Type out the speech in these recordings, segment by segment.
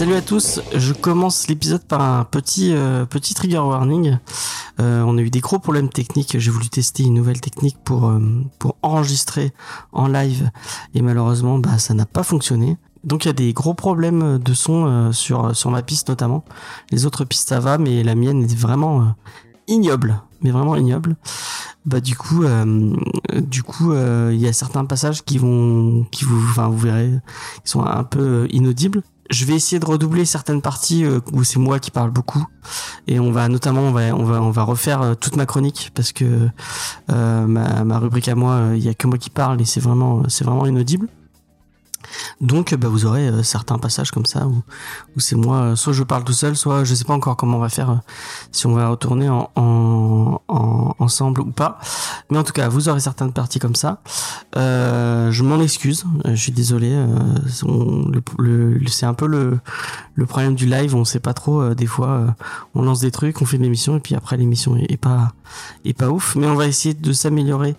Salut à tous, je commence l'épisode par un petit euh, petit trigger warning. Euh, on a eu des gros problèmes techniques. J'ai voulu tester une nouvelle technique pour euh, enregistrer en live et malheureusement bah ça n'a pas fonctionné. Donc il y a des gros problèmes de son sur ma piste notamment. Les autres pistes ça va, mais la mienne est vraiment ignoble, mais vraiment ignoble. Bah du coup, du coup, il y a certains passages qui vont, qui vous, enfin vous verrez, qui sont un peu inaudibles je vais essayer de redoubler certaines parties euh, où c'est moi qui parle beaucoup. Et on va notamment on va on va on va refaire euh, toute ma chronique parce que euh, ma, ma rubrique à moi il y a que moi qui parle et c'est vraiment c'est vraiment inaudible donc bah, vous aurez euh, certains passages comme ça où, c'est moi, euh, soit je parle tout seul, soit je sais pas encore comment on va faire, euh, si on va retourner en, en, en, ensemble ou pas. Mais en tout cas, vous aurez certaines parties comme ça. je m'en excuse, je suis désolé. le, c'est un peu le, problème du live, on sait pas trop. des fois, on lance des trucs, on fait une émission et puis après l'émission est pas est pas ouf. Mais on va essayer de s'améliorer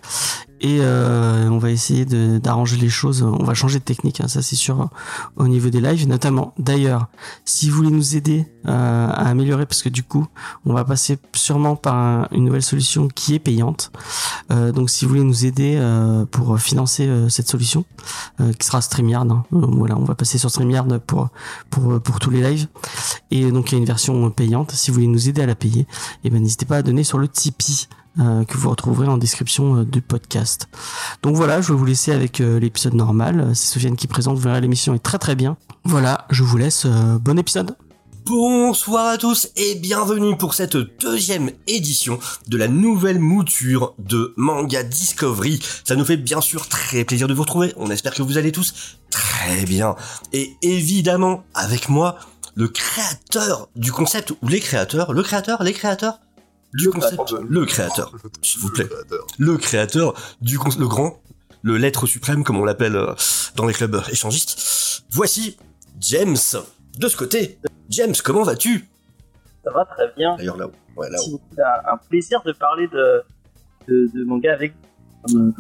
et euh, on va essayer d'arranger les choses. On va changer de technique, hein, ça c'est sûr, au niveau des lives, notamment. D'ailleurs, si vous voulez nous aider euh, à améliorer, parce que du coup, on va passer sûrement par une nouvelle solution qui est payante. Euh, donc, si vous voulez nous aider euh, pour financer euh, cette solution, euh, qui sera Streamyard, hein, voilà, on va passer sur Streamyard pour pour pour tous les lives. Et donc, il y a une version payante. Si vous voulez nous aider à la payer, eh ben n'hésitez pas à donner sur le Tipeee. Euh, que vous retrouverez en description euh, du podcast. Donc voilà, je vais vous laisser avec euh, l'épisode normal. C'est Sofiane qui présente, vous verrez l'émission est très très bien. Voilà, je vous laisse, bon épisode. Bonsoir à tous et bienvenue pour cette deuxième édition de la nouvelle mouture de Manga Discovery. Ça nous fait bien sûr très plaisir de vous retrouver. On espère que vous allez tous très bien. Et évidemment, avec moi, le créateur du concept, ou les créateurs, le créateur, les créateurs, du concept, le créateur, s'il vous plaît, le créateur du le grand, le l'être suprême comme on l'appelle euh, dans les clubs échangistes. Voici James de ce côté. James, comment vas-tu? Ça va très bien. D'ailleurs là-haut. Ouais, là-haut. C'est un plaisir de parler de, de, manga avec vous.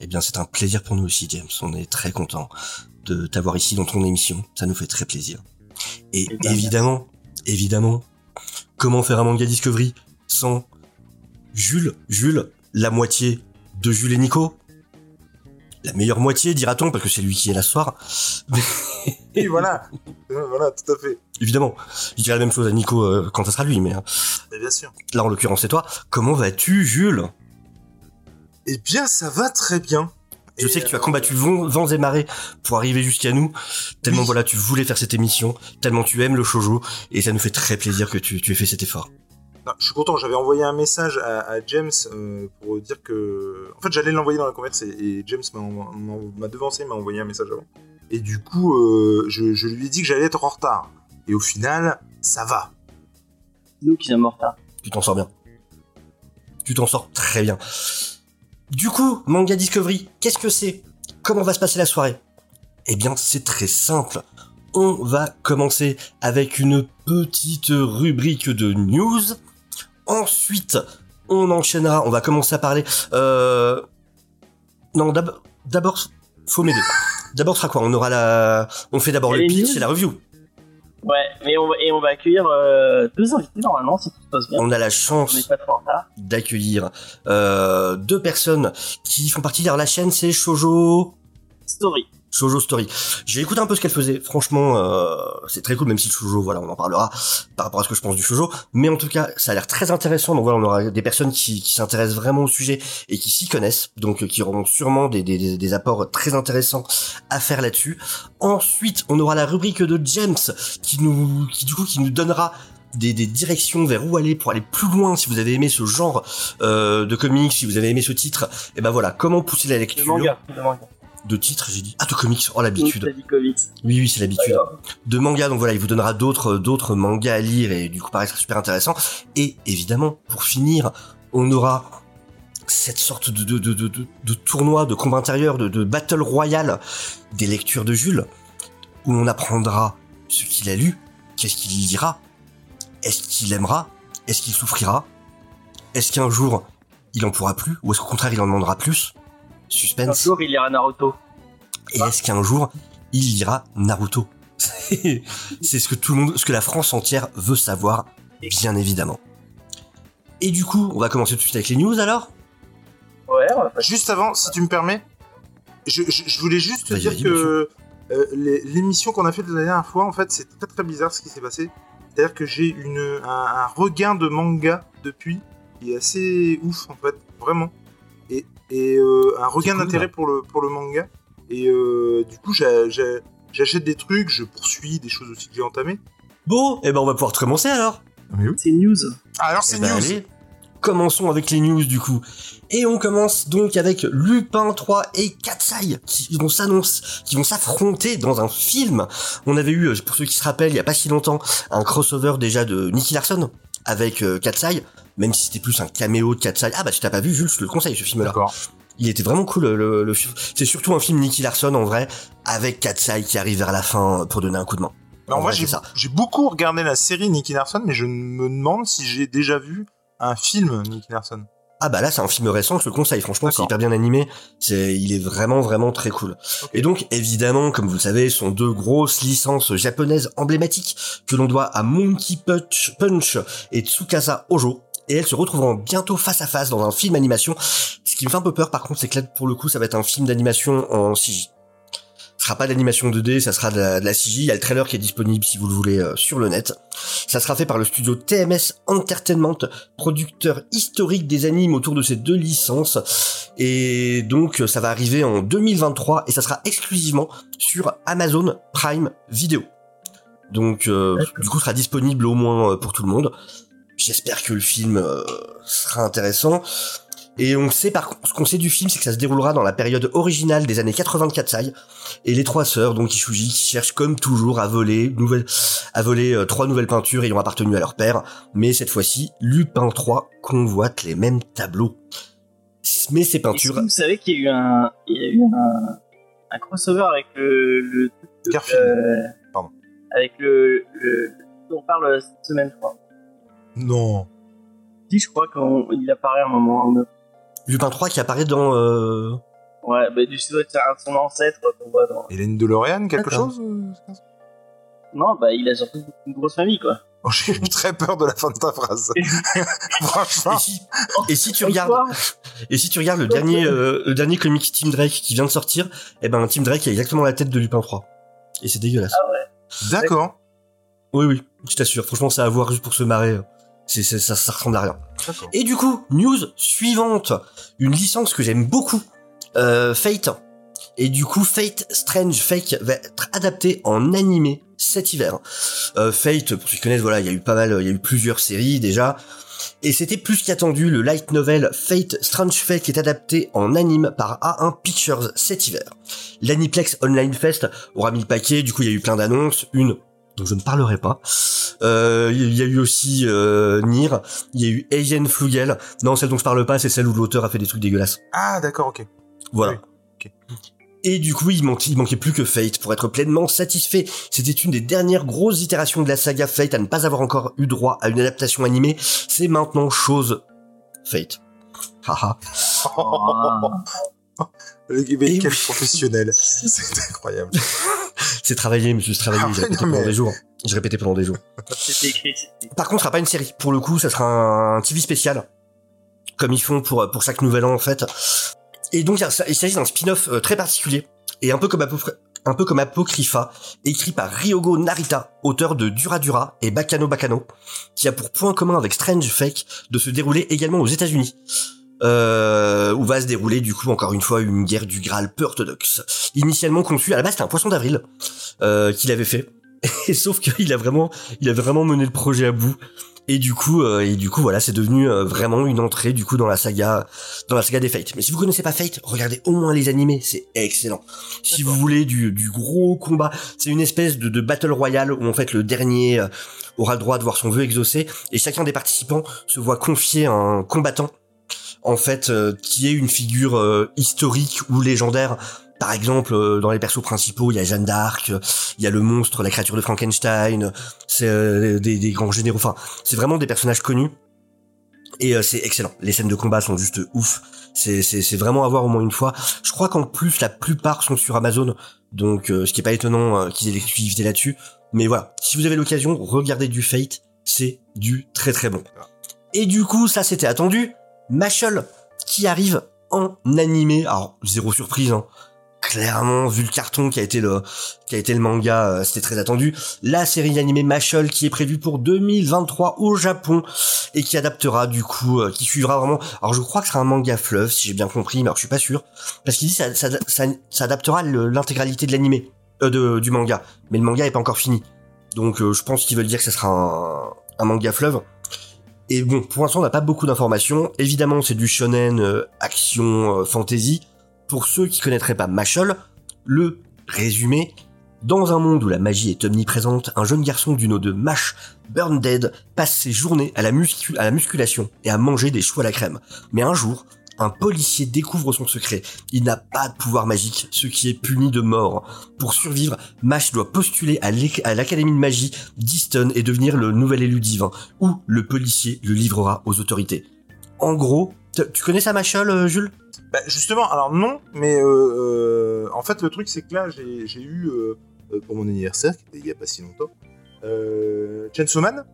Eh bien, c'est un plaisir pour nous aussi, James. On est très content de t'avoir ici dans ton émission. Ça nous fait très plaisir. Et, eh ben, évidemment, évidemment, comment faire un manga Discovery? Sans Jules, Jules, la moitié de Jules et Nico. La meilleure moitié, dira-t-on, parce que c'est lui qui est là ce soir. et voilà, voilà, tout à fait. Évidemment, je dirais la même chose à Nico euh, quand ça sera lui, mais. Hein. bien sûr. Là, en l'occurrence, c'est toi. Comment vas-tu, Jules? Eh bien, ça va très bien. Je sais que tu as combattu vents, et marées pour arriver jusqu'à nous. Tellement voilà, tu voulais faire cette émission, tellement tu aimes le shoujo, et ça nous fait très plaisir que tu, tu aies fait cet effort je suis content, j'avais envoyé un message à, James euh, pour dire que. En fait, j'allais l'envoyer dans la commerce et, James m'a devancé, m'a envoyé un message avant. Et du coup, euh, je, lui ai dit que j'allais être en retard. Et au final, ça va. Nous qui sommes en retard. Tu t'en sors bien. Tu t'en sors très bien. Du coup, Manga Discovery, qu'est-ce que c'est? Comment va se passer la soirée? Eh bien, c'est très simple. On va commencer avec une petite rubrique de news Ensuite, on enchaînera, on va commencer à parler... Euh... Non, d'abord, faut m'aider. D'abord, ce sera quoi? On aura la... On fait d'abord le pitch et la review. Ouais, mais on va, et on va accueillir euh, deux invités normalement, si tout se passe bien. On a la chance d'accueillir euh, deux personnes qui font partie de la chaîne, c'est Shoujo... Story. Shoujo Story. J'ai écouté un peu ce qu'elle faisait. Franchement, euh, c'est très cool, même si le shoujo, voilà, on en parlera par rapport à ce que je pense du shoujo. Mais en tout cas, ça a l'air très intéressant. Donc voilà, on aura des personnes qui, qui s'intéressent vraiment au sujet et qui s'y connaissent, donc qui auront sûrement des, des, des apports très intéressants à faire là-dessus. Ensuite, on aura la rubrique de James qui nous, qui du coup, qui nous donnera des, des directions vers où aller pour aller plus loin, si vous avez aimé ce genre euh, de comics, si vous avez aimé ce titre, et ben voilà, comment pousser la lecture manga. De manga. De titres, j'ai dit. Ah, de comics, oh l'habitude. comics. Oui, oui, c'est l'habitude. De manga, donc voilà, il vous donnera d'autres d'autres mangas à lire et du coup, pareil, sera super intéressant. Et évidemment, pour finir, on aura cette sorte de, de, de, de, de- de tournoi, de combat intérieur, de, de battle royale des lectures de Jules, où on apprendra ce qu'il a lu, qu'est-ce qu'il lira, est-ce qu'il aimera, est-ce qu'il souffrira, est-ce qu'un jour il en pourra plus, ou est-ce qu'au contraire il en demandera plus Un Suspense. jour, il ira Naruto. Et est-ce qu'un jour, il lira Naruto C'est ce que tout le monde, ce que la France entière veut savoir, bien évidemment. Et du coup, on va commencer tout de suite avec les news alors? Ouais, on va passer. Juste avant, si tu me permets, je, je- je voulais juste te dire que euh, l'émission qu'on a faite la dernière fois, en fait, c'est très très bizarre ce qui s'est passé. C'est-à-dire que j'ai une un, un regain de manga depuis qui est assez ouf en fait, vraiment. Et, et euh, un regain d'intérêt pour le pour le manga. Et euh, du coup, j'a- j'a- j'achète des trucs, je poursuis des choses aussi que j'ai entamées. Bon, eh ben on va pouvoir commencer alors. C'est news. Ah, alors c'est ben, news. allez, commençons avec les news du coup. Et on commence donc avec Lupin 3 et Katsai qui vont s'annoncer, qui vont s'affronter dans un film. On avait eu, euh, pour ceux qui se rappellent, il y a pas si longtemps, un crossover déjà de Nicky Larson avec euh, Katsai, même si c'était plus un caméo de Katsai. Ah bah tu t'as pas vu, Jules, je te le conseille ce film-là. D'accord. Il était vraiment cool le, le film. C'est surtout un film Nicky Larson en vrai, avec Katsai qui arrive vers la fin pour donner un coup de main. Mais en En vrai, vrai, j'ai beaucoup regardé la série Nicky Larson, mais je me demande si j'ai déjà vu un film Nicky Larson. Ah bah là c'est un film récent, je le conseille, franchement c'est hyper bien animé, c'est il est vraiment vraiment très cool. Et donc évidemment, comme vous le savez, ce sont deux grosses licences japonaises emblématiques que l'on doit à Monkey Punch, Punch et Tsukasa Ojo. Et elles se retrouveront bientôt face à face dans un film animation. Ce qui me fait un peu peur par contre, c'est que là pour le coup ça va être un film d'animation en CG. Ce sera pas d'animation 2D, ça sera de la, de la CG. Il y a le trailer qui est disponible si vous le voulez euh, sur le net. Ça sera fait par le studio TMS Entertainment, producteur historique des animes autour de ces deux licences. Et donc, ça va arriver en 2023 et ça sera exclusivement sur Amazon Prime Video. Donc, euh, du coup, sera disponible au moins euh, pour tout le monde. J'espère que le film euh, sera intéressant. Et on sait par contre, ce qu'on sait du film, c'est que ça se déroulera dans la période originale des années 84 Sai. Et les trois sœurs, donc Ishuji, qui cherchent comme toujours à voler, nouvelle, à voler euh, trois nouvelles peintures ayant appartenu à leur père. Mais cette fois-ci, Lupin 3 convoite les mêmes tableaux. Mais ces peintures, que vous savez qu'il y a eu un, il y a eu un, un crossover avec le, le, le- euh, Pardon. Avec le, le, on parle cette semaine, je crois. Non. Si, je crois qu'il apparaît à un moment. Lupin 3 qui apparaît dans... Euh... Ouais, bah, du coup, c'est un de son ancêtre qu'on voit dans. Hélène DeLorean, quelque chose euh, Non, bah, il a surtout une grosse famille, quoi. Oh, J'ai eu très peur de la fin de ta phrase. Franchement. Et si, et si tu regardes, et si tu regardes le dernier, euh, le dernier comic Team Drake qui vient de sortir, eh ben Team Drake a exactement la tête de Lupin 3. Et c'est dégueulasse. D'accord. Oui, oui, je t'assure. Franchement, ça à voir juste pour se marrer. C'est, c'est- ça, ça ressemble à rien. D'accord. Et du coup, news suivante. Une licence que j'aime beaucoup. Euh, Fate. Et du coup, Fate Strange Fake va être adapté en animé cet hiver. Euh, Fate, pour ceux qui connaissent, voilà, il y a eu pas mal, il y a eu plusieurs séries déjà. Et c'était plus qu'attendu, le light novel Fate Strange Fake est adapté en anime par A1 Pictures cet hiver. L'Aniplex Online Fest aura mis le paquet, du coup il y a eu plein d'annonces, une dont je ne parlerai pas. Euh, Il y a eu aussi euh, Nier, il y a eu Asian Flugel. Non, celle dont je parle pas, c'est celle où l'auteur a fait des trucs dégueulasses. Ah, d'accord, ok. Voilà. Oui. Et du coup, il manquait, il manquait plus que Fate pour être pleinement satisfait. C'était une des dernières grosses itérations de la saga Fate à ne pas avoir encore eu droit à une adaptation animée. C'est maintenant chose Fate. Haha. Le mais Et quel oui. professionnel. C'est incroyable. c'est travaillé, monsieur, c'est travaillé. Ah J'ai répété non, pendant mais- des jours. J'ai répété pendant des jours. Écrit, Par contre, ce sera pas une série. Pour le coup, ça sera un TV spécial. Comme ils font pour, pour chaque nouvel an, en fait. Et donc, il s'agit d'un spin-off euh, très particulier. Et un peu comme un peu comme Apocrypha, écrit par Ryogo Narita, auteur de Dura Dura et Bakano Bakano, qui a pour point commun avec Strange Fake de se dérouler également aux États-Unis. Euh, où va se dérouler du coup encore une fois une guerre du Graal peu orthodoxe. Initialement conçu, à la base c'était un poisson d'avril euh, qu'il avait fait. Et sauf qu'il a vraiment, il a vraiment mené le projet à bout. Et du coup, euh, et du coup, voilà, c'est devenu euh, vraiment une entrée du coup dans la saga, dans la saga des Fate. Mais si vous connaissez pas Fate, regardez au moins les animés, c'est excellent. Si vous voulez du, du gros combat, c'est une espèce de, de battle royale où en fait le dernier euh, aura le droit de voir son vœu exaucé et chacun des participants se voit confier un combattant en fait euh, qui est une figure euh, historique ou légendaire. Par exemple, euh, dans les persos principaux, il y a Jeanne d'Arc, il y a le monstre, la créature de Frankenstein, c'est euh, des, des grands généraux. Enfin, c'est vraiment des personnages connus. Et euh, c'est excellent. Les scènes de combat sont juste ouf. C'est c'est c'est vraiment à voir au moins une fois. Je crois qu'en plus la plupart sont sur Amazon, donc euh, ce qui est pas étonnant euh, qu'ils aient l'exclusivité là-dessus. Mais voilà, si vous avez l'occasion, regardez du Fate, c'est du très très bon. Et du coup, ça c'était attendu. Machel qui arrive en animé. Alors zéro surprise. Hein. Clairement, vu le carton qui a été le manga, euh, c'était très attendu. La série animée Machel qui est prévue pour 2023 au Japon et qui adaptera du coup, euh, qui suivra vraiment. Alors je crois que ce sera un manga fleuve si j'ai bien compris, mais alors je suis pas sûr parce qu'il dit ça ça, adaptera l'intégralité de l'animé, euh, de, du manga, mais le manga est pas encore fini. Donc euh, je pense qu'ils veulent dire que ce sera un, un manga fleuve. Et bon, pour l'instant, on n'a pas beaucoup d'informations. Évidemment, c'est du shonen euh, action euh, fantasy. Pour ceux qui connaîtraient pas Machel, le résumé dans un monde où la magie est omniprésente, un jeune garçon du nom de Mash Burn Dead passe ses journées à la, à la musculation et à manger des choux à la crème. Mais un jour, un policier découvre son secret. Il n'a pas de pouvoir magique, ce qui est puni de mort. Pour survivre, Mash doit postuler à l'académie de magie d'Easton et devenir le nouvel élu divin, où le policier le livrera aux autorités. En gros, tu connais ça Machel, euh, Jules? Bah, justement, alors non, mais euh, euh, en fait, le truc, c'est que là, j'ai eu, pour mon anniversaire, qui était il y a pas si longtemps, euh, Chainsaw Man.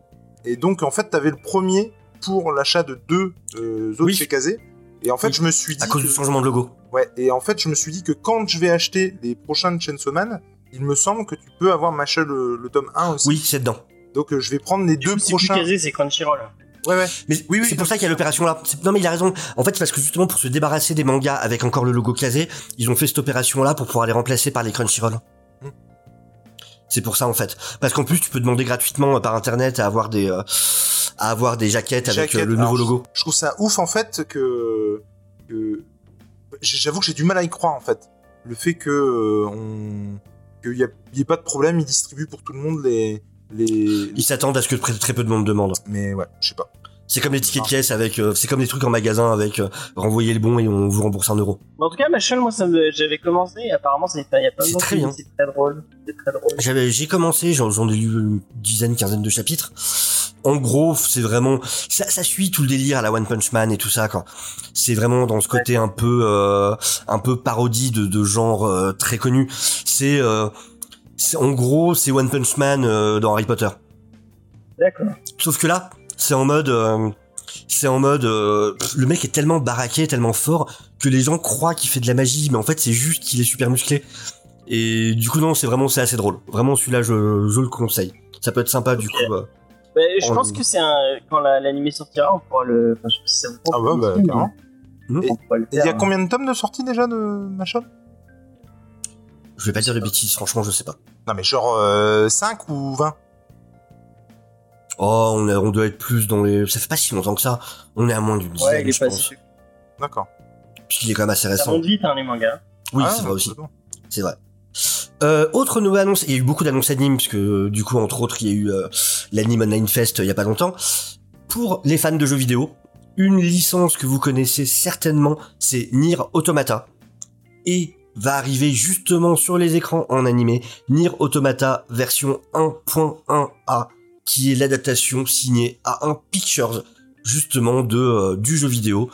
Et donc, en fait, t'avais le premier pour l'achat de deux autres Oui. chez Kazé. Et en fait, Oui. je me suis dit. À cause que- du changement de logo. Ouais, et en fait, je me suis dit que quand je vais acheter les prochains de Chainsaw Man, il me semble que tu peux avoir Machel le, le tome 1 aussi. Oui, c'est dedans. Donc, euh, je vais prendre les Du deux plus prochains. casé, c'est Crunchyroll. Ouais, ouais. Mais Oui, oui, c'est pour ça qu'il y a l'opération là. Non mais il a raison. En fait, c'est parce que justement pour se débarrasser des mangas avec encore le logo casé, ils ont fait cette opération là pour pouvoir les remplacer par les Crunchyroll. Hmm. C'est pour ça en fait. Parce qu'en plus, tu peux demander gratuitement euh, par internet à avoir des euh, à avoir des jaquettes avec euh, le nouveau Alors, logo. Je trouve ça ouf, en fait, que. que... J'avoue que j'ai du mal à y croire, en fait. Le fait que. euh, on... qu'il n'y ait pas de problème, ils distribuent pour tout le monde les. les... Ils s'attendent à ce que très, très peu de monde demande. Mais ouais, je sais pas. C'est comme les tickets de Ah. caisse avec, euh, c'est comme des trucs en magasin avec euh, renvoyer le bon et on vous rembourse un euro. En tout cas, Machel, moi, ça me... j'avais commencé, et apparemment, c'est il y a pas C'est très bien. C'est très drôle. C'est très drôle. J'avais, j'ai commencé, j'en, j'en ai lu une dizaine, quinzaine de chapitres. En gros, c'est vraiment, ça, ça suit tout le délire à la One Punch Man et tout ça, quoi. C'est vraiment dans ce côté un peu, euh, un peu parodie de, de genre euh, très connu. C'est, euh, c'est- en gros, c'est One Punch Man euh, dans Harry Potter. D'accord. Sauf que là, c'est en mode, euh, c'est en mode, euh, pff, le mec est tellement baraqué, tellement fort que les gens croient qu'il fait de la magie, mais en fait c'est juste qu'il est super musclé. Et du coup non, c'est vraiment c'est assez drôle. Vraiment celui-là, je, je le conseille. Ça peut être sympa du coup. euh. Bah, je pense que c'est un... quand la- l'animé sortira, on pourra le. Enfin, je sais pas si ça vous Ah ouais, bah, pourra le Et il y a combien de tomes de sortie déjà de Machel Je vais pas dire de bêtises, franchement, je sais pas. Non, mais genre euh, 5 ou 20 Oh, on, est- on doit être plus dans les. Ça fait pas si longtemps que ça. On est à moins d'une dizaine, Ouais, il est. D'accord. Puisqu'il est quand même assez Ça récent. monte vite, hein, les mangas. Oui, Ah, c'est vrai aussi. bon. C'est vrai. Euh, autre nouvelle annonce, il y a eu beaucoup d'annonces animes, parce que euh, du coup, entre autres, il y a eu euh, l'Anime Online Fest euh, il y a pas longtemps. Pour les fans de jeux vidéo, une licence que vous connaissez certainement, c'est Nier Automata. Et va arriver justement sur les écrans en animé, Nier Automata version 1.1a, qui est l'adaptation signée A1 Pictures, justement, de, euh, du jeu vidéo.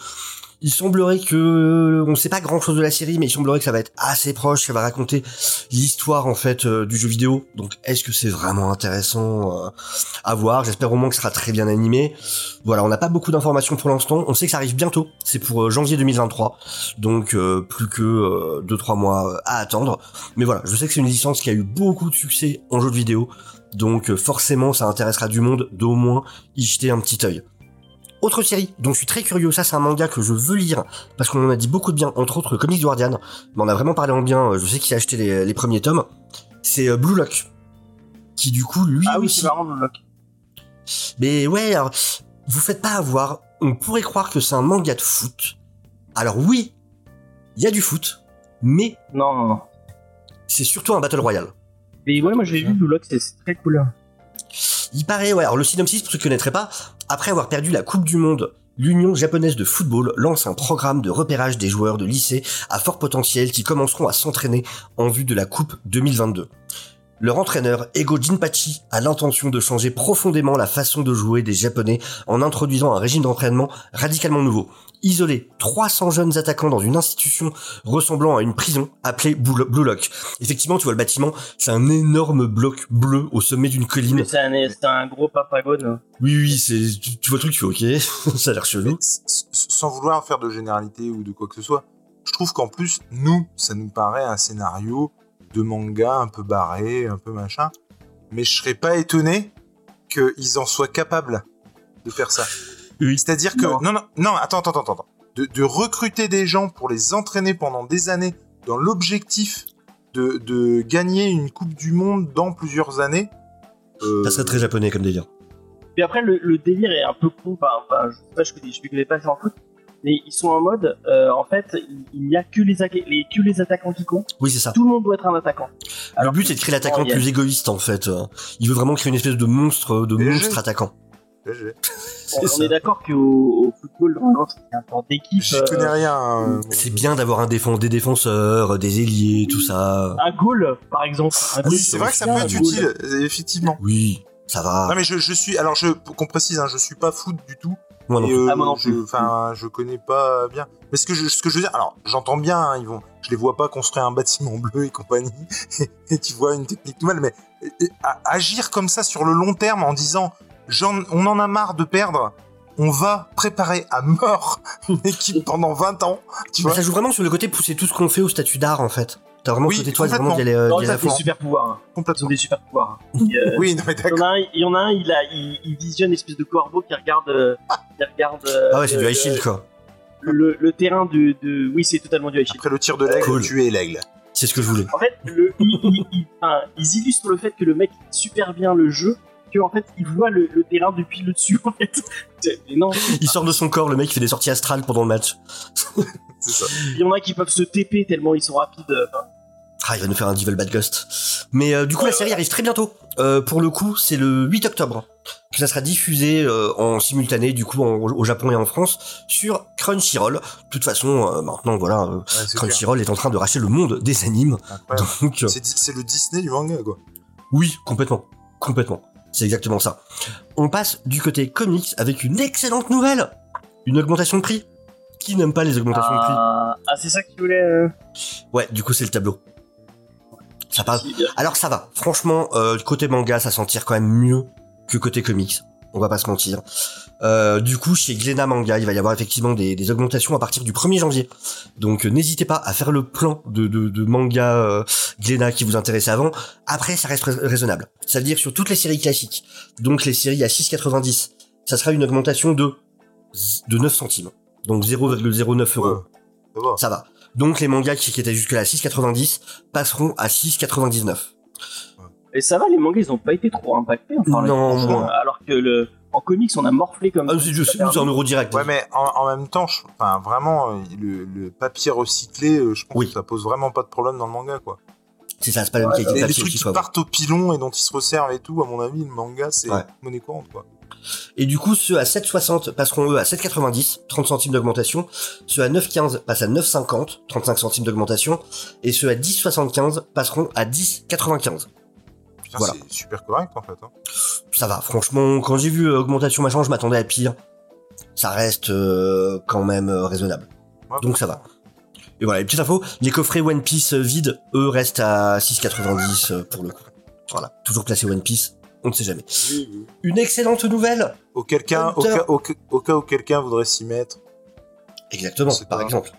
Il semblerait que, on sait pas grand chose de la série, mais il semblerait que ça va être assez proche, ça va raconter l'histoire en fait euh, du jeu vidéo. Donc est-ce que c'est vraiment intéressant euh, à voir? J'espère au moins que ce sera très bien animé. Voilà, on n'a pas beaucoup d'informations pour l'instant. On sait que ça arrive bientôt. C'est pour euh, janvier 2023, donc euh, plus que 2-3 mois euh, à attendre. Mais voilà, je sais que c'est une licence qui a eu beaucoup de succès en jeu vidéo, donc euh, forcément ça intéressera du monde d'au moins y jeter un petit œil. Autre série dont je suis très curieux, ça c'est un manga que je veux lire parce qu'on en a dit beaucoup de bien, entre autres Comics Guardian, mais on a vraiment parlé en bien, euh, je sais qu'il a acheté les, les premiers tomes, c'est euh, Blue Lock. qui du coup lui Ah oui, aussi c'est marrant Blue Lock. Mais ouais, alors, vous faites pas avoir. On pourrait croire que c'est un manga de foot. Alors oui, il y a du foot, mais Non, non, non. c'est surtout un battle royale. Mais ouais, moi j'ai vu Blue Lock, c'est c'est très cool. Il paraît, ouais, alors le synopsis, pour ceux qui ne connaîtraient pas, après avoir perdu la Coupe du Monde, l'Union japonaise de football lance un programme de repérage des joueurs de lycée à fort potentiel qui commenceront à s'entraîner en vue de la Coupe 2022. Leur entraîneur, Ego Jinpachi, a l'intention de changer profondément la façon de jouer des Japonais en introduisant un régime d'entraînement radicalement nouveau. Isoler 300 jeunes attaquants dans une institution ressemblant à une prison appelée Blue Lock. Effectivement, tu vois le bâtiment, c'est un énorme bloc bleu au sommet d'une colline. Mais c'est un, gros papagone. Oui, oui, c'est, tu, tu vois le truc, tu fais ok, ça a l'air chelou. sans vouloir faire de généralité ou de quoi que ce soit, je trouve qu'en plus, nous, ça nous paraît un scénario de manga un peu barré, un peu machin. Mais je serais pas étonné qu'ils en soient capables de faire ça. Oui. C'est-à-dire que... Non. Non, non, non, attends, attends, attends. attends. De, de recruter des gens pour les entraîner pendant des années dans l'objectif de, de gagner une Coupe du Monde dans plusieurs années. euh, Ça serait très japonais comme délire. Puis après, le, le délire est un peu con. Enfin, enfin, je sais pas, je connais, je connais pas en foot. Mais ils sont en mode, euh, en fait, il- n'y a que les, que les attaquants qui comptent. Oui, c'est ça. Tout le monde doit être un attaquant. Le Alors but, que c'est de créer l'attaquant a- plus égoïste, en fait. Il veut vraiment créer une espèce de monstre, de Et monstre je- attaquant. On, C'est on ça. est d'accord qu'au au football, normalement, c'est un sport d'équipe. J'y euh, connais rien. hein. C'est bien d'avoir un défense, des défenseurs, des ailiers, tout ça. Un goal, par exemple. Un Oui, c'est vrai que ça peut être utile, euh, effectivement. Oui, ça va. Non mais je, je suis alors je pour qu'on précise hein, je suis pas foot du tout Moi non plus. euh, Ah, moi non je plus. enfin je connais pas bien mais ce que je ce que je veux dire alors j'entends bien hein, ils vont je les vois pas construire un bâtiment bleu et compagnie et tu vois une technique nouvelle mais et- et à- agir comme ça sur le long terme en disant on en a marre de perdre on va préparer à mort une équipe pendant 20 ans tu vois ça joue vraiment sur le côté pousser tout ce qu'on fait au statut d'art, en fait. T'as vraiment Oui, ce côté toi, vraiment aller, euh, Non, ça, à c'est des super pouvoirs. hein. Complètement des super pouvoirs. hein. Il, euh, oui non mais il y en d'accord a un, il y en a un, il, a, il, il visionne une espèce de corbeau qui regarde, euh, qui regarde euh, Ah ouais, c'est du le- high shield, quoi. le, le terrain de, de... Oui, c'est totalement du high shield. après le tir de l'aigle Cool. tu es l'aigle C'est ce que je voulais. En fait, le, il- il- il- enfin, ils illustrent le fait que le mec super bien le jeu, que en fait, il voit le, le terrain depuis le dessus. En fait, Mais non, Il sort de son corps, le mec, il fait des sorties astrales pendant le match. c'est ça il y en a qui peuvent se TP tellement ils sont rapides. Enfin, Ah, il va nous faire un Devil Bad Ghost. Mais euh, du coup, la série arrive très bientôt. Euh, pour le coup, c'est le 8 octobre que ça sera diffusé euh, en simultané, du coup, en- au Japon et en France, sur Crunchyroll. De toute façon, euh, maintenant, voilà, euh, Ouais, c'est clair. Crunchyroll est en train de racheter le monde des animes. Incroyable. Donc, euh, c'est c'est le Disney du manga quoi oui, complètement. Complètement. C'est exactement ça. On passe du côté comics avec une excellente nouvelle. Une augmentation de prix. Qui n'aime pas les augmentations de prix ah, ah, c'est ça que tu voulais. euh, Ouais, du coup, c'est le tableau. Ça passe. Alors ça va. Franchement, euh, côté manga, ça s'en tire quand même mieux que côté comics. On va pas se mentir. Euh, du coup, chez Glénat Manga, il va y avoir effectivement des, des augmentations à partir du 1er janvier. Donc euh, n'hésitez pas à faire le plan de, de, de manga euh, Glénat qui vous intéressait avant. Après, ça reste rais- raisonnable. Ça veut dire sur toutes les séries classiques, donc les séries à 6,90, ça sera une augmentation de, de 9 centimes. Donc 0,09 euros. Ouais, ça va. Ça va. Donc les mangas qui, qui étaient jusque là à 6,90 passeront à 6,99. Et ça va, les mangas, ils ont pas été trop impactés. Enfin, les- Non, moins. alors que le, en comics, on a morflé comme Ah, ça. c'est je sais, c'est un euro direct. Ouais, mais en, en même temps, je- enfin, vraiment, euh, le, le papier recyclé, euh, je pense Oui. que ça pose vraiment pas de problème dans le manga, quoi. C'est ça, c'est pas la même Ouais, qualité de Les, les trucs qui partent au pilon et dont ils se resservent et tout, à mon avis, le manga, c'est Ouais. monnaie courante, quoi. Et du coup, ceux à 7,60 passeront eux à 7,90, 30 centimes d'augmentation. Ceux à 9,15 passent à 9,50, 35 centimes d'augmentation. Et ceux à 10,75 passeront à 10,95. Putain, Voilà. c'est super correct, en fait. hein. Ça va, franchement, quand j'ai vu euh, augmentation machin, je m'attendais à pire. Ça reste euh, quand même euh, raisonnable. Ouais. Donc ça va. Et voilà, les petites infos, les coffrets One Piece vides, eux, restent à 6,90 euh, pour le coup. Voilà, toujours placé One Piece, on ne sait jamais. Une excellente nouvelle Au, quelqu'un, au, Hunter. cas, au, ca- au cas où quelqu'un voudrait s'y mettre. Exactement, par exemple.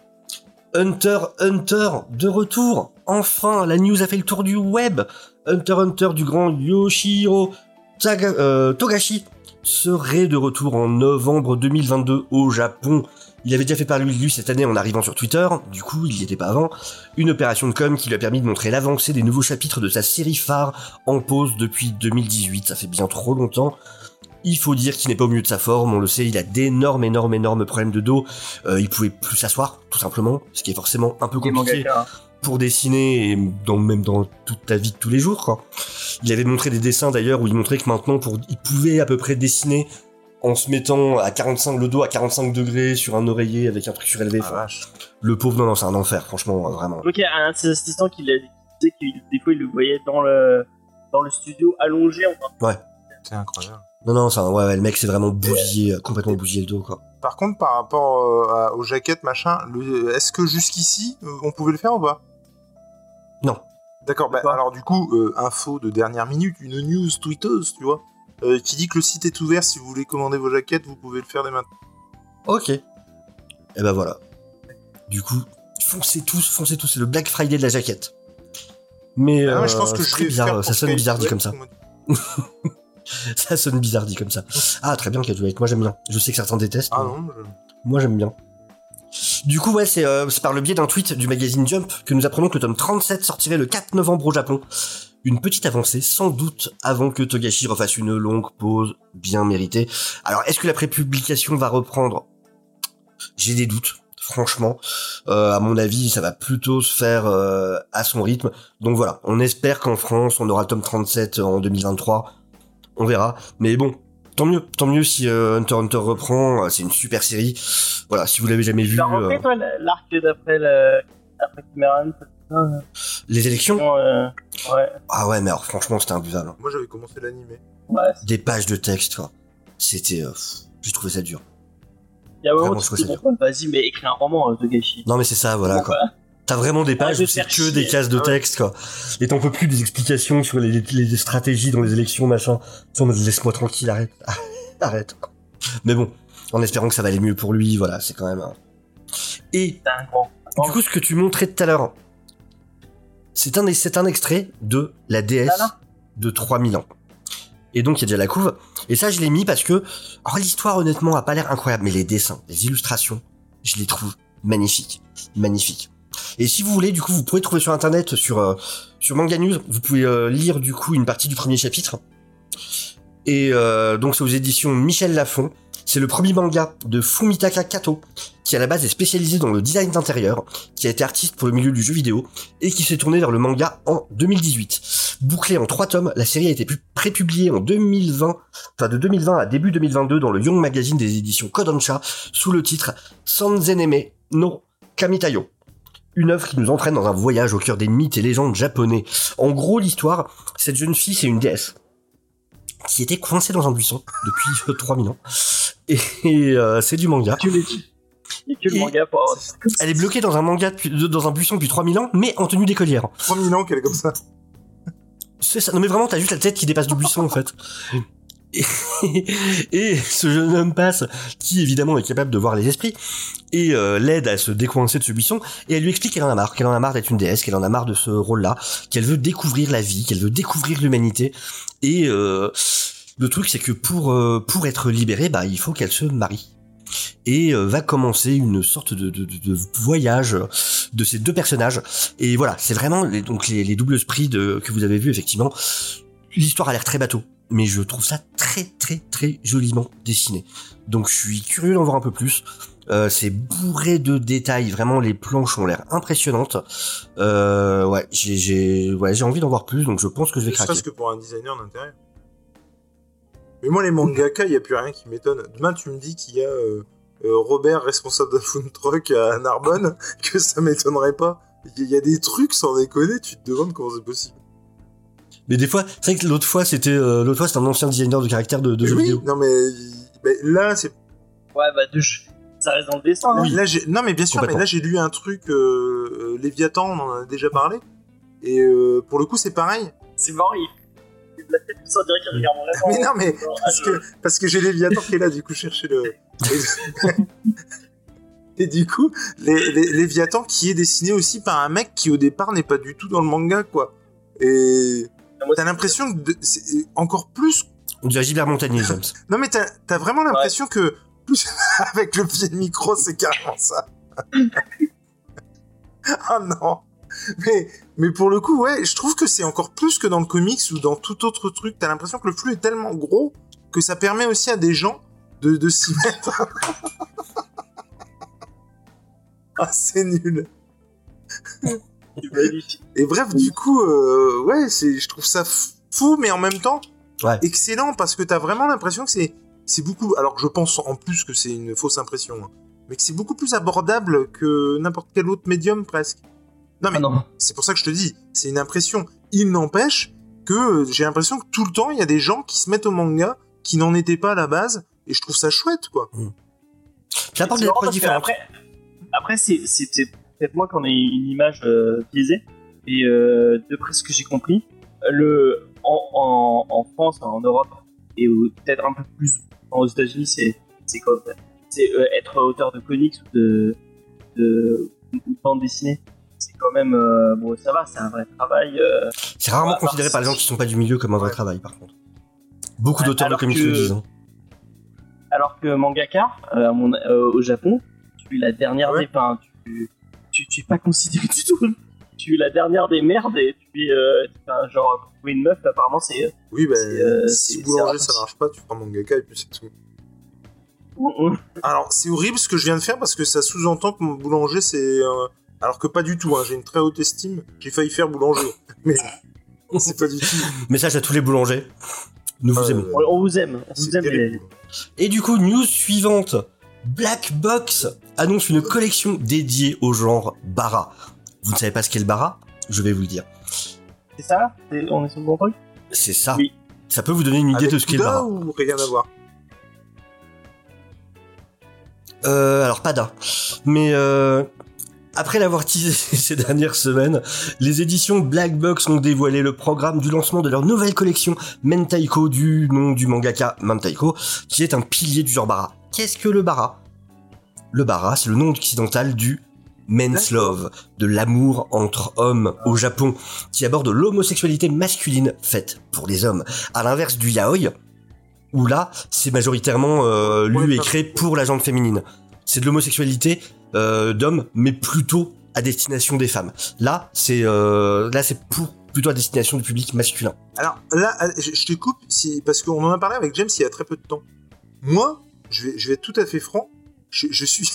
Hunter Hunter de retour. Enfin, la news a fait le tour du web. Hunter Hunter du grand Yoshihiro Taga- euh, Togashi serait de retour en novembre 2022 au Japon. Il avait déjà fait parler de lui cette année en arrivant sur Twitter, du coup il n'y était pas avant, une opération de com qui lui a permis de montrer l'avancée des nouveaux chapitres de sa série phare en pause depuis 2018, ça fait bien trop longtemps. Il faut dire qu'il n'est pas au milieu de sa forme, on le sait, il a d'énormes, énormes, énormes problèmes de dos, euh, il pouvait plus s'asseoir, tout simplement, ce qui est forcément un peu compliqué mangaka, hein. Pour dessiner et dans, même dans toute ta vie de tous les jours quoi. Il avait montré des dessins d'ailleurs où il montrait que maintenant pour il pouvait à peu près dessiner en se mettant à 45 le dos à 45 degrés sur un oreiller avec un truc surélevé. Ah, Enfin, le pauvre non non c'est un enfer franchement euh, vraiment. Donc il y a un de ses assistants qui disait que des fois il le voyait dans le dans le studio allongé en train C'est incroyable. Non non c'est un- ouais, ouais, le mec c'est vraiment bousillé euh, complètement bousillé le dos quoi. Par contre, par rapport euh, à- aux jaquettes, machin, le- est-ce que jusqu'ici, on pouvait le faire ou pas? D'accord, bah, alors du coup, euh, info de dernière minute, une news tweeteuse, tu vois, euh, qui dit que le site est ouvert, si vous voulez commander vos jaquettes, vous pouvez le faire dès maintenant. Ok. Et ben voilà. Du coup foncez tous foncez tous c'est le Black Friday de la jaquette. Mais Ah, euh, je pense que je vais bizarre faire ça sonne bizarre dit comme ça. Ça sonne bizarre dit comme ça. Ah très bien Cadouette, moi j'aime bien. Je sais que certains détestent. Ah non, je- Moi j'aime bien. Du coup, ouais, c'est euh, c'est par le biais d'un tweet du magazine Jump que nous apprenons que le tome 37 sortirait le 4 novembre au Japon. Une petite avancée, sans doute, avant que Togashi refasse une longue pause bien méritée. Alors, est-ce que la prépublication va reprendre? J'ai des doutes, franchement. Euh, à mon avis, ça va plutôt se faire euh, à son rythme. Donc voilà, on espère qu'en France, on aura le tome 37 en 2023. On verra. Mais bon, tant mieux, tant mieux si euh, Hunter x Hunter reprend. euh, C'est une super série. Voilà, si vous l'avez jamais vu, Tu as repris euh, toi l'arc d'après le Cameron les élections. euh, Ouais, Ah ouais, mais alors franchement, c'était imbuvable. hein. moi j'avais commencé l'animé. ouais. Des pages de texte, quoi. C'était, euh, j'ai trouvé ça dur. Il y a Vraiment, je trouve dis, bon, vas-y, mais écris un roman, euh, Togashi. Non mais c'est ça, voilà quoi. T'as vraiment des pages de où c'est que des cases de Ah texte, quoi. Et t'en peux plus des explications sur les, les stratégies dans les élections, machin. Tu laisse-moi tranquille, arrête. arrête. Mais bon, en espérant que ça va aller mieux pour lui, voilà, c'est quand même... un- Et du coup, ce que tu montrais tout à l'heure, c'est un, c'est un extrait de la DS Voilà. de 3000 ans. Et donc, il y a déjà la couve. Et ça, je l'ai mis parce que, alors l'histoire, honnêtement, a pas l'air incroyable, mais les dessins, les illustrations, je les trouve magnifiques. Magnifiques. Et si vous voulez, du coup, vous pouvez trouver sur internet, sur, euh, sur Manga News, vous pouvez euh, lire, du coup, une partie du premier chapitre. Et euh, donc, c'est aux éditions Michel Lafon. C'est le premier manga de Fumitaka Kato, qui à la base est spécialisé dans le design d'intérieur, qui a été artiste pour le milieu du jeu vidéo, et qui s'est tourné vers le manga en 2018. Bouclée en trois tomes, la série a été pu- prépubliée en 2020, enfin de 2020 à début 2022 dans le Young Magazine des éditions Kodansha, sous le titre Sanzeneme no Kamitayo. Une œuvre qui nous entraîne dans un voyage au cœur des mythes et légendes japonais. En gros, l'histoire, cette jeune fille, c'est une déesse qui était coincée dans un buisson depuis euh, 3000 ans. Et, et, euh, c'est du manga. Que le manga Elle est bloquée dans un manga depuis- dans un buisson depuis 3000 ans, mais en tenue d'écolière. 3000 ans qu'elle est comme ça. C'est ça. Non mais vraiment, t'as juste la tête qui dépasse du buisson en fait. Et, ce jeune homme passe, qui évidemment est capable de voir les esprits, et euh, l'aide à se décoincer de ce buisson, et elle lui explique qu'elle en a marre, qu'elle en a marre d'être une déesse, qu'elle en a marre de ce rôle-là, qu'elle veut découvrir la vie, qu'elle veut découvrir l'humanité, et euh, le truc c'est que pour euh, pour être libérée, bah il faut qu'elle se marie. Et va commencer une sorte de, voyage de ces deux personnages. Et voilà, c'est vraiment les, donc les, les doubles esprits que vous avez vus effectivement. L'histoire a l'air très bateau, mais je trouve ça très très très joliment dessiné. Donc je suis curieux d'en voir un peu plus. Euh, c'est bourré de détails, vraiment les planches ont l'air impressionnantes. Euh, ouais, j'ai j'ai ouais, j'ai envie d'en voir plus, donc je pense que je vais craquer. serait-ce que pour un designer d'intérieur. Mais moi, les mangaka, il n'y a plus rien qui m'étonne. Demain, tu me dis qu'il y a euh, Robert, responsable d'un food truck à Narbonne, que ça m'étonnerait pas. Il y a des trucs, sans déconner, tu te demandes comment c'est possible. Mais des fois, c'est vrai que l'autre fois c'était euh, l'autre fois c'était un ancien designer de caractère de, de jeux oui, vidéo. non mais, là, c'est Ouais, bah, de... ça reste dans le dessin. hein. Là, j'ai- non, mais bien sûr, mais là, j'ai lu un truc, euh, Léviathan, on en a déjà parlé. Et euh, pour le coup, c'est pareil. C'est marrant, il il la tête, ça, on dirait qu'il regarde vraiment. Mais non, mais Genre, parce ah, que, parce que j'ai Léviathan qui est là, du coup, chercher le. Et du coup, les, les- Léviathan qui est dessiné aussi par un mec qui, au départ, n'est pas du tout dans le manga, quoi. Et t'as l'impression que de- c'est encore plus On dirait Gilbert Montagnier, James. Non, mais t'as as vraiment l'impression que plus avec le pied de micro, c'est carrément ça. ah non. Mais, mais pour le coup, ouais, je trouve que c'est encore plus que dans le comics ou dans tout autre truc. T'as l'impression que le flux est tellement gros que ça permet aussi à des gens de, de s'y mettre. ah, c'est nul. Et bref, du coup, euh, ouais, c'est, je trouve ça fou, mais en même temps, Ouais. excellent parce que t'as vraiment l'impression que c'est, c'est beaucoup. Alors que je pense en plus que c'est une fausse impression, hein, mais que c'est beaucoup plus abordable que n'importe quel autre médium presque. Non mais Ah non. c'est pour ça que je te dis, c'est une impression. Il n'empêche que j'ai l'impression que tout le temps il y a des gens qui se mettent au manga qui n'en étaient pas à la base, et je trouve ça chouette quoi. Ça apporte C'est des approches différentes. Après, après c'est peut-être moi qui en ai une image euh, biaisée. Et euh, d'après ce que j'ai compris, le, en, en, en France, en Europe, et peut-être un peu plus aux États-Unis, c'est c'est comme c'est euh, être auteur de comics ou de, de, de bande dessinée. C'est quand même euh, bon, ça va, c'est un vrai travail. euh, C'est rarement considéré par les gens qui sont pas du milieu comme un vrai travail, par contre. Beaucoup Ouais, d'auteurs de comics que- le disent. hein. Alors que mangaka, mon- au Japon, tu es la dernière Ouais. des. Tu, tu, es pas considéré du tout. Tu es la dernière des merdes et tu es euh, enfin, genre pour trouver une meuf. Apparemment, c'est. Oui, bah, euh, si boulanger ça marche pas, tu prends mangaka et puis c'est tout. Alors, c'est horrible ce que je viens de faire parce que ça sous-entend que mon boulanger c'est. euh, Alors que pas du tout, hein, j'ai une très haute estime, j'ai failli faire boulanger. Mais c'est pas du tout. Message à tous les boulangers. Nous vous Euh, aimons. On, on vous aime. On vous aime. Et du coup, news suivante. Black Box annonce une collection dédiée au genre Bara. Vous ne savez pas ce qu'est le Bara Je vais vous le dire. C'est ça? C'est- On est sur le bon truc? C'est ça. Oui. Ça peut vous donner une idée Avec de ce qu'est le Bara. ou rien à voir Euh, alors pas d'un. Mais euh, après l'avoir teasé ces dernières semaines, les éditions Black Box ont dévoilé le programme du lancement de leur nouvelle collection Mentaiko du nom du mangaka Mentaiko, qui est un pilier du genre bara. Qu'est-ce que le bara? Le bara, c'est le nom occidental du men's love, de l'amour entre hommes au Japon, qui aborde l'homosexualité masculine faite pour les hommes, à l'inverse du yaoi, où là, c'est majoritairement euh, lu et créé pour la gente féminine. C'est de l'homosexualité euh, d'hommes, mais plutôt à destination des femmes. Là, c'est euh, là, c'est pour plutôt à destination du public masculin. Alors là, je, je te coupe si, parce qu'on en a parlé avec James il y a très peu de temps. Moi, je vais, je vais être tout à fait franc, je, je suis.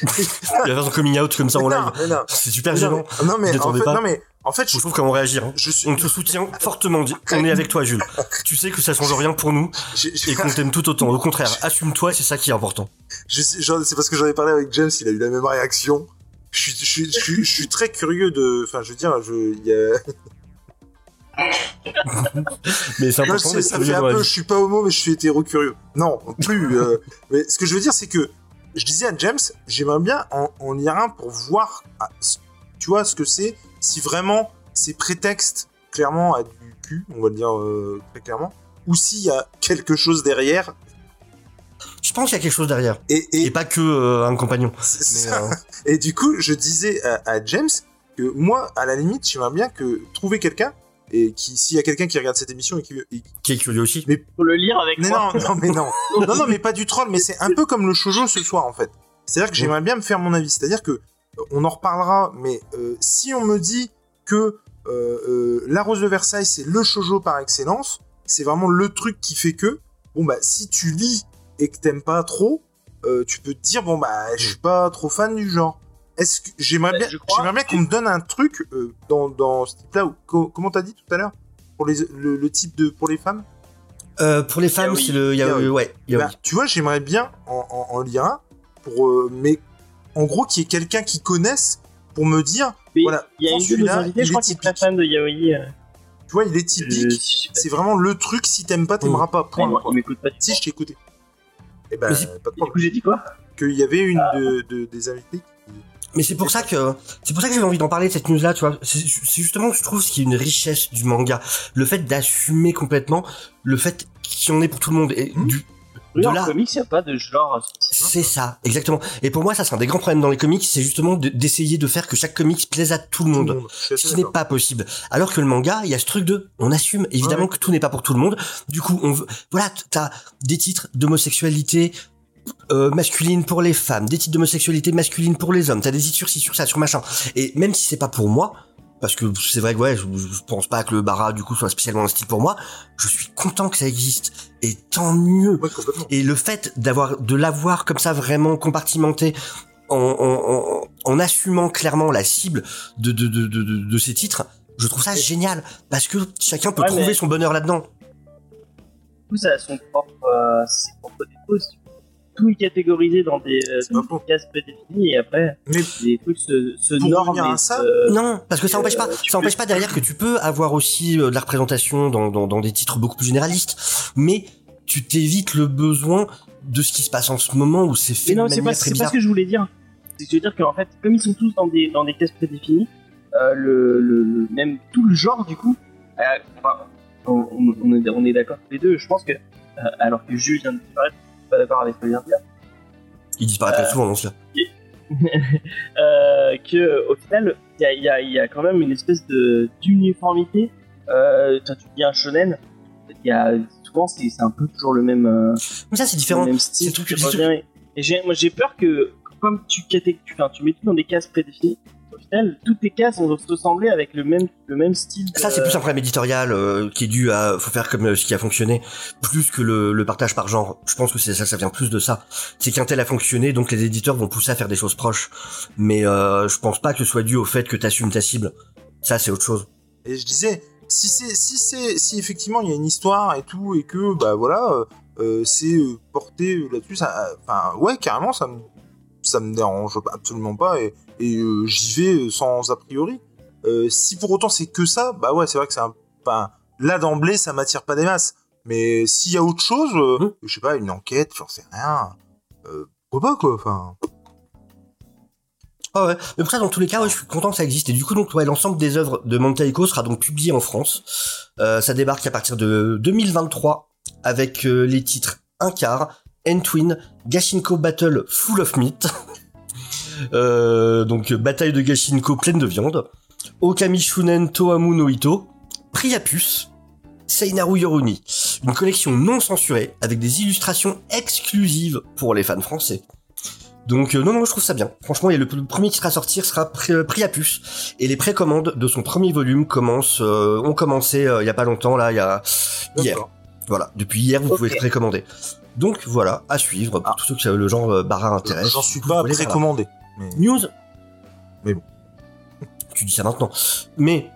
Il va faire son coming out comme ça en live. C'est super gênant. non, mais en fait, pas. non mais en fait, je, Je trouve comment réagir. hein. je suis. On te soutient fortement. On est avec toi, Jules. Tu sais que ça change rien pour nous je- je- et qu'on t'aime tout autant. Au contraire, assume-toi, c'est ça qui est important. C'est parce que j'en ai parlé avec James, il a eu la même réaction. Je suis, je suis, je suis, je suis très curieux de. Enfin, je veux dire, je, il y a... Mais c'est important d'être ça fait un peu, je suis pas homo, mais je suis hétéro curieux. Non, plus. euh, mais ce que je veux dire, c'est que je disais à James, j'aimerais bien en, en lire un pour voir, ah, tu vois, ce que c'est, si vraiment c'est prétexte clairement à du cul, on va le dire euh, très clairement, ou s'il y a quelque chose derrière. Je pense qu'il y a quelque chose derrière. Et, et, Et pas que euh, un compagnon. c'est Mais, ça. euh, Et du coup, je disais à, à James que moi, à la limite, j'aimerais bien que trouver quelqu'un et qui, s'il y a quelqu'un qui regarde cette émission et qui, et- qui est curieux aussi. Faut le lire avec mais moi. non, non, mais non, non, non, mais pas du troll, mais c'est un peu comme le shoujo ce soir en fait. C'est-à-dire que j'aimerais bien me faire mon avis. C'est-à-dire que euh, on en reparlera, mais euh, si on me dit que euh, euh, La Rose de Versailles c'est le shoujo par excellence, c'est vraiment le truc qui fait que bon bah si tu lis et que t'aimes pas trop, euh, tu peux te dire bon bah je suis pas trop fan du genre. Est-ce que j'aimerais Ouais, bien, j'aimerais bien qu'on me donne un truc euh, dans dans ce type-là ou co- comment t'as dit tout à l'heure? Pour les le, le type de pour les femmes? Euh, pour les femmes, Yaoi. c'est le yaoi. Yaoi. Ouais, yaoi. Bah, tu vois, j'aimerais bien en, en, en lire un, pour, euh, mais en gros, qu'il y ait quelqu'un qui connaisse pour me dire, Mais Voilà, il y a une de invités, je est crois qu'il est très typique. fan de Yaoi. euh, tu vois, il est typique, c'est vraiment le truc, si t'aimes pas, t'aimeras pas. Ouais, Point. moi, pas Si je t'ai écouté. Eh ben, pas de Du coup, j'ai dit quoi? Qu'il y avait une de, de- des invités qui... Mais c'est pour ça que c'est pour ça que j'avais envie d'en parler de cette news là, tu vois. C'est justement je trouve ce qui est une richesse du manga, le fait d'assumer complètement le fait qu'il en ait pour tout le monde et Mhm. du Oui, de en là- comics, il n'y a pas de genre spécifique. C'est ça, exactement. Et pour moi, ça, c'est un des grands problèmes dans les comics, c'est justement de- d'essayer de faire que chaque comics plaise à tout le Tout monde. le monde. Ce n'est pas possible. Alors que le manga, il y a ce truc de, on assume évidemment Ouais. que tout n'est pas pour tout le monde. Du coup, on veut, voilà, t'as des titres d'homosexualité euh, masculine pour les femmes, des titres d'homosexualité masculine pour les hommes. T'as des titres sur ci, sur ça, sur machin. Et même si c'est pas pour moi, parce que c'est vrai que ouais, je, je pense pas que le bara du coup soit spécialement un style pour moi. Je suis content que ça existe. Et tant mieux. Ouais. Et le fait d'avoir de l'avoir comme ça vraiment compartimenté en, en, en, en assumant clairement la cible de, de, de, de, de, de ces titres, je trouve ça génial parce que chacun peut Ouais, trouver mais- son bonheur là-dedans. Du coup, ça a son propre, euh, ses propres défauts. Tout est catégorisé dans des, euh, dans faux. des cases prédéfinies et après, Mais les trucs se, se norment à ça, se- Non, parce que ça euh, empêche pas, ça empêche pas derrière que tu peux avoir aussi euh, de la représentation dans, dans, dans des titres beaucoup plus généralistes, mais tu t'évites le besoin de ce qui se passe en ce moment où c'est fait Mais non, c'est pas, très c'est pas bizarre. ce que je voulais dire. C'est que je veux dire qu'en fait, comme ils sont tous dans des, dans des cases prédéfinies, euh, le, le, le- même tout le genre, du coup, euh, enfin, on, est, on est d'accord tous les deux. Je pense que, euh, alors que Jules vient de disparaître, suis pas d'accord avec ce que je viens de dire, Il disparaît très souvent dans ce euh, que au final, il y a, y, a, il y a quand même une espèce de d'uniformité. Euh, toi, tu dis un shonen, il y a souvent c'est un peu toujours le même. euh, Mais ça c'est le différent. même style. Et j'ai, moi j'ai peur que comme tu, tu, enfin, tu mets tout dans des cases prédéfinies, final toutes tes cases vont se ressembler avec le même, le même style. de- Ça, c'est plus un problème éditorial euh, qui est dû à faut faire comme euh, ce qui a fonctionné, plus que le, le partage par genre. Je pense que c'est ça, ça vient plus de ça. C'est qu'un tel a fonctionné, donc les éditeurs vont pousser à faire des choses proches. Mais euh, je pense pas que ce soit dû au fait que t'assumes ta cible. Ça, c'est autre chose. Et je disais, si c'est, si c'est, si effectivement il y a une histoire et tout, et que bah voilà, euh, c'est porté là-dessus, ça, enfin ouais, carrément, ça me, ça me dérange absolument pas, et, et euh, j'y vais sans a priori. Euh, si pour autant c'est que ça, bah ouais, c'est vrai que c'est un, enfin là d'emblée ça m'attire pas des masses. Mais s'il y a autre chose, euh, Mhm. je sais pas, une enquête, j'en sais rien, euh, pourquoi pas quoi, enfin. Ah ouais. Mais ça, dans tous les cas, ouais, je suis content que ça existe. Et du coup, donc, ouais, l'ensemble des œuvres de Montaico sera donc publié en France. Euh, ça débarque à partir de 2023 avec euh, les titres Un quart, N-Twin, Gashinko Battle Full of Meat. Euh, donc, bataille de Gashinko pleine de viande. Okami Shunen Toamu no Ito. Priapus. Seinaru Yoruni. Une collection non censurée avec des illustrations exclusives pour les fans français. Donc euh, non, non, je trouve ça bien. Franchement, et le, le premier titre à sortir sera euh, Priapus. Et les précommandes de son premier volume commencent, euh, ont commencé euh, il y a pas longtemps, là, il y a hier. Voilà, depuis hier, vous pouvez Ok. précommander. Donc voilà, à suivre. Pour Ah. tous ceux que le genre Barra intéresse. J'en suis pas pouvez précommandé. Mais... News. Mais bon. Tu dis ça maintenant. Mais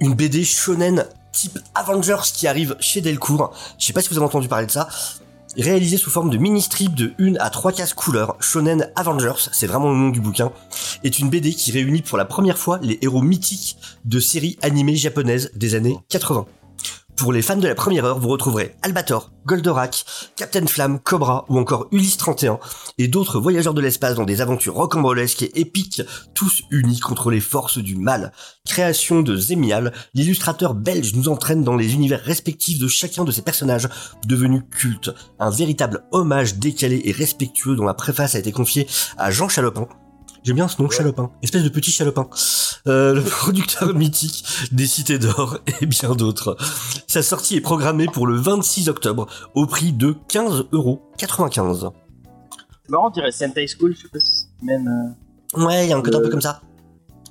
une BD shonen type Avengers qui arrive chez Delcourt. Je sais pas si vous avez entendu parler de ça. Réalisé sous forme de mini-strip de 1 à 3 cases couleurs, Shonen Avengers, c'est vraiment le nom du bouquin, est une BD qui réunit pour la première fois les héros mythiques de séries animées japonaises des années 80. Pour les fans de la première heure, vous retrouverez Albator, Goldorak, Captain Flamme, Cobra ou encore Ulysse 31 et d'autres voyageurs de l'espace dans des aventures rocambolesques et épiques, tous unis contre les forces du mal. Création de Zemial, l'illustrateur belge nous entraîne dans les univers respectifs de chacun de ces personnages devenus cultes. Un véritable hommage décalé et respectueux dont la préface a été confiée à Jean Chalopin. J'aime bien ce nom, Ouais. Chalopin. Espèce de petit Chalopin. Euh, le producteur mythique des Cités d'Or et bien d'autres. Sa sortie est programmée pour le 26 octobre au prix de 15,95€. C'est marrant, on dirait Sentai School, je sais pas si c'est même. euh, Ouais, il y a un côté un peu comme ça.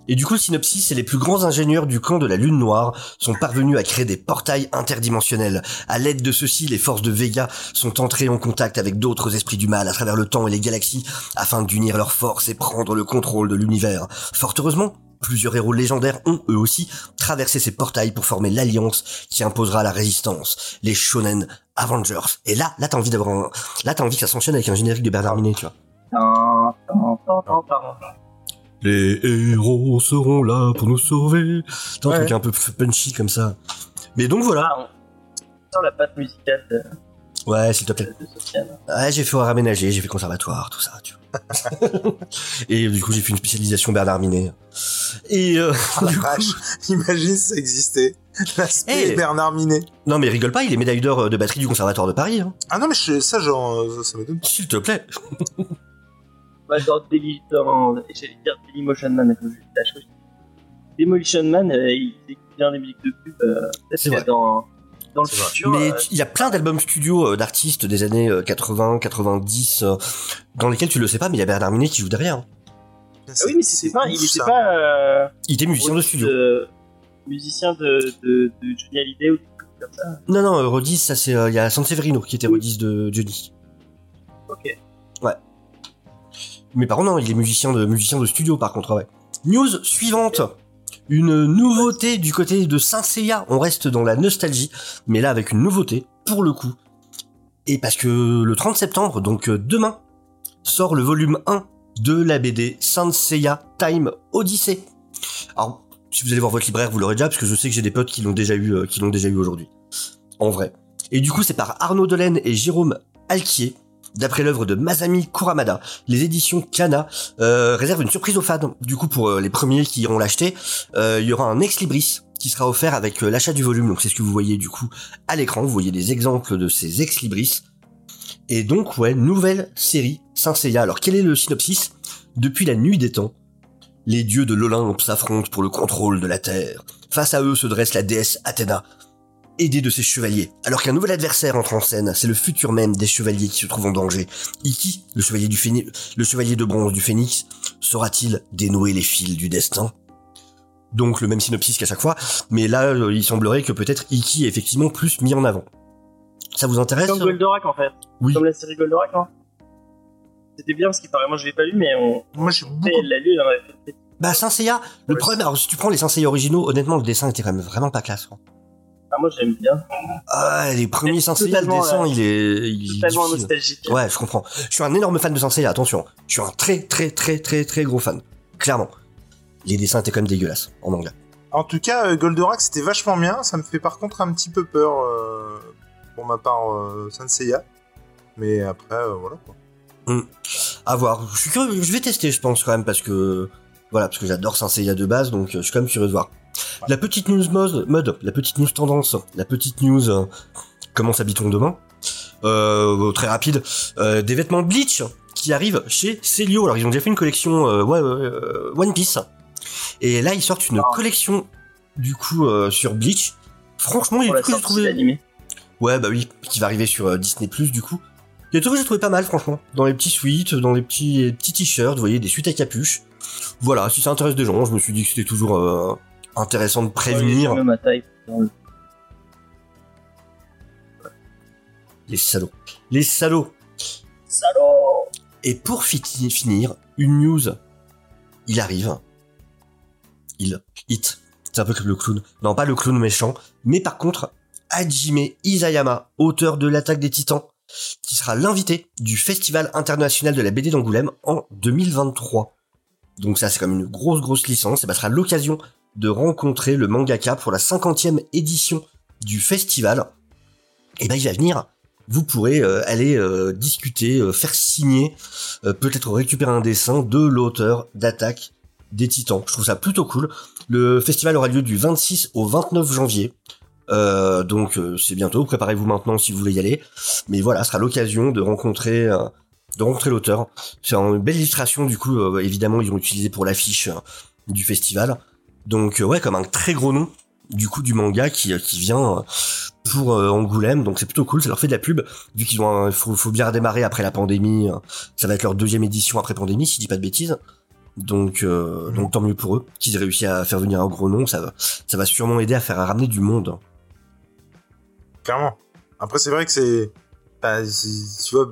Et du coup, le synopsis, c'est les plus grands ingénieurs du clan de la Lune Noire sont parvenus à créer des portails interdimensionnels. À l'aide de ceux-ci, les forces de Vega sont entrées en contact avec d'autres esprits du mal à travers le temps et les galaxies afin d'unir leurs forces et prendre le contrôle de l'univers. Fort heureusement, plusieurs héros légendaires ont, eux aussi, traversé ces portails pour former l'alliance qui imposera la résistance. Les Shonen Avengers. Et là, là, t'as envie d'avoir un, là, t'as envie que ça s'enchaîne avec un générique de Bernard Minet, tu vois. Les héros seront là pour nous sauver. C'est un Ouais. truc un peu punchy comme ça. Mais donc voilà. Sent la patte musicale de. Ouais, s'il te plaît. de social. Ouais, j'ai fait horaire aménagé, j'ai fait conservatoire, tout ça, tu vois. et du coup, j'ai fait une spécialisation Bernard Minet. Et euh, Ah, la du coup- vache. Imagine si ça existait. L'aspect Eh. Bernard Minet. non mais rigole pas, il est médaille d'or de batterie du conservatoire de Paris. Hein. Ah non, mais je- ça, genre, ça, ça m'étonne pas. S'il te plaît. Bah, dans Daily, dans, j'allais dire Dailymotion Man, du la chose. Demolition Man, euh, il écoute bien les musiques de pub, euh, C'est vrai. dans, dans le futur. Mais euh, il y a plein d'albums studio euh, d'artistes des années euh, 80, 90, euh, dans lesquels tu le sais pas, mais il y a Bernard Minet qui joue derrière. hein. ah oui, mais c'était pas, il était pas, euh, Il était musicien de studio. de- musicien de, de, de Johnny Hallyday ou des trucs comme ça. Non, non, euh, Rodis, ça c'est, euh, il y a Sanseverino qui était Rodis de Johnny. Mais par contre, non, il est musicien de, musicien de studio, par contre, ouais. News suivante. Une nouveauté du côté de Saint Seiya. On reste dans la nostalgie, mais là avec une nouveauté, pour le coup. Et parce que le 30 septembre, donc euh, demain, sort le volume 1 de la BD Saint Seiya Time Odyssey. Alors, si vous allez voir votre libraire, vous l'aurez déjà, parce que je sais que j'ai des potes qui l'ont déjà eu, euh, qui l'ont déjà eu aujourd'hui. En vrai. Et du coup, c'est par Arnaud Delaine et Jérôme Alquier, d'après l'œuvre de Masami Kuramada. Les éditions Kana euh, réservent une surprise aux fans. Du coup, pour euh, les premiers qui iront l'acheter, euh, il y aura un ex libris qui sera offert avec euh, l'achat du volume. Donc c'est ce que vous voyez du coup à l'écran. Vous voyez des exemples de ces ex libris. Et donc ouais, nouvelle série Saint Seiya. Alors quel est le synopsis? Depuis la nuit des temps, les dieux de l'Olympe s'affrontent pour le contrôle de la terre. Face à eux se dresse la déesse Athéna, aidée de ses chevaliers. Alors qu'un nouvel adversaire entre en scène, c'est le futur même des chevaliers qui se trouvent en danger. Iki, le chevalier du phénix, le chevalier de bronze du phénix, saura-t-il dénouer les fils du destin? Donc le même synopsis qu'à chaque fois, mais là euh, il semblerait que peut-être Iki est effectivement plus mis en avant. Ça vous intéresse? Comme Goldorak en fait. Oui. Comme la série Goldorak, non C'était bien parce qu'il paraît, moi je l'ai pas lu, mais on. Moi, beaucoup. L'a lu, en avait fait. Bah Saint Seiya, le Ouais. problème, alors si tu prends les Saint Seiya originaux, honnêtement le dessin était quand même vraiment pas classe. quoi. Ah, moi j'aime bien. Ah les premiers Saint Seiya, le dessin il est, il Totalement difficile. nostalgique. Ouais, je comprends. Je suis un énorme fan de Saint Seiya, attention. Je suis un très très très très très gros fan. Clairement. Les dessins étaient quand même dégueulasses en manga. En tout cas, euh, Goldorak, c'était vachement bien. Ça me fait par contre un petit peu peur euh, pour ma part euh, Saint Seiya. Mais après, euh, voilà quoi. À voir. Je suis curieux, je vais tester, je pense quand même parce que voilà, parce que j'adore Saint Seiya de base, donc je suis quand même curieux de voir. La petite news mode, mode, la petite news tendance, la petite news. euh, comment s'habitons demain euh, Très rapide. Euh, des vêtements Bleach qui arrivent chez Celio. Alors ils ont déjà fait une collection One Piece, et là ils sortent une collection du coup sur Bleach. Franchement, il y a des trucs que j'ai trouvé. Ouais, bah oui, qui va arriver sur Disney Plus du coup. Il y a des trucs que j'ai trouvé pas mal, franchement. Dans les petits suites, dans les petits t-shirts, vous voyez, des suites à capuche. Voilà, si ça intéresse des gens, je me suis dit que c'était toujours intéressant de prévenir Ouais, taille. les salauds. Les salauds. Salaud Et pour fi- finir, une news. Il arrive. Il. It. C'est un peu comme le clown. Non, pas le clown méchant. Mais par contre, Hajime Isayama, auteur de l'attaque des titans, qui sera l'invité du Festival international de la BD d'Angoulême en 2023. Donc ça, c'est comme une grosse, grosse licence. Et bah, sera l'occasion de rencontrer le mangaka pour la 50e édition du festival. Et ben, il va venir. Vous pourrez euh, aller euh, discuter, euh, faire signer, peut-être récupérer un dessin de l'auteur d'attaque des titans. Je trouve ça plutôt cool. Le festival aura lieu du 26 au 29 janvier. Donc c'est bientôt, préparez-vous maintenant si vous voulez y aller. Mais voilà, ce sera l'occasion de rencontrer de rencontrer l'auteur. C'est une belle illustration du coup, évidemment ils ont utilisé pour l'affiche du festival. Donc euh, ouais, comme un très gros nom du coup du manga qui, euh, qui vient euh, pour euh, Angoulême, donc c'est plutôt cool, ça leur fait de la pub, vu qu'ils ont un, faut, faut bien redémarrer après la pandémie, euh, ça va être leur deuxième édition après pandémie, si je dis pas de bêtises. Donc, euh, donc tant mieux pour eux, qu'ils aient réussi à faire venir un gros nom, ça va, ça va sûrement aider à faire ramener du monde. Clairement. Après, c'est vrai que c'est. bah, tu vois,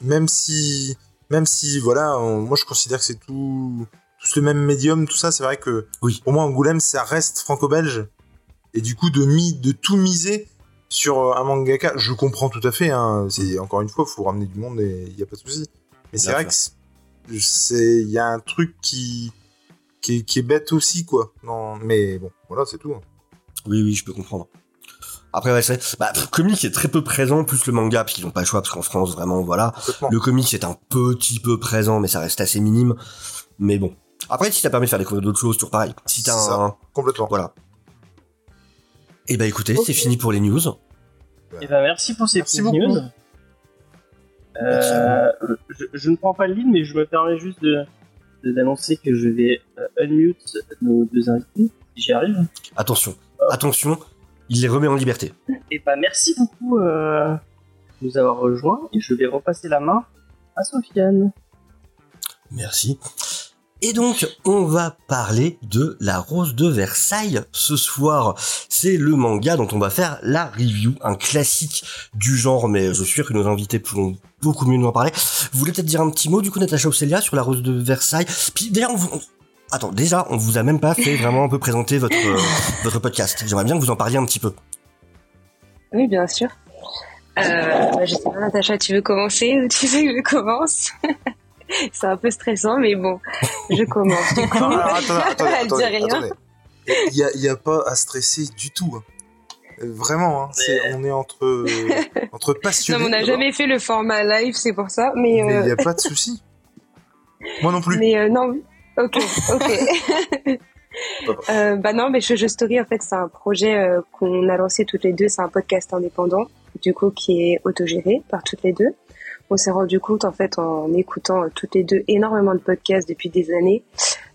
même si. Même si, voilà, on- moi je considère que c'est tout. Tous le même médium, tout ça, c'est vrai que. Oui. Pour moi, Angoulême, ça reste franco-belge. Et du coup, de, mi, de tout miser sur euh, un mangaka, je comprends tout à fait. Hein, c'est, encore une fois, il faut ramener du monde et il n'y a pas de souci. Mais c'est vrai que c'est-. Il y a un truc qui. Qui est, qui est bête aussi, quoi. Non, mais bon, voilà, c'est tout. hein. Oui, oui, je peux comprendre. Après, ouais, c'est bah, pff, comics est très peu présent, plus le manga, parce qu'ils n'ont pas le choix, parce qu'en France, vraiment, voilà. Le comics est un petit peu présent, mais ça reste assez minime. Mais bon. Après, si ça permet de faire découvrir d'autres choses, toujours pareil. Si t'as C'est ça. un... Complètement. Voilà. Et bah écoutez, Ok. c'est fini pour les news. Et ben merci pour ces Merci petites beaucoup. news. Euh, je, je ne prends pas le lead, mais je me permets juste de d'annoncer que je vais euh, unmute nos deux invités, si j'y arrive. Attention, attention, il les remet en liberté. Et bah merci beaucoup euh, de nous avoir rejoints, et je vais repasser la main à Sofiane. Merci. Et donc, on va parler de La Rose de Versailles ce soir. C'est le manga dont on va faire la review, un classique du genre, mais je suis sûr que nos invités pourront beaucoup mieux nous en parler. Vous voulez peut-être dire un petit mot, du coup, Natacha Ocelia, sur La Rose de Versailles? Puis d'ailleurs, on vous... Attends, déjà, on vous a même pas fait vraiment un peu présenter votre, euh, votre podcast. J'aimerais bien que vous en parliez un petit peu. Oui, bien sûr. Euh, bah, je sais pas, Natacha, tu veux commencer ou tu veux que je commence? C'est un peu stressant, mais bon, je commence. Du coup, Alors, attendez, attendez, attendez, rien. attendez. Il y a, il y a pas à stresser du tout. hein. Euh, Vraiment, hein, on est entre, euh, passionnés. on n'a jamais fait le format live, c'est pour ça. Mais, Mais il euh, n'y a pas de souci. Moi non plus. mais euh, non, ok, ok. Euh, bah non, mais Shoujo Story, en fait, c'est un projet euh, qu'on a lancé toutes les deux. C'est un podcast indépendant, du coup, qui est autogéré par toutes les deux. On s'est rendu compte, en fait, en écoutant euh, toutes les deux énormément de podcasts depuis des années,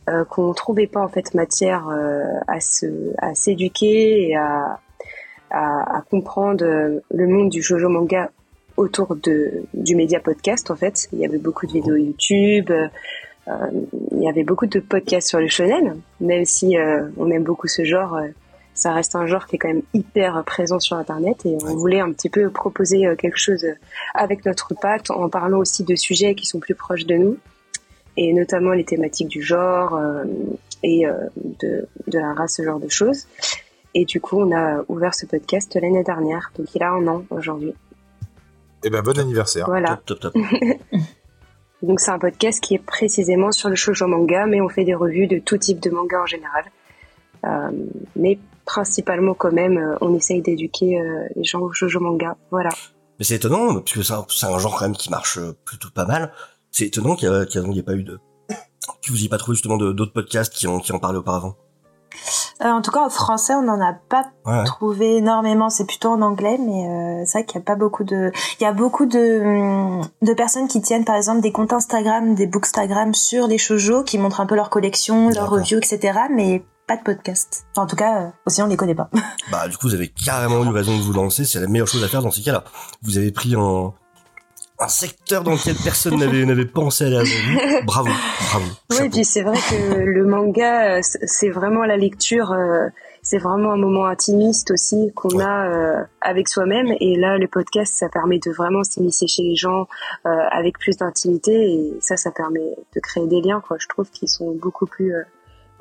euh, qu'on trouvait pas, en fait, matière euh, à s'éduquer et à, comprendre euh, le monde du shoujo manga autour de, du média podcast, en fait. Il y avait beaucoup de vidéos YouTube, il y avait beaucoup de podcasts sur le shonen, même si on aime beaucoup ce genre, ça reste un genre qui est quand même hyper présent sur Internet et on voulait un petit peu proposer euh, quelque chose euh, avec notre patte en parlant aussi de sujets qui sont plus proches de nous et notamment les thématiques du genre euh, et euh, de, de la race, ce genre de choses. Et du coup, on a ouvert ce podcast l'année dernière, donc il a un an aujourd'hui. Eh ben, bon anniversaire. Voilà. Top, top, top. Donc c'est un podcast qui est précisément sur le shoujo manga, mais on fait des revues de tout type de manga en général. Euh, mais principalement quand même, euh, on essaye d'éduquer euh, les gens au shoujo manga. Voilà. Mais c'est étonnant, parce que c'est un, genre quand même qui marche euh, plutôt pas mal. C'est étonnant qu'il n'y ait pas eu de... Que vous ayez pas trouvé justement de- d'autres podcasts qui, ont, qui en parlaient auparavant. Euh, en tout cas, en français, on n'en a pas Ouais, trouvé énormément. C'est plutôt en anglais, mais euh, c'est vrai qu'il n'y a pas beaucoup de. Il y a beaucoup de hum, de personnes qui tiennent, par exemple, des comptes Instagram, des bookstagram sur les shoujo, qui montrent un peu leur collection, leurs reviews, etc. Mais pas de podcast. Enfin, en tout cas, euh, aussi on les connaît pas. Bah du coup vous avez carrément eu raison de vous lancer, c'est la meilleure chose à faire dans ces cas-là. Vous avez pris un, un secteur dans lequel personne n'avait n'avait pensé aller avant vous. Bravo, bravo. Oui, puis c'est vrai que le manga, euh, c'est vraiment la lecture, euh, c'est vraiment un moment intimiste aussi qu'on Ouais. a euh, avec soi-même. Et là, le podcast, ça permet de vraiment s'immiscer chez les gens euh, avec plus d'intimité. Et ça, ça permet de créer des liens, quoi. Je trouve qu'ils sont beaucoup plus, euh,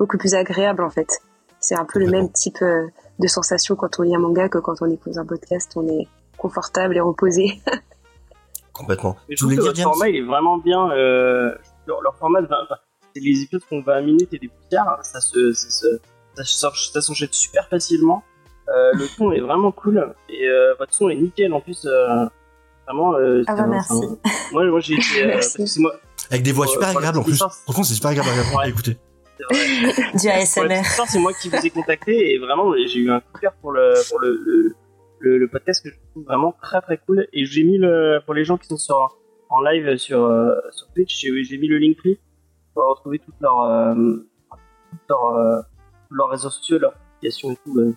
beaucoup plus agréables en fait. C'est un peu le même type euh, de sensation quand on lit un manga que quand on écoute un podcast. On est confortable et reposé. Complètement. Mais je trouve que James format il est vraiment bien. Euh, leur, leur format, de 20 enfin, c'est les épisodes font 20 minutes et des poussières. Ça se, ça se, ça, sort- ça s'enchaîne super facilement. Euh, le son est vraiment cool et euh, votre son est nickel en plus. Euh, vraiment. Euh, Ah bah, merci. un- Moi, moi j'ai été. Euh. Avec des voix super agréables en plus. Franchement c'est super agréable à écouter. Vrai. Du ASMR. c'est moi qui vous ai contacté et vraiment j'ai eu un coup de cœur pour le pour le, le, le, le podcast que je trouve vraiment très très cool et j'ai mis le pour les gens qui sont sur en live sur euh, sur Twitch j'ai mis le link pour retrouver toutes leurs euh, toutes leurs, euh, leurs réseaux sociaux leurs applications et tout euh.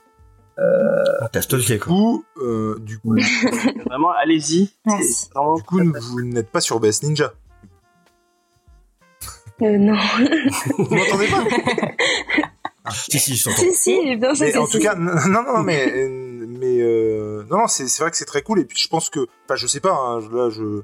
T'as stalké Du quoi. coup, euh, du coup, vraiment allez-y du coup, vous n'êtes pas sur BS Ninja. Euh, non. Vous m'entendez pas Si si je t'entends. si, si, bien sûr en si. tout cas, non, non, mais, mais euh, non, non, c'est c'est vrai que c'est très cool. Et puis je pense que, enfin, je sais pas, hein, là, je,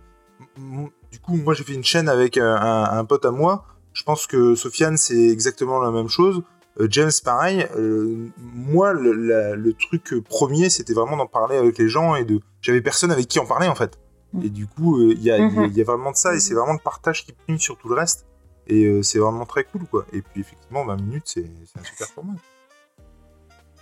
du coup, moi, j'ai fait une chaîne avec un, un- un pote à moi. Je pense que Sofiane, c'est exactement la même chose. Euh, James, pareil. Euh, moi, le, la- le truc premier, c'était vraiment d'en parler avec les gens et de, j'avais personne avec qui en parler en fait. Et du coup, euh, il y, a, il y a- il y a vraiment de ça, et c'est vraiment le partage qui prime sur tout le reste. Et euh, c'est vraiment très cool, quoi. Et puis, effectivement, 20 minutes, c'est un super format.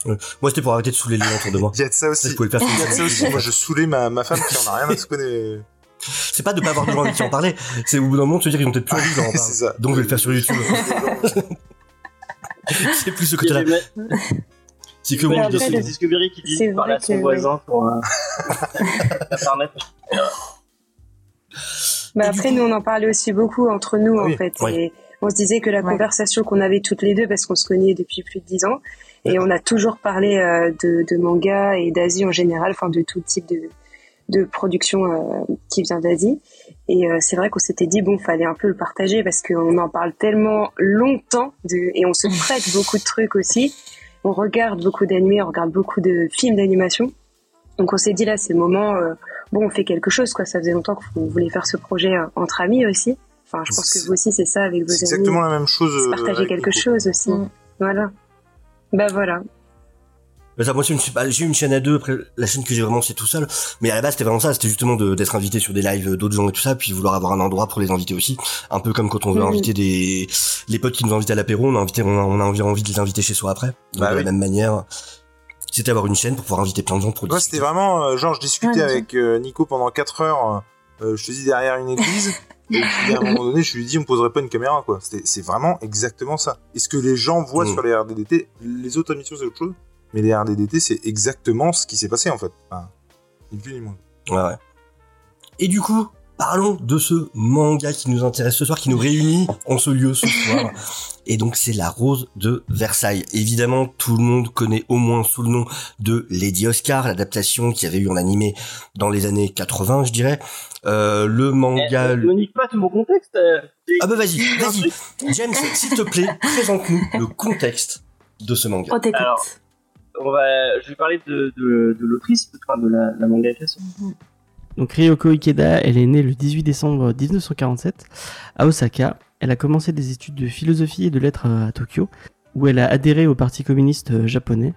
Moi, c'était pour arrêter de saouler les gens autour de moi. Il y a de ça aussi. Je pouvais le faire Il y a de ça aussi. Moi, je saoulais ma, ma femme qui en a rien à se connaître. C'est pas de pas avoir de gens avec qui en parler, c'est au bout d'un moment de se dire qu'ils ont peut-être plus envie d'en parler. C'est ça. Donc je vais le faire sur YouTube. c'est plus ce côté-là. C'est que moi, je c'est sais. Discovery qui dit parler à son que- voisin pour euh, Internet. Et du après, coup- nous, on en parlait aussi beaucoup entre nous, Oui, en fait. oui. Et on se disait que la Ouais. conversation qu'on avait toutes les deux, parce qu'on se connaît depuis plus de dix ans, et on a toujours parlé euh, de, de manga et d'Asie en général, enfin de tout type de, de production euh, qui vient d'Asie. Et euh, c'est vrai qu'on s'était dit, bon, fallait un peu le partager, parce qu'on en parle tellement longtemps, de, et on se prête beaucoup de trucs aussi. On regarde beaucoup d'animés, on regarde beaucoup de films d'animation. Donc on s'est dit là, c'est le moment, bon, on fait quelque chose, quoi. Ça faisait longtemps qu'on voulait faire ce projet euh, entre amis aussi. Enfin, je pense que vous aussi, c'est ça avec vos C'est amis. exactement la même chose. C'est euh, partager quelque chose aussi. Mm. Voilà. Bah voilà. Ça, moi, une- bah, j'ai une chaîne à deux. Après, la chaîne que j'ai vraiment, c'est tout seul. Mais à la base, c'était vraiment ça. C'était justement d'être invité sur des lives d'autres gens et tout ça, puis vouloir avoir un endroit pour les inviter aussi. Un peu comme quand on veut Mhm. inviter des les potes qui nous invitent à l'apéro, on a invité, on a, on a envie de les inviter chez soi après. Donc, Bah de la même manière, c'était avoir une chaîne pour pouvoir inviter plein de gens pour Ouais, c'était vraiment, euh, genre, je discutais Ouais, avec euh, Nico pendant 4 heures, euh, je te dis, derrière une église, et puis à un moment donné, je lui ai dit, on poserait pas une caméra, quoi. C'était- C'est vraiment exactement ça. Et ce que les gens voient Mm. sur les RDDT, les autres émissions, c'est autre chose, mais les RDDT, c'est exactement ce qui s'est passé, en fait. Enfin, ni plus ni moins. Ouais, ouais. Et du coup, parlons de ce manga qui nous intéresse ce soir, qui nous réunit en ce lieu ce soir. Et donc c'est La Rose de Versailles. Évidemment, tout le monde connaît au moins sous le nom de Lady Oscar, l'adaptation qui avait eu en animé dans les années 80, je dirais. Euh, le manga... Eh, Ne nique pas tout mon contexte. euh, Ah bah vas-y, vas-y. James, s'il te plaît, présente-nous le contexte de ce manga. T'écoute. Alors, on va, je vais parler de, de, de l'autrice, enfin de la, la mangaka. Donc Ryoko Ikeda, elle est née le 18 décembre 1947 à Osaka. Elle a commencé des études de philosophie et de lettres à Tokyo, où elle a adhéré au Parti communiste euh, japonais.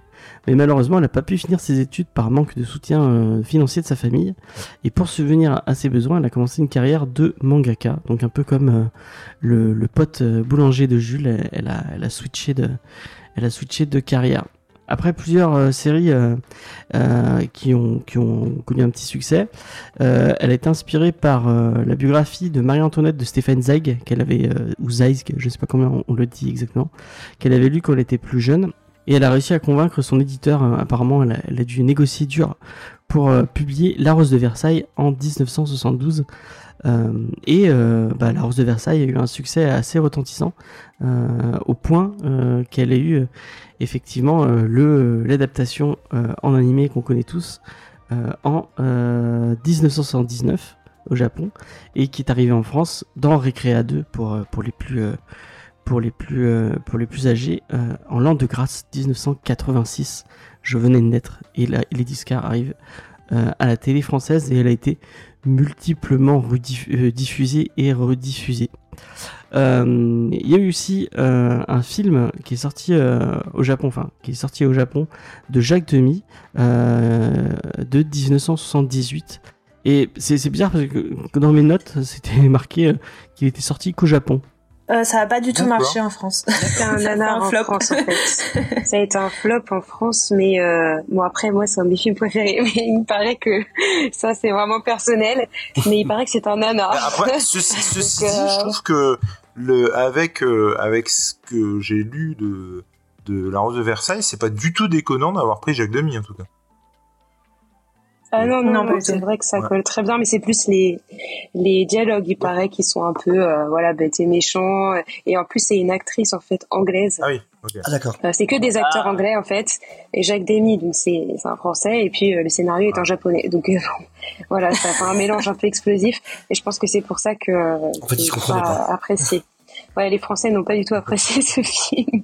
Mais malheureusement, elle n'a pas pu finir ses études par manque de soutien euh, financier de sa famille. Et pour subvenir à ses besoins, elle a commencé une carrière de mangaka. Donc un peu comme euh, le, le pote boulanger de Jules, elle, a, elle elle a switché de carrière. Après plusieurs euh, séries euh, euh, qui, ont, connu un petit succès, elle été inspirée par la biographie de Marie-Antoinette de Stéphane Zweig, qu'elle avait, ou Zweig, je sais pas comment on, le dit exactement, qu'elle avait lu quand elle était plus jeune. Et elle a réussi à convaincre son éditeur, apparemment elle a, dû négocier dur pour publier La Rose de Versailles en 1972. Euh, et bah, La Rose de Versailles a eu un succès assez retentissant, au point qu'elle a eu effectivement euh, le l'adaptation euh, en animé qu'on connaît tous euh, en euh, 1979 au Japon et qui est arrivé en France dans Recrea 2 pour pour les plus les les âgés en l'an de grâce 1986 je venais de naître et là Lady Scar arrive euh, à la télé française et elle a été multiplement diffusée et rediffusée il y a eu aussi euh, un film qui est sorti euh, au Japon, enfin qui est sorti au Japon de Jacques Demy euh, de 1978. Et c'est c'est bizarre parce que, dans mes notes c'était marqué euh, qu'il était sorti qu'au Japon. Euh, ça a pas du tout marché en France. C'est un nanar un en flop. France, en fait. Ça a été un flop en France, mais euh, bon après moi c'est un de mes films préférés, mais il me paraît que ça c'est vraiment personnel, mais il paraît que c'est un nanar. Mais Après, ceci, ceci Donc, dit, euh, je trouve que le, avec, euh, avec ce que j'ai lu de, de La Rose de Versailles, c'est pas du tout déconnant d'avoir pris Jacques Demy, en tout cas. Ah non, non, Non, c'est vrai que ça Ouais. colle très bien, mais c'est plus les, les dialogues, il paraît, qui sont un peu, euh, voilà, bêtes et méchants. Et en plus, c'est une actrice, en fait, anglaise. Ah oui, Ah d'accord. Euh, c'est que des acteurs Ah. anglais, en fait. Et Jacques Demy, donc c'est un français, et puis euh, le scénario est en japonais. Donc euh, voilà, ça fait un mélange un peu explosif. Et je pense que c'est pour ça que euh, En fait, ils se c'est comprenaient pas. apprécié. Ouais, les Français n'ont pas du tout apprécié ce film.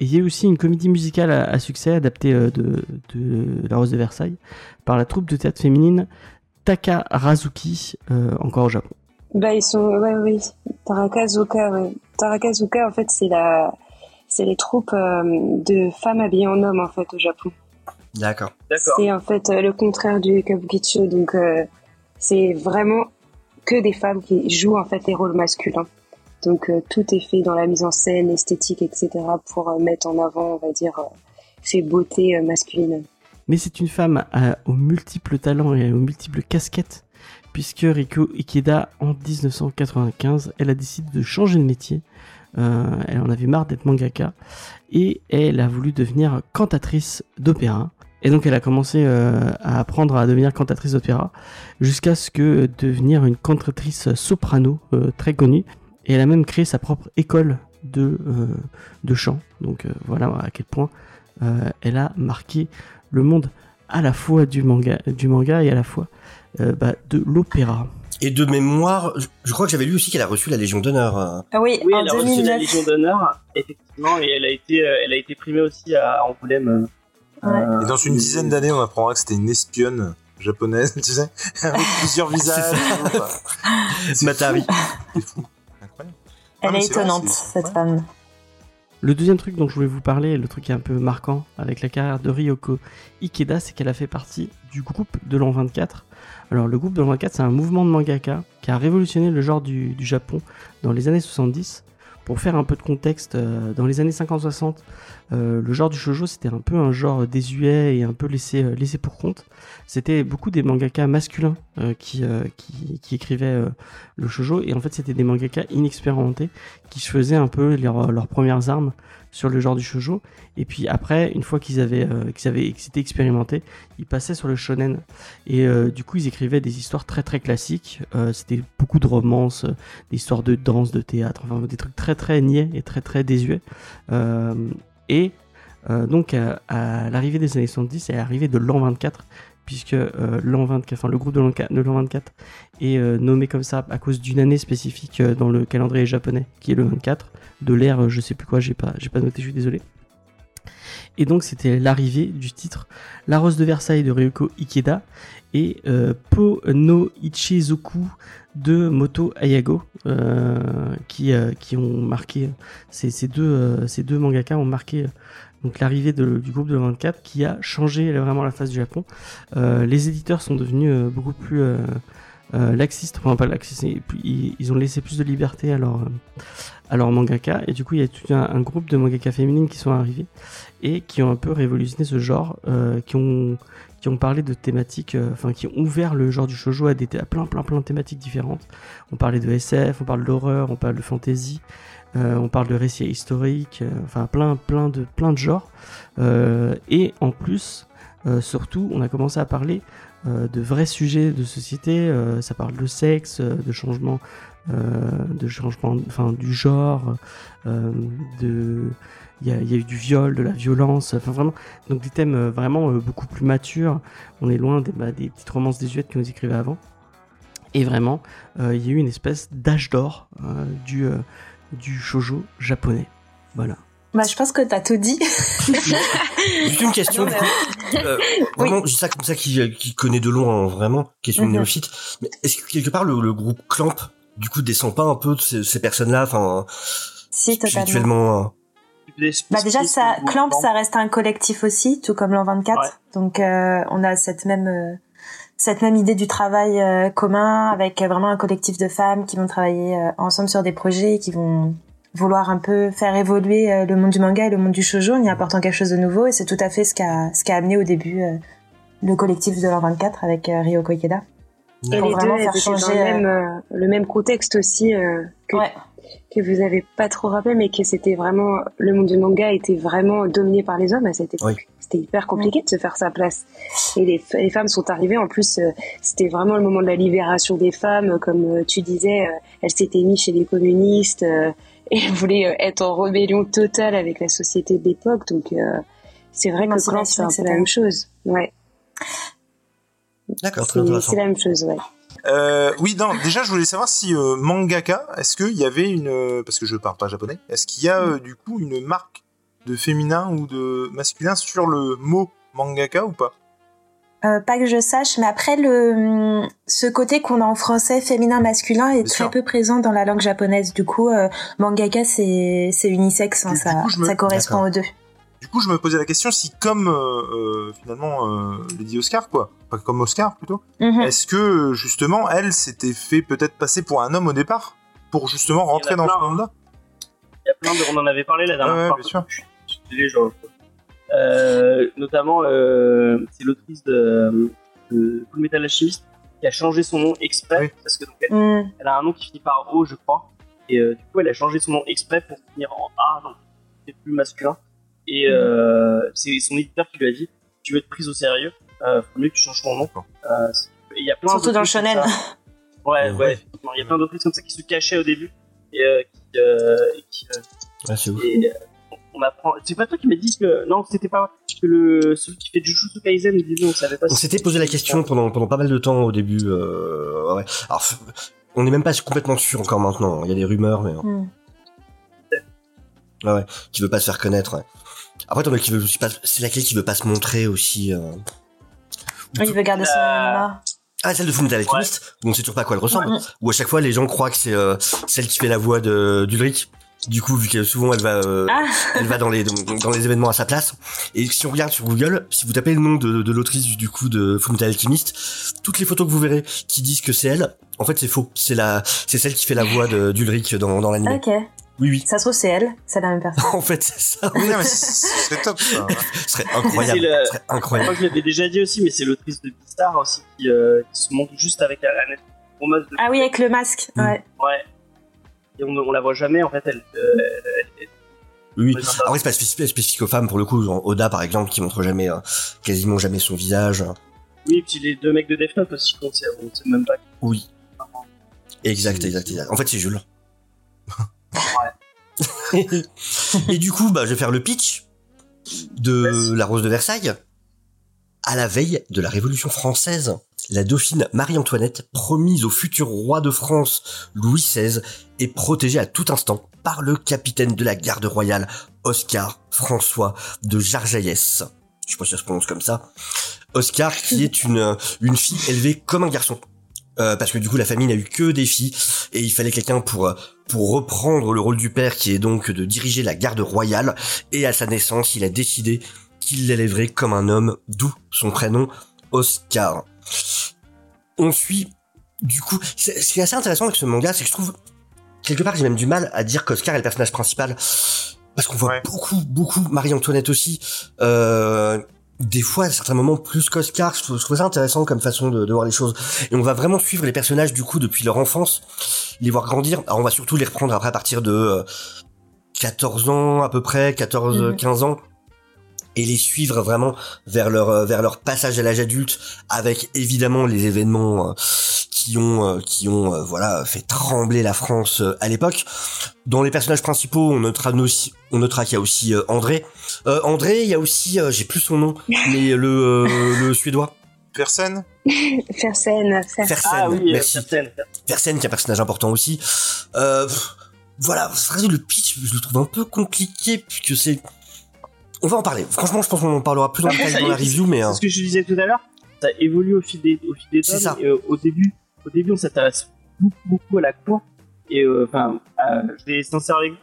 Et il y a aussi une comédie musicale à, à succès adaptée euh, de, de La Rose de Versailles par la troupe de théâtre féminine Takarazuki, euh, encore au Japon. Bah ils sont, ouais, oui, Tarakazuka, ouais. Tarakazuka, en fait, c'est la, c'est les troupes euh, de femmes habillées en hommes, en fait, au Japon. D'accord. C'est en fait euh, le contraire du kabukicho, donc euh, c'est vraiment que des femmes qui jouent en fait les rôles masculins. Donc euh, tout est fait dans la mise en scène, esthétique, etc. pour euh, mettre en avant, on va dire, euh, ces beautés masculines. Mais c'est une femme aux multiples talents et aux multiples casquettes, puisque Riko Ikeda, en 1995, elle a décidé de changer de métier. Elle en avait marre d'être mangaka et elle a voulu devenir cantatrice d'opéra. Et donc elle a commencé euh, à apprendre à devenir cantatrice d'opéra jusqu'à ce que devenir une cantatrice soprano euh, très connue. Et elle a même créé sa propre école de, euh, de chant. Donc voilà à quel point elle a marqué le monde à la fois du manga, du manga et à la fois bah, de l'opéra. Et de mémoire, je crois que j'avais lu aussi qu'elle a reçu la Légion d'honneur. Ah oui, oui elle a reçu la Légion d'honneur, effectivement, et elle a été, elle a été primée aussi à Angoulême et dans une dizaine d'années, on apprendra que c'était une espionne japonaise, tu sais, avec plusieurs visages. Matari. C'est fou. Incroyable. Elle est, étonnante, cette femme. Le deuxième truc dont je voulais vous parler, le truc qui est un peu marquant avec la carrière de Ryoko Ikeda, c'est qu'elle a fait partie du groupe de l'an 24. Alors le groupe de 24, c'est un mouvement de mangaka qui a révolutionné le genre du, du Japon dans les années 70 pour faire un peu de contexte, euh, dans les années 50-60, euh, le genre du shoujo c'était un peu un genre désuet et un peu laissé, euh, laissé pour compte. C'était beaucoup des mangaka masculins qui, qui, qui, écrivaient le shoujo et en fait c'était des mangaka inexpérimentés qui se faisaient un peu leurs premières armes sur le genre du shoujo. Et puis après, une fois qu'ils avaient, euh, qu'ils avaient, qu'ils expérimentés, ils passaient sur le shonen. Et euh, du coup, ils écrivaient des histoires très très classiques. Euh, c'était beaucoup de romances, des histoires de danse, de théâtre, enfin des trucs très très niais et très très désuets. Et donc à, l'arrivée des années 70 et l'arrivée de l'an 24, puisque l'an 24, enfin le groupe de l'an 24 est nommé comme ça à cause d'une année spécifique dans le calendrier japonais, qui est le 24 de l'ère, je sais plus quoi, j'ai pas, pas noté, je suis désolé. Et donc c'était l'arrivée du titre La Rose de Versailles de Ryoko Ikeda et euh, Po no Ichizoku de Moto Ayago euh, qui, euh, qui ont marqué ces, ces deux, ces deux mangaka ont marqué donc l'arrivée du groupe de 24 qui a changé vraiment la face du Japon. les éditeurs sont devenus beaucoup plus euh, laxiste, enfin pas laxiste, ils, ils ont laissé plus de liberté à leur, à leur mangaka, et du coup il y a tout un, groupe de mangaka féminines qui sont arrivés et qui ont un peu révolutionné ce genre, euh, qui ont qui ont parlé de thématiques, euh, enfin qui ont ouvert le genre du shoujo à, plein plein plein de thématiques différentes. On parlait de SF, on parle d'horreur, on parle de fantasy, euh, on parle de récits historiques, euh, enfin plein plein de plein de genres. et en plus, surtout, on a commencé à parler de vrais sujets de société. Ça parle de sexe, de changement, de changement, enfin du genre, de il y, a, eu du viol, de la violence, enfin vraiment, donc des thèmes vraiment beaucoup plus matures. On est loin des, bah, des petites romances désuètes que nous écrivait avant. Et vraiment, il y a eu une espèce d'âge d'or du, du shoujo japonais. Voilà. Bah, je pense que t'as tout dit. Juste une question. Euh, vraiment, oui. ça comme ça qui, qui connaît de loin, hein, vraiment, question de mhm. néophyte. Mais est-ce que quelque part le, groupe Clamp, du coup, descend pas un peu de ces, personnes-là, enfin, si, totalement. Euh, bah déjà, ça, Clamp, ça reste un collectif aussi, tout comme l'an 24. Donc, euh, on a cette même cette même idée du travail commun avec vraiment un collectif de femmes qui vont travailler ensemble sur des projets, qui vont vouloir un peu faire évoluer euh, le monde du manga et le monde du shoujo en y apportant quelque chose de nouveau et c'est tout à fait ce qu'a ce qu'a amené au début euh, le collectif de l'an 24 avec euh, Ryoko Ikeda. Et les deux faire changer le même, le même contexte aussi que, que vous avez pas trop rappelé mais que c'était vraiment le monde du manga était vraiment dominé par les hommes à cette époque. C'était hyper compliqué de se faire sa place. Et les, les femmes sont arrivées en plus c'était vraiment le moment de la libération des femmes comme tu disais elles s'étaient mises chez les communistes et voulait euh, être en rébellion totale avec la société d'époque. Donc c'est vrai que c'est un peu la même chose. Ouais. D'accord, c'est la même chose, ouais. Euh, oui, non, déjà je voulais savoir si euh, mangaka, est-ce qu'il y avait une, parce que je parle pas japonais, est-ce qu'il y a euh, du coup une marque de féminin ou de masculin sur le mot mangaka ou pas? Euh, pas que je sache, mais après le ce côté qu'on a en français féminin masculin est très peu présent dans la langue japonaise. Du coup, euh, mangaka c'est unisexe, hein, ça ça correspond aux deux. Du coup, je me posais la question si comme euh, finalement Lady Oscar quoi, pas comme Oscar plutôt, mhm. est-ce que justement elle s'était fait peut-être passer pour un homme au départ pour justement rentrer dans ce monde-là Il y a plein de, on en avait parlé la dernière fois. Bien sûr. Euh, notamment, euh, c'est l'autrice de, de Full Metal Alchemist qui a changé son nom exprès Oui. parce que donc, elle, Mm. elle a un nom qui finit par O, je crois. Et euh, du coup, elle a changé son nom exprès pour finir en A, donc c'est plus masculin. Et euh, c'est son éditeur qui lui a dit Tu veux être prise au sérieux, euh, faut mieux que tu changes ton nom. Euh, il y a plein Surtout dans le shonen. Ouais, Ouais. ouais. Il y a plein d'autrices comme ça qui se cachaient au début et euh, qui, euh, et qui, euh, Ouais, c'est ouf. et, on apprend. C'est pas toi qui m'as dit que non, c'était pas que le celui qui fait Jujutsu Kaisen au début, on savait pas. On si- s'était posé la question pendant, pendant pas mal de temps au début. Euh, ouais. Alors, on n'est même pas complètement sûr encore maintenant. Il y a des rumeurs, mais Mm. qui veut pas se faire connaître. ouais. Après, t'en as qui veut aussi pas- c'est laquelle qui veut pas se montrer aussi. euh? Oui, il veut garder son anonymat. Ah, celle de Fullmetal Alchemist, où on sait toujours pas à quoi elle ressemble. Ouais. Où à chaque fois les gens croient que c'est euh, celle qui fait la voix de d'Ulrich. Du coup, vu que souvent elle va, euh, Ah, elle va dans les dans les événements à sa place. Et si on regarde sur Google, si vous tapez le nom de, de l'autrice du- coup de Fullmetal Alchemist, toutes les photos que vous verrez qui disent que c'est elle, en fait c'est faux. C'est la c'est celle qui fait la voix de- d'Ulrich dans dans l'anime. ok. Oui oui. Ça se trouve, c'est elle. C'est la même personne. En fait, c'est ça. Oui, non, mais c'est top ça. Ce serait incroyable. C'est le- Ce serait incroyable. Moi, je l'avais déjà dit aussi, mais c'est l'autrice de Beastar aussi qui, euh, qui se montre juste avec la, la de. Ah oui, avec le masque. Mm. Ouais. Ouais. Et on, on la voit jamais en fait. Elle. euh, elle- elle- Oui. Ouais, Après, c'est pas spécifique, spécifique aux femmes pour le coup. Genre Oda, par exemple, qui montre jamais, euh, quasiment jamais son visage. Oui, et puis les deux mecs de Death Note aussi, on sait, on sait même pas. Oui. Exact, exact, exact. En fait, c'est Jules. Et du coup, bah, je vais faire le pitch de La Rose de Versailles. À la veille de la Révolution française, la dauphine Marie-Antoinette, promise au futur roi de France Louis XVI, est protégée à tout instant par le capitaine de la garde royale, Oscar François de Jarjaillès. Je sais pas si ça se prononce comme ça. Oscar, qui est une, une fille élevée comme un garçon. Euh, parce que du coup, la famille n'a eu que des filles, et il fallait quelqu'un pour, pour reprendre le rôle du père, qui est donc de diriger la garde royale, et à sa naissance, il a décidé qu'il l'élèverait comme un homme, d'où son prénom, Oscar. On suit, du coup, c'est- ce qui est assez intéressant avec ce manga, c'est que je trouve, quelque part, j'ai même du mal à dire qu'Oscar est le personnage principal, parce qu'on voit Ouais. beaucoup, beaucoup Marie-Antoinette aussi, euh, des fois, à certains moments, plus qu'Oscar, je trouve je trouve ça intéressant comme façon de, de voir les choses. Et on va vraiment suivre les personnages, du coup, depuis leur enfance, les voir grandir. Alors, on va surtout les reprendre après à partir de euh, 14 ans, à peu près, 14, Mhm. 15 ans. Et les suivre vraiment vers leur euh, vers leur passage à l'âge adulte, avec évidemment les événements euh, qui ont euh, qui ont voilà fait trembler la France à l'époque. Dans les personnages principaux, on notera aussi on notera qu'il y a aussi André. Euh, André, il y a aussi euh, j'ai plus son nom, mais le euh, le suédois Fersen, Fersen. Fersen. Ah oui, merci. certaines. Fersen qui est un personnage important aussi. Euh, pff, voilà, c'est vrai que le pitch, je le trouve un peu compliqué puisque c'est. On va en parler. Franchement, je pense qu'on en parlera plus en détail dans la review, mais. euh, C'est ce que je disais tout à l'heure. Ça évolue au fil des, au fil des C'est tomes. ça. Et, euh, au début, au début, on s'intéresse beaucoup, beaucoup à la cour. Et euh, enfin, euh, je vais être sincère avec vous.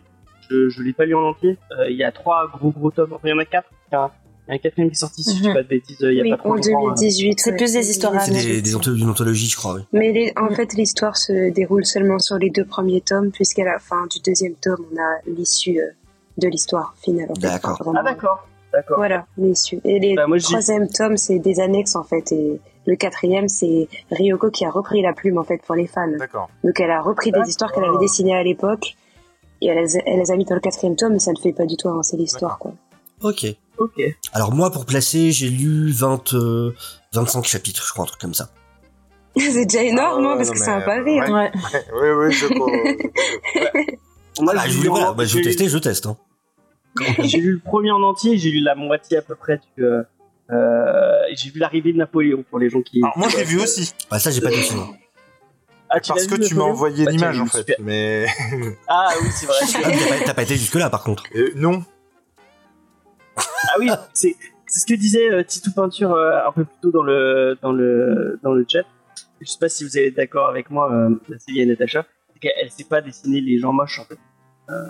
Je, je l'ai pas lu en entier. Euh, Il y a trois gros gros tomes. Enfin, il y en a quatre. Il y a un, il y a un quatrième qui est sorti, si je dis Mhm. pas de bêtises, il y a Oui, pas trop en longtemps. hein. 2018. C'est plus des histoires c'est des, des anthologies, une anthologie, je crois, oui. Mais les- en fait, l'histoire se déroule seulement sur les deux premiers tomes, puisqu'à la fin du deuxième tome, on a l'issue euh, de l'histoire finale. en fait. D'accord. Enfin. Ah d'accord, d'accord. Voilà, l'issue. Et les Bah, moi, troisième tome, c'est des annexes en fait, et le quatrième, c'est Ryoko qui a repris la plume en fait pour les fans. D'accord. Donc elle a repris des histoires qu'elle avait dessinées à l'époque, et elle, les a- elle les a mis dans le quatrième tome, mais ça ne fait pas du tout avancer l'histoire, quoi. Ok. Ok. Alors, moi, pour placer, j'ai lu 20, euh, 25 chapitres, je crois, un truc comme ça. c'est déjà énorme, Ah ouais, hein, parce non, que c'est un pavé. hein. Ouais. Oui, oui, je crois. Moi, Ah, j'ai je voulais, voilà, bah, je veux tester, je teste, hein. J'ai lu le premier en entier, j'ai lu la moitié à peu près du. Euh, euh, j'ai vu l'arrivée de Napoléon pour les gens qui. Alors, moi, je l'ai vu aussi. Ah, ça, j'ai pas. Ah, tu Parce l'as que vu, tu m'as envoyé Bah, l'image, en fait. super. Mais Ah oui, c'est vrai. Ah, t'as pas, été jusque-là, par contre. Euh, non. Ah oui, c'est ce que disait euh, Titou Peinture euh, un peu plus tôt dans le dans le dans le chat. Je sais pas si vous êtes d'accord avec moi, euh, Célia et Natacha, c'est qu'elle sait pas dessiner les gens moches en fait.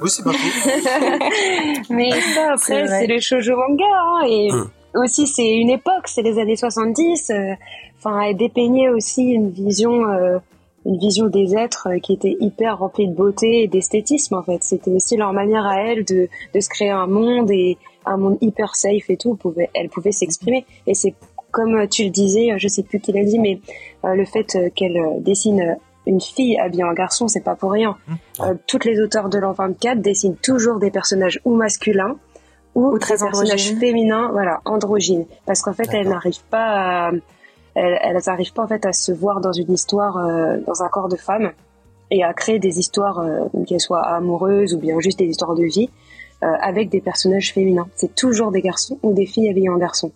Oui, c'est pas faux. mais ça, C'est après, c'est le shoujo manga, hein, et Hum. aussi, c'est une époque, c'est les années 70. euh, Enfin, elle dépeignait aussi une vision euh, une vision des êtres qui était hyper remplie de beauté et d'esthétisme en fait. C'était aussi leur manière à elles de, de se créer un monde et un monde hyper safe et tout. Pouvait, elles pouvaient s'exprimer. Et c'est comme tu le disais, je sais plus qui l'a dit, mais le fait qu'elle dessine une fille habillée en garçon, c'est pas pour rien. Mmh. toutes les auteurs de l'an 24 dessinent toujours des personnages ou masculins ou, très des personnages féminins, voilà, androgynes, parce qu'en fait, elles n'arrivent pas à, elles, n'arrivent pas en fait à se voir dans une histoire, euh, dans un corps de femme, et à créer des histoires, euh, qu'elles soient amoureuses ou bien juste des histoires de vie, euh, avec des personnages féminins. C'est toujours des garçons ou des filles habillées en garçons.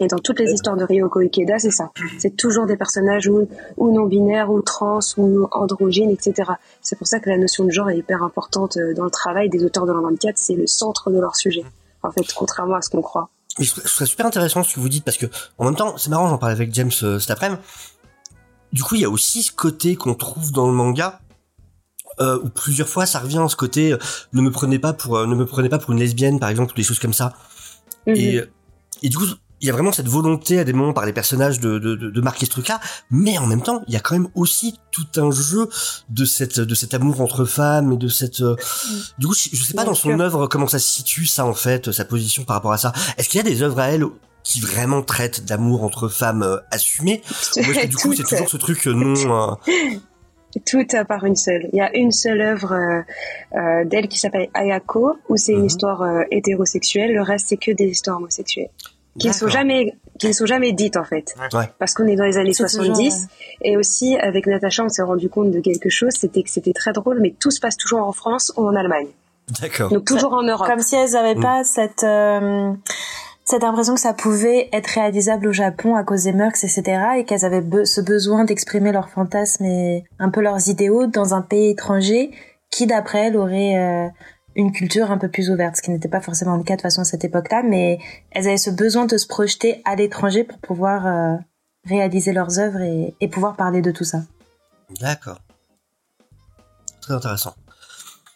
Et dans toutes les histoires de Ryoko Ikeda, c'est ça. C'est toujours des personnages ou, ou non-binaires, ou trans, ou androgynes, etc. C'est pour ça que la notion de genre est hyper importante dans le travail des auteurs de l'an 24. C'est le centre de leur sujet en fait, contrairement à ce qu'on croit. Ce serait super intéressant ce que vous dites parce que en même temps, c'est marrant, j'en parlais avec James euh, cet après-midi. Du coup, il y a aussi ce côté qu'on trouve dans le manga euh, où plusieurs fois ça revient ce côté euh, ne me prenez pas pour ne me prenez pas pour une lesbienne par exemple ou des choses comme ça. Mhm. Et et du coup, il y a vraiment cette volonté à des moments par les personnages de, de, de, marquer ce truc-là, mais en même temps, il y a quand même aussi tout un jeu de cette de cet amour entre femmes et de cette. Euh, du coup, je, sais pas dans son œuvre comment ça se situe ça en fait, sa position par rapport à ça. Est-ce qu'il y a des œuvres à elle qui vraiment traitent d'amour entre femmes euh, assumées? Ou est-ce que du coup c'est toujours ce truc euh, non tout à part une seule. Il y a une seule œuvre euh, d'elle qui s'appelle Ayako, où c'est une mhm. histoire hétérosexuelle. Le reste, c'est que des histoires homosexuelles qui ne sont jamais qui ne sont jamais dites en fait. Parce qu'on est dans les années 70 et aussi avec Natacha on s'est rendu compte de quelque chose. C'était que c'était très drôle mais tout se passe toujours en France ou en Allemagne. D'accord. Donc toujours en Europe. Comme si elles n'avaient mm. pas cette euh, cette impression que ça pouvait être réalisable au Japon à cause des mœurs, etc. et qu'elles avaient ce besoin d'exprimer leurs fantasmes et un peu leurs idéaux dans un pays étranger qui d'après elles aurait euh, une culture un peu plus ouverte, ce qui n'était pas forcément le cas de façon à cette époque-là, mais elles avaient ce besoin de se projeter à l'étranger pour pouvoir euh, réaliser leurs œuvres et, pouvoir parler de tout ça. D'accord. Très intéressant.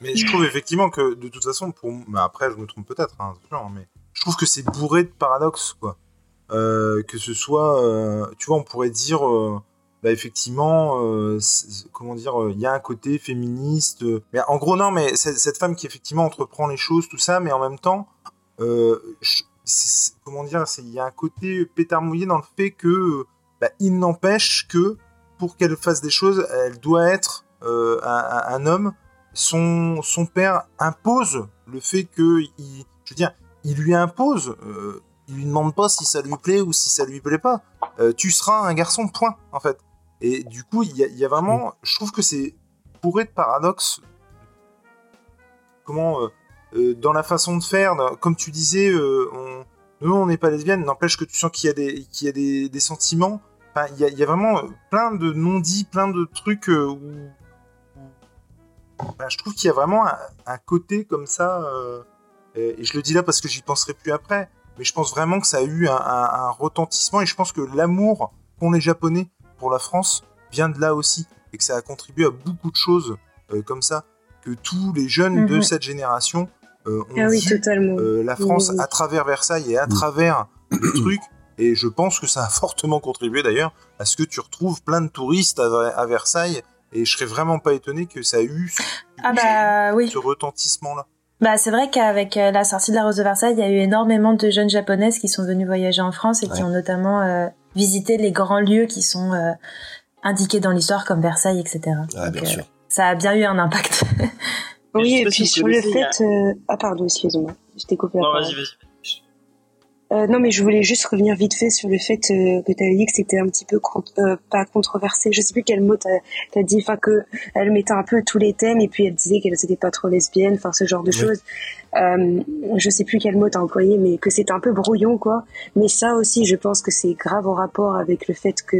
Mais je trouve effectivement que de toute façon, pour mais après je me trompe peut-être, hein, mais je trouve que c'est bourré de paradoxes quoi. Euh, que ce soit, euh, tu vois, on pourrait dire bah, effectivement, euh, comment dire, il y a un côté féministe. Euh, mais en gros, non, mais cette femme qui effectivement entreprend les choses, tout ça, mais en même temps, euh, comment dire, il y a un côté pétard mouillé dans le fait que bah, il n'empêche que pour qu'elle fasse des choses, elle doit être un, homme. Son, père impose le fait que, je veux dire, il lui impose il lui demande pas si ça lui plaît ou si ça lui plaît pas. tu seras un garçon, point, en fait. Et du coup, il y, a vraiment. Je trouve que c'est bourré de paradoxes. Comment. Euh, euh, dans la façon de faire, comme tu disais, euh, on, nous, on n'est pas lesbienne, n'empêche que tu sens qu'il y a des, qu'il y a des, des sentiments. Enfin, il y, a vraiment plein de non-dits, plein de trucs où. je trouve qu'il y a vraiment un, côté comme ça. et, je le dis là parce que j'y penserai plus après. Mais je pense vraiment que ça a eu un, un retentissement et je pense que l'amour qu'ont les Japonais pour la France vient de là aussi et que ça a contribué à beaucoup de choses euh, comme ça que tous les jeunes de mhm. cette génération euh, ont ah vu euh, la France à travers Versailles et à travers le truc et je pense que ça a fortement contribué d'ailleurs à ce que tu retrouves plein de touristes à, Versailles et je serais vraiment pas étonné que ça ait eu ce, ah bah, ce retentissement là. Bah, c'est vrai qu'avec la sortie de la Rose de Versailles, il y a eu énormément de jeunes japonaises qui sont venues voyager en France et qui ont notamment visiter les grands lieux qui sont euh, indiqués dans l'histoire comme Versailles, etc. Ah, bien sûr. Euh, ça a bien eu un impact. oui, et puis sur le fait... Euh, ah pardon, excuse-moi, je t'ai coupé la parole. Non, vas-y, vas-y. Euh, non, mais je voulais juste revenir vite fait sur le fait euh, que tu avais dit que c'était un petit peu euh, pas controversé. Je sais plus quel mot t'as as dit, enfin que elle mettait un peu tous les thèmes et puis elle disait qu'elle n'était pas trop lesbienne, enfin ce genre de choses. Je sais plus quel mot t'as employé, mais que c'était un peu brouillon, quoi. Mais ça aussi, je pense que c'est grave en rapport avec le fait que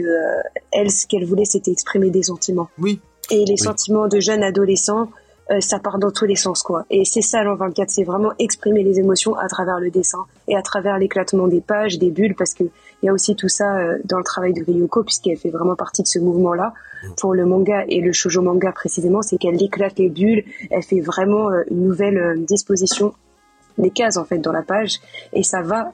elle, ce qu'elle voulait, c'était exprimer des sentiments. Oui. Et les sentiments de jeunes adolescents, euh, ça part dans tous les sens quoi. Et c'est ça l'an 24, c'est vraiment exprimer les émotions à travers le dessin et à travers l'éclatement des pages, des bulles, parce que il y a aussi tout ça euh, dans le travail de Ryoko puisqu'elle fait vraiment partie de ce mouvement-là pour le manga et le shojo manga précisément, c'est qu'elle éclate les bulles, elle fait vraiment euh, une nouvelle disposition des cases en fait dans la page et ça va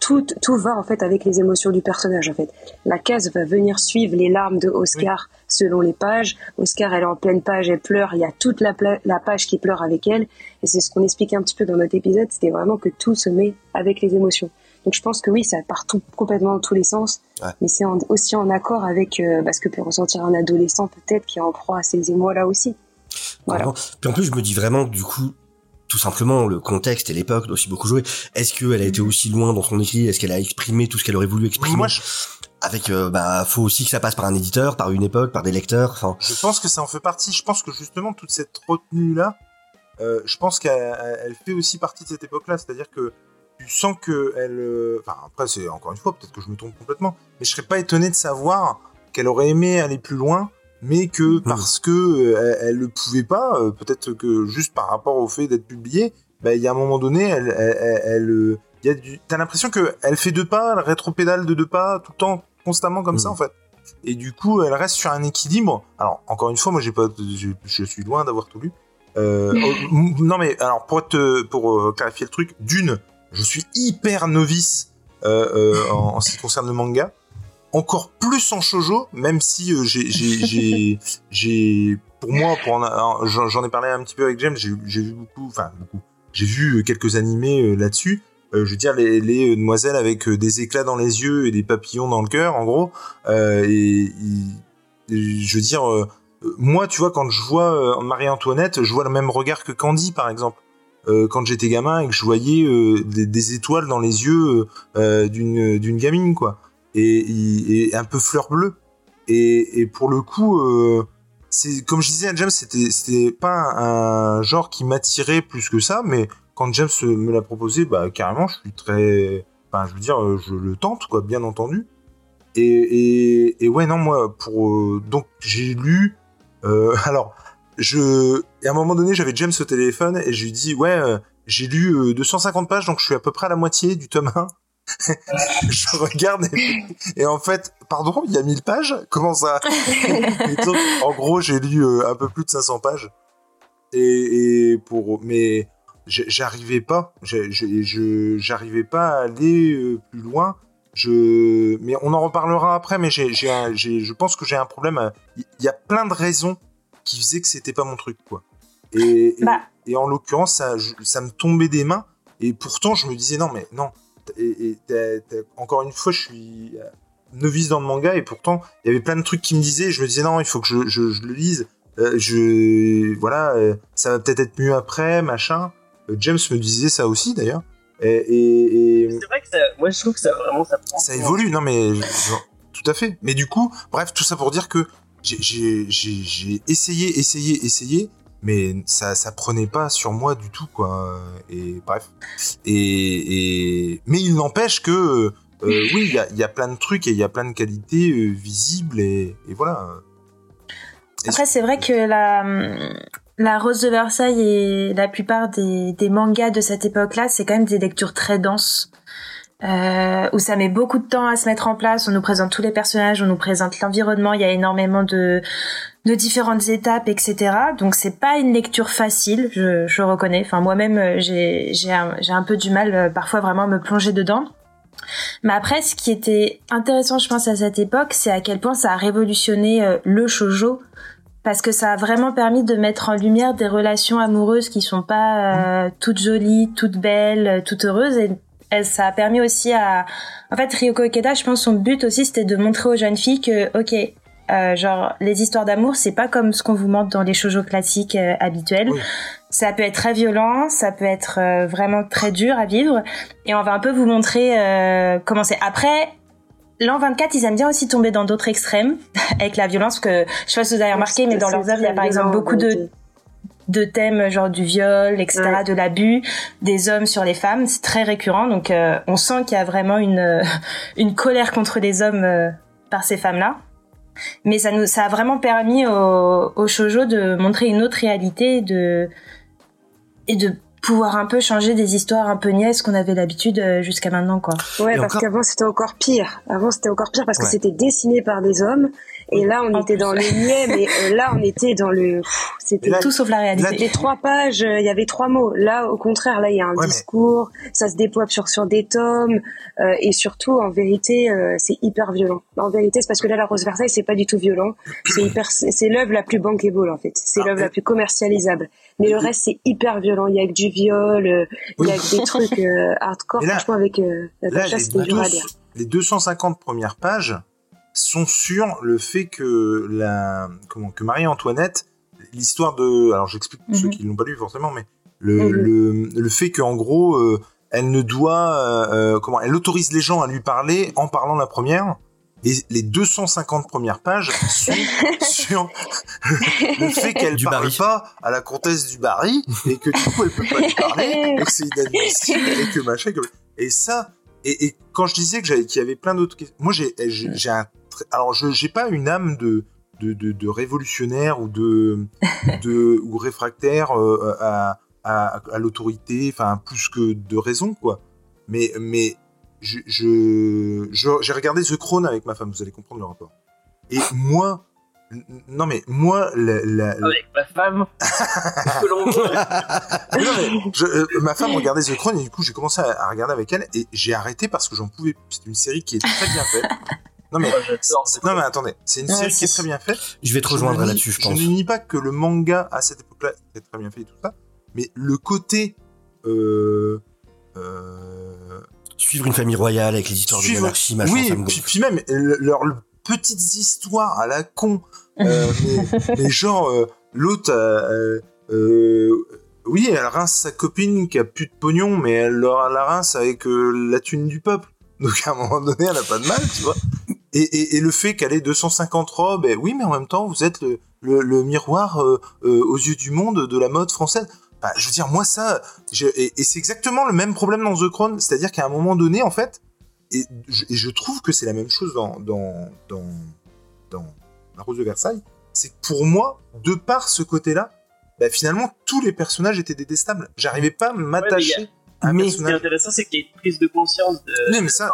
tout, tout va en fait avec les émotions du personnage en fait. La case va venir suivre les larmes de Oscar selon les pages. Oscar, elle est en pleine page, elle pleure, il y a toute la, la page qui pleure avec elle. Et c'est ce qu'on expliquait un petit peu dans notre épisode, c'était vraiment que tout se met avec les émotions. Donc je pense que oui, ça part tout, complètement dans tous les sens, mais c'est aussi en accord avec euh, bah, ce que peut ressentir un adolescent peut-être qui est en proie à ces émois-là aussi. Voilà. Puis en plus, je me dis vraiment que du coup, tout simplement, le contexte et l'époque doit aussi beaucoup jouer. Est-ce qu'elle a été mm-hmm. aussi loin dans son écrit? Est-ce qu'elle a exprimé tout ce qu'elle aurait voulu exprimer? Moi, Avec, euh, bah, faut aussi que ça passe par un éditeur, par une époque, par des lecteurs. Enfin. Je pense que ça en fait partie. Je pense que justement toute cette retenue là, euh, je pense qu'elle fait aussi partie de cette époque-là. C'est-à-dire que tu sens que elle. Euh, enfin, après, c'est encore une fois, peut-être que je me trompe complètement, mais je serais pas étonné de savoir qu'elle aurait aimé aller plus loin, mais que hmm. parce que euh, elle, le pouvait pas, peut-être que juste par rapport au fait d'être publiée, bah, il y a un moment donné, elle, elle, a du... t'as l'impression que elle fait deux pas, elle rétropédale de deux pas tout le temps, constamment comme ça hmm. en fait. Et du coup, elle reste sur un équilibre. Alors, encore une fois, moi, j'ai pas, je, suis loin d'avoir tout lu. Euh, non mais alors pour te, pour clarifier le truc, d'une, je suis hyper novice euh, euh, en, ce qui concerne le manga. Encore plus en shojo, même si euh, j'ai, j'ai, pour moi, pour j'en ai parlé un petit peu avec James, j'ai vu beaucoup, enfin beaucoup, j'ai vu quelques animés là-dessus. Je veux dire les, les, demoiselles avec des éclats dans les yeux et des papillons dans le cœur, en gros. et, je veux dire, moi, tu vois, quand je vois Marie-Antoinette, je vois le même regard que Candy, par exemple. Euh, quand j'étais gamin et que je voyais euh, des, étoiles dans les yeux euh, d'une gamine quoi et, un peu fleur bleue et, et pour le coup c'est comme je disais à James c'était pas un, genre qui m'attirait plus que ça mais quand James me l'a proposé bah carrément je suis très enfin je veux dire je le tente quoi bien entendu. Et, et, ouais non moi pour donc j'ai lu alors je et à un moment donné j'avais James au téléphone et je lui dis ouais euh, j'ai lu 250 euh, pages donc je suis à peu près à la moitié du tome 1 je regarde et, en fait pardon il y a 1000 pages? Comment ça? En gros j'ai lu euh, un peu plus de 500 pages. Et, et pour mais j'arrivais pas j'arrivais pas à aller plus loin je mais on en reparlera après mais j'ai je pense que j'ai un problème il y a plein de raisons qui faisait que c'était pas mon truc, quoi. Et, et, bah. en l'occurrence, ça, ça me tombait des mains. Et pourtant, je me disais, non, mais non. Et, encore une fois, je suis euh, novice dans le manga. Et pourtant, il y avait plein de trucs qui me disaient. Je me disais, non, il faut que je, je, le lise. Euh, je, voilà, euh, ça va peut-être être mieux après, machin. James me disait ça aussi, d'ailleurs. Et, c'est vrai que ça, moi, je trouve que ça vraiment, ça prend. Ça évolue, non, mais tout à fait. Mais du coup, bref, tout ça pour dire que j'ai essayé, essayé, essayé, mais ça, ça prenait pas sur moi du tout, quoi. Et bref. Et, et... mais il n'empêche que, euh, oui, il y a, y a, plein de trucs et il y a plein de qualités euh, visibles et, et voilà. Après, c'est vrai que la, la Rose de Versailles et la plupart des, mangas de cette époque-là, c'est quand même des lectures très denses euh, où ça met beaucoup de temps à se mettre en place. On nous présente tous les personnages, on nous présente l'environnement. Il y a énormément de différentes étapes, etc. Donc c'est pas une lecture facile, je, reconnais. Enfin moi-même euh, j'ai un, peu du mal euh, parfois vraiment à me plonger dedans. Mais après, ce qui était intéressant, je pense, à cette époque, c'est à quel point ça a révolutionné le shojo, parce que ça a vraiment permis de mettre en lumière des relations amoureuses qui sont pas toutes jolies, toutes belles, toutes heureuses, et ça a permis aussi à... En fait, Ryoko Ikeda, je pense son but aussi, c'était de montrer aux jeunes filles que, ok, euh, genre les histoires d'amour c'est pas comme ce qu'on vous montre dans les shoujo classiques euh, habituels. Ça peut être très violent ça peut être euh, vraiment très dur à vivre. Et on va un peu vous montrer comment c'est. Après L'an 24, ils aiment bien aussi tomber dans d'autres extrêmes avec la violence que je sais pas si vous avez remarqué, mais dans leurs œuvres, il y a par exemple beaucoup de de thèmes genre du viol, etc., de l'abus des hommes sur les femmes. C'est très récurrent, donc euh, on sent qu'il y a vraiment une euh, une colère contre les hommes euh, par ces femmes-là. Mais ça nous ça a vraiment permis au, au de montrer une autre réalité de et de pouvoir un peu changer des histoires un peu niaises qu'on avait l'habitude jusqu'à maintenant quoi. Ouais, parce qu'avant c'était encore pire. Avant c'était encore pire parce que c'était dessiné par des hommes Et là, on était dans le niais, mais euh, là, on était dans le. C'était tout sauf la réalité. Les trois pages, euh, il y avait trois mots. Là, au contraire, là, il y a un discours, ça se déploie sur sur des tomes, euh, et surtout, en vérité, c'est hyper violent. En vérité, c'est parce que là, la Rose Versailles, c'est pas du tout violent. C'est hyper, c'est l'œuvre la plus bankable en fait. C'est ah, l'œuvre la plus commercialisable. Mais le reste, c'est hyper violent. Il y a que du viol, il y a que des trucs hardcore. franchement, avec la c'était dur à lire. Les 250 premières pages sont sur le fait que la comment que Marie-Antoinette l'histoire de alors j'explique pour ceux mhm. qui l'ont pas lu forcément mais le, mhm. le, le fait qu'en gros euh, elle ne doit euh, comment elle autorise les gens à lui parler en parlant la première et les 250 premières pages sont sur le fait qu'elle ne parle pas à la comtesse du Barry et que du coup elle peut pas lui parler et que c'est inadmissible et que machin et ça et, et, quand je disais que j'avais qu'il y avait plein d'autres questions moi j'ai j'ai un alors je j'ai pas une âme de de, de, révolutionnaire ou de, de ou réfractaire euh, à, à, à l'autorité, enfin plus que de raison quoi. Mais mais je j'ai regardé The Crown avec ma femme, vous allez comprendre le rapport. Et moi, non mais moi, la, avec ma femme, non, mais je, euh, ma femme regardait The Crown et du coup j'ai commencé à, à, regarder avec elle et j'ai arrêté parce que j'en pouvais. C'est une série qui est très bien faite. Non mais, non mais attendez, c'est une série qui est très bien faite. Je vais te rejoindre là-dessus, je pense. Je ne nie pas que le manga à cette époque-là était très bien fait et tout ça, mais le côté euh, euh... suivre une famille royale avec les histoires de monarchie, machin, oui, puis, même leurs petites histoires à la con, euh, mais, genre euh, l'autre, euh, euh, oui, elle rince sa copine qui a plus de pognon, mais elle la rince avec la thune du peuple. Donc à un moment donné, elle a pas de mal, tu vois. Et, et, et, le fait qu'elle ait 250 robes, eh oui, mais en même temps, vous êtes le, le, miroir euh, euh, aux yeux du monde de la mode française. Bah, je veux dire, moi ça, et, et c'est exactement le même problème dans The Crown, c'est-à-dire qu'à un moment donné, en fait, et je, je trouve que c'est la même chose dans, dans, dans, dans La Rose de Versailles, c'est que pour moi, de par ce côté-là, bah, finalement, tous les personnages étaient détestables. J'arrivais pas à m'attacher mais ce qui est intéressant, c'est qu'il y a une prise de conscience de. Oui, mais ça,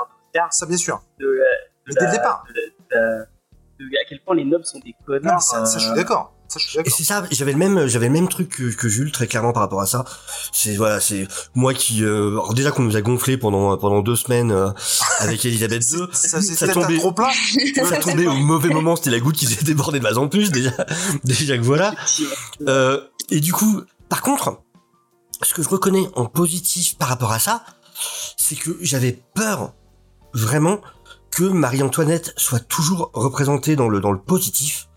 ça bien sûr. De, mais dès le départ. De, à quel point les nobles sont des connards. Non, ça, ça, je suis euh, d'accord. Ça, je suis Et c'est ça, j'avais le même, j'avais le même truc que, que, Jules très clairement par rapport à ça. C'est voilà, c'est moi qui, euh, alors déjà qu'on nous a gonflé pendant pendant deux semaines euh, avec Elisabeth II, ça, ça tombait trop plein. ça tombait au mauvais moment, c'était la goutte qui s'est débordée de base en plus déjà, déjà que voilà. Euh, et du coup, par contre, ce que je reconnais en positif par rapport à ça, c'est que j'avais peur vraiment que Marie-Antoinette soit toujours représentée dans le dans le positif.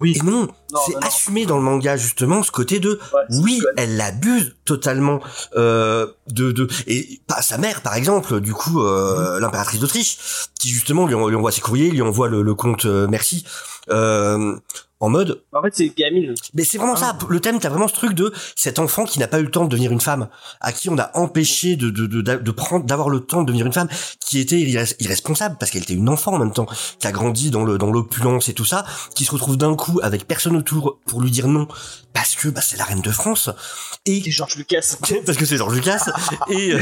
Oui. Et non, c'est assumé dans le manga justement ce côté de oui, elle l'abuse totalement euh, de de et pas sa mère par exemple, du coup euh, mhm. l'impératrice d'Autriche qui justement lui, envoie ses courriers, lui envoie le, le compte euh, merci. En mode. En fait, c'est Camille. Mais c'est vraiment ça. Le thème, t'as vraiment ce truc de cet enfant qui n'a pas eu le temps de devenir une femme, à qui on a empêché de de de, de prendre, d'avoir le temps de devenir une femme, qui était irresponsable parce qu'elle était une enfant en même temps, qui a grandi dans le dans l'opulence et tout ça, qui se retrouve d'un coup avec personne autour pour lui dire non parce que bah, c'est la reine de France et c'est Georges Lucas parce que c'est Georges Lucas et euh,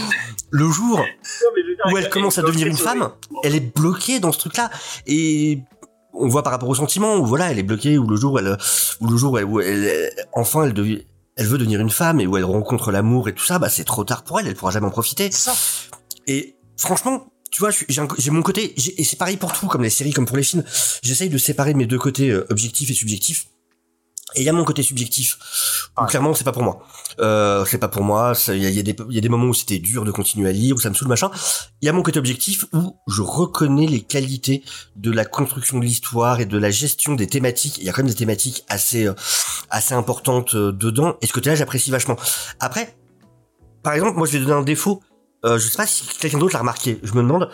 le jour où elle commence à devenir une femme, elle est bloquée dans ce truc-là et on voit par rapport au sentiment où voilà elle est bloquée ou le jour où elle ou le jour où elle, enfin elle devient elle veut devenir une femme et où elle rencontre l'amour et tout ça bah c'est trop tard pour elle elle pourra jamais en profiter. Ça. et franchement tu vois j'ai mon côté et c'est pareil pour tout comme les séries comme pour les films. J'essaye de séparer mes deux côtés euh, objectifs et subjectifs et il y a mon côté subjectif où clairement c'est pas pour moi. Euh, c'est pas pour moi il y a, y, a y a, des moments où c'était dur de continuer à lire où ça me saoule machin. Il y a mon côté objectif où je reconnais les qualités de la construction de l'histoire et de la gestion des thématiques. Il y a quand même des thématiques assez euh, assez importantes euh, dedans et ce côté là j'apprécie vachement. Après par exemple moi je vais donner un défaut. Euh, je sais pas si quelqu'un d'autre l'a remarqué. Je me demande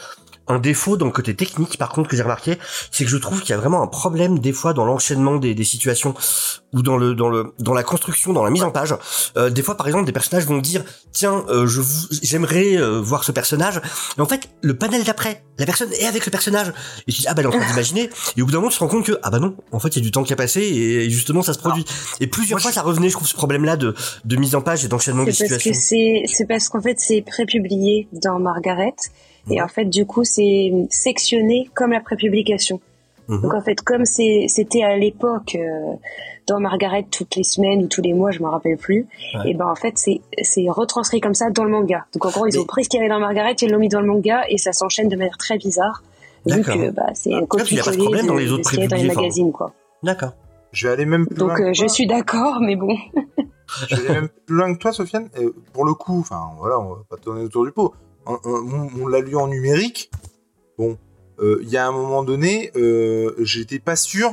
un défaut dans le côté technique, par contre, que j'ai remarqué, c'est que je trouve qu'il y a vraiment un problème des fois dans l'enchaînement des, des, situations ou dans le dans le dans la construction, dans la mise en page. Euh, des fois, par exemple, des personnages vont dire tiens, euh, je j'aimerais euh, voir ce personnage. Et en fait, le panel d'après, la personne est avec le personnage. Et tu dis ah bah elle est en train d'imaginer. Et au bout d'un moment, tu te rends compte que ah bah non, en fait, il y a du temps qui a passé et justement ça se produit. et plusieurs fois, ça revenait, je trouve, ce problème-là de de mise en page et d'enchaînement des situations. C'est parce qu'en fait, c'est prépublié dans Margaret et en fait, du coup, c'est sectionné comme la prépublication. Mhm. Donc en fait, comme c'était à l'époque euh, dans Margaret toutes les semaines ou tous les mois, je me rappelle plus, et ben en fait c'est retranscrit comme ça dans le manga. Donc en gros, ils ont pris ce qu'il y avait dans Margaret, ils l'ont mis dans le manga et ça s'enchaîne de manière très bizarre. Vu que bah, c'est un copier-coller de, dans les autres dans les magazines quoi. D'accord. Je vais aller même plus Donc loin euh, je suis d'accord, mais bon. je vais aller même plus loin que toi, Sofiane. Et pour le coup, enfin voilà, on va pas tourner autour du pot. On, on l'a lu en numérique. Bon, euh, il y a un moment donné, euh, j'étais pas sûr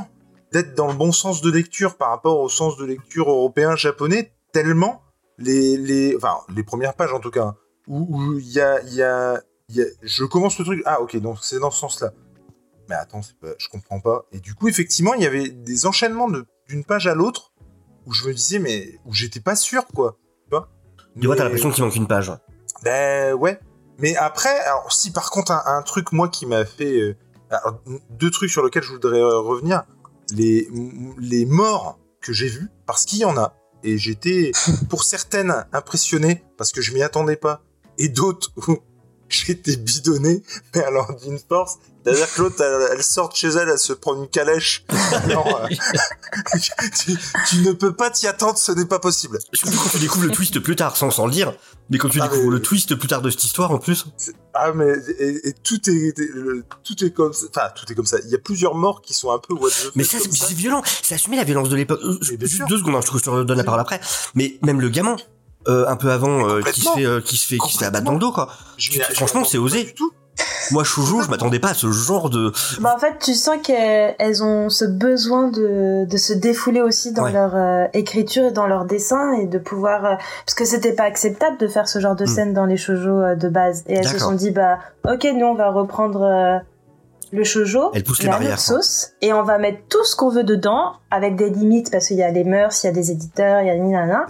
d'être dans le bon sens de lecture par rapport au sens de lecture européen japonais tellement les les enfin les premières pages en tout cas hein, où il y a y a, y a je commence le truc. Ah ok donc c'est dans ce sens là mais attends pas, je comprends pas. Et du coup effectivement il y avait des enchaînements d'une page à l'autre où je me disais mais où j'étais pas sûr quoi. Tu vois? Tu vois t'as l'impression qu'il manque une page ben ouais mais après, alors si par contre un, truc moi qui m'a fait euh, deux trucs sur lesquels je voudrais euh, revenir, les les morts que j'ai vus parce qu'il y en a et j'étais pour certaines impressionné parce que je m'y attendais pas et d'autres j'étais bidonné mais alors d'une force c'est-à-dire que l'autre, elle, sort de chez elle, elle se prend une calèche. non, euh, tu, ne peux pas t'y attendre, ce n'est pas possible. Surtout quand tu découvres le twist plus tard, sans, sans le dire. Mais quand tu ah, découvres le twist plus tard de cette histoire, en plus. Ah, mais et, tout est, tout est comme ça. Enfin, tout est comme ça. Il y a plusieurs morts qui sont un peu what Mais ça, c'est violent. C'est assumer la violence de l'époque. Euh, deux secondes, hein, je, te donne la parole après. Mais même le gamin, euh, un peu avant, qui se fait, qui se fait, qui se fait abattre dans le dos, quoi. franchement, c'est osé. Du tout. Moi, Chouchou, je m'attendais pas à ce genre de. Bah, en fait, tu sens qu'elles ont ce besoin de, de se défouler aussi dans leur euh, écriture et dans leur dessin et de pouvoir. Euh, parce que c'était pas acceptable de faire ce genre de hmm. scène dans les shoujo euh, de base. Et elles se sont dit, bah, ok, nous, on va reprendre le shojo, Elle pousse les barrières, sauce, et on va mettre tout ce qu'on veut dedans, avec des limites, parce qu'il y a les mœurs, il y a des éditeurs, il y a ni nana.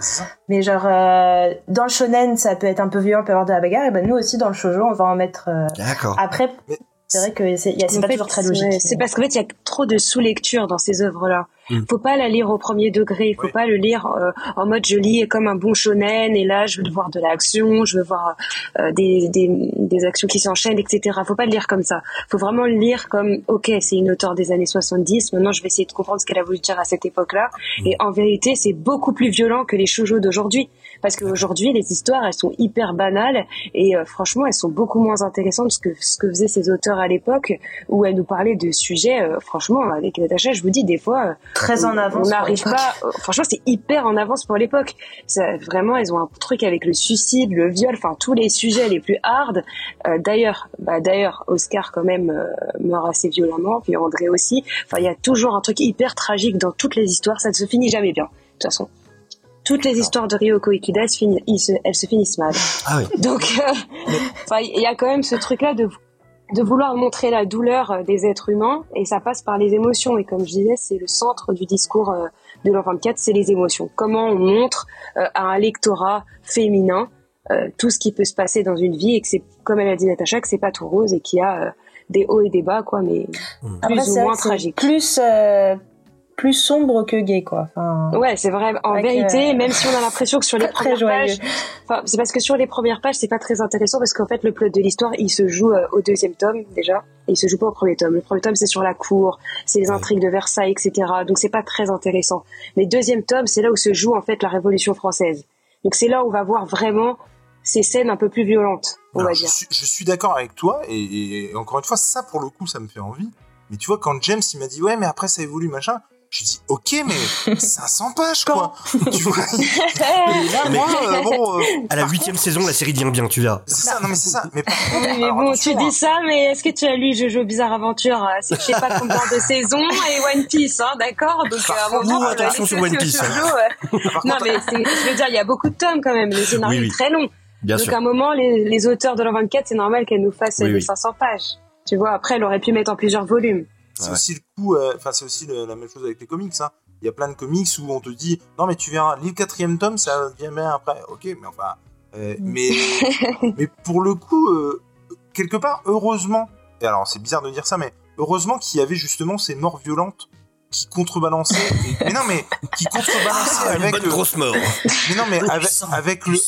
Mais genre, euh, dans le shonen, ça peut être un peu violent, on peut avoir de la bagarre, et ben nous aussi, dans le shojo, on va en mettre... Euh, D'accord. Après, c'est vrai que c'est pas toujours très logique. C'est parce qu'en fait, il y a trop de sous-lecture dans ces œuvres-là. Mm. Faut pas la lire au premier degré. Faut pas le lire euh, en mode je lis comme un bon shonen et là je veux voir de l'action, je veux voir euh, des, des, des, actions qui s'enchaînent, etc. Faut pas le lire comme ça. Faut vraiment le lire comme ok, c'est une auteure des années 70. Maintenant, je vais essayer de comprendre ce qu'elle a voulu dire à cette époque-là. Mm. Et en vérité, c'est beaucoup plus violent que les shoujo d'aujourd'hui parce qu'aujourd'hui les histoires elles sont hyper banales et euh, franchement elles sont beaucoup moins intéressantes que ce que faisaient ces auteurs à l'époque où elles nous parlaient de sujets euh, franchement avec Natacha je vous dis des fois euh, très en avance on n'arrive pas franchement c'est hyper en avance pour l'époque. Vraiment elles ont un truc avec le suicide le viol enfin tous les sujets les plus hard. D'ailleurs bah, d'ailleurs Oscar quand même meurt assez violemment puis André aussi. Enfin il y a toujours un truc hyper tragique dans toutes les histoires ça ne se finit jamais bien de toute façon toutes les histoires de Ryoko Ikida, elles se, finissent, elles se finissent mal. Ah oui. Donc, euh, il y a quand même ce truc-là de, de vouloir montrer la douleur euh, des êtres humains, et ça passe par les émotions. Et comme je disais, c'est le centre du discours euh, de l'an 24, c'est les émotions. Comment on montre à un lectorat féminin tout ce qui peut se passer dans une vie, et que c'est, comme elle a dit Natacha, que c'est pas tout rose et qu'il y a des hauts et des bas, quoi, mais plus ou moins tragique. Plus plus sombre que gay quoi. Enfin, ouais, c'est vrai. En vérité, euh, même si on a l'impression que sur les premières pages, enfin, c'est parce que sur les premières pages, c'est pas très intéressant parce qu'en fait, le plot de l'histoire, il se joue euh, au deuxième tome déjà, et il se joue pas au premier tome. Le premier tome, c'est sur la cour, c'est les intrigues de Versailles, etc. Donc c'est pas très intéressant. Mais deuxième tome, c'est là où se joue en fait la Révolution française. Donc c'est là où on va voir vraiment ces scènes un peu plus violentes, on va dire. Je suis, d'accord avec toi, et, et encore une fois, ça pour le coup, ça me fait envie. Mais tu vois, quand James il m'a dit ouais, mais après ça évolue machin, je dis ok mais 500 pages quoi. tu vois et là moi euh, bon euh, à la huitième saison la série vient bien tu verras. C'est ça non mais c'est ça mais mais bon tu dis hein. ça mais est-ce que tu as lu Jojo Bizarre Aventure euh, c'est je sais pas combien de saisons et One Piece hein d'accord? Donc à un moment attention sur One Piece. non mais je veux dire il y a beaucoup de tomes quand même le scénario est très long. Bien donc à un moment les, les auteurs de l'an 24 c'est normal qu'elles nous fassent les 500 pages. Tu vois après elle aurait pu mettre en plusieurs volumes. C'est aussi le coup, euh, enfin c'est aussi la même chose avec les comics. Hein. Il y a plein de comics où on te dit non mais tu verras, lis le quatrième tome, ça vient bien après. Ok, mais enfin, euh, mm. mais mais pour le coup, euh, quelque part, heureusement. Et alors c'est bizarre de dire ça, mais heureusement qu'il y avait justement ces morts violentes qui contrebalançaient. mais non mais qui contrebalançaient ah, avec une bonne grosse mort. Mais non mais avec, avec le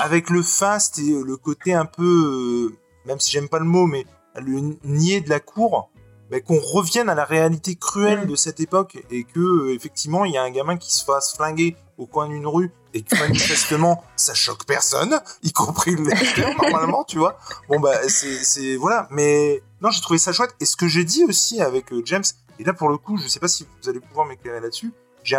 avec le fast et le côté un peu, même si j'aime pas le mot, mais le nier de la cour bah, qu'on revienne à la réalité cruelle de cette époque et que euh, effectivement il y a un gamin qui se fasse flinguer au coin d'une rue et que manifestement ça choque personne, y compris le lecteur normalement, tu vois. Bon bah c'est voilà, mais non j'ai trouvé ça chouette et ce que j'ai dit aussi avec euh, James et là pour le coup je sais pas si vous allez pouvoir m'éclairer là-dessus. J'ai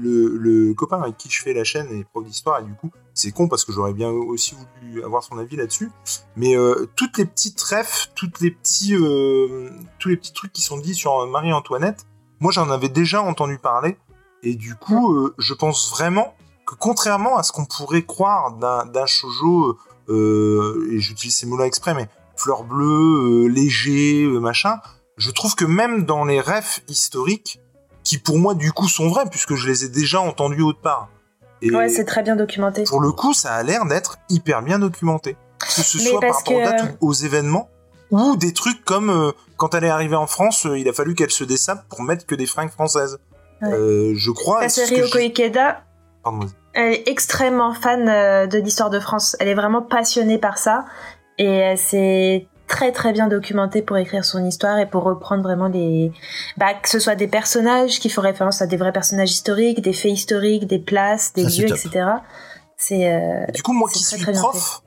le, le, copain avec qui je fais la chaîne est prof d'histoire et du coup c'est con parce que j'aurais bien aussi voulu avoir son avis là-dessus. Mais euh, toutes les petites refs, toutes les petits, euh, tous les petits trucs qui sont dits sur Marie-Antoinette, moi j'en avais déjà entendu parler. Et du coup, euh, je pense vraiment que contrairement à ce qu'on pourrait croire d'un shoujo, et j'utilise ces mots-là exprès, mais fleur bleue, léger, machin, je trouve que même dans les refs historiques, qui pour moi du coup sont vrais, puisque je les ai déjà entendus autre part, ouais, c'est très bien documenté. Pour le coup, ça a l'air d'être hyper bien documenté. Que ce soit par rapport aux, événements ou des trucs comme euh, quand elle est arrivée en France, euh, il a fallu qu'elle se dessape pour mettre que des fringues françaises. Euh, je crois. Parce que Ryoko Ikeda, elle est extrêmement fan de l'histoire de France. Elle est vraiment passionnée par ça. Et c'est très très bien documenté pour écrire son histoire et pour reprendre vraiment des bah, que ce soit des personnages qui font référence à des vrais personnages historiques, des faits historiques, des places, des lieux, etc. C'est euh, du coup moi qui suis prof,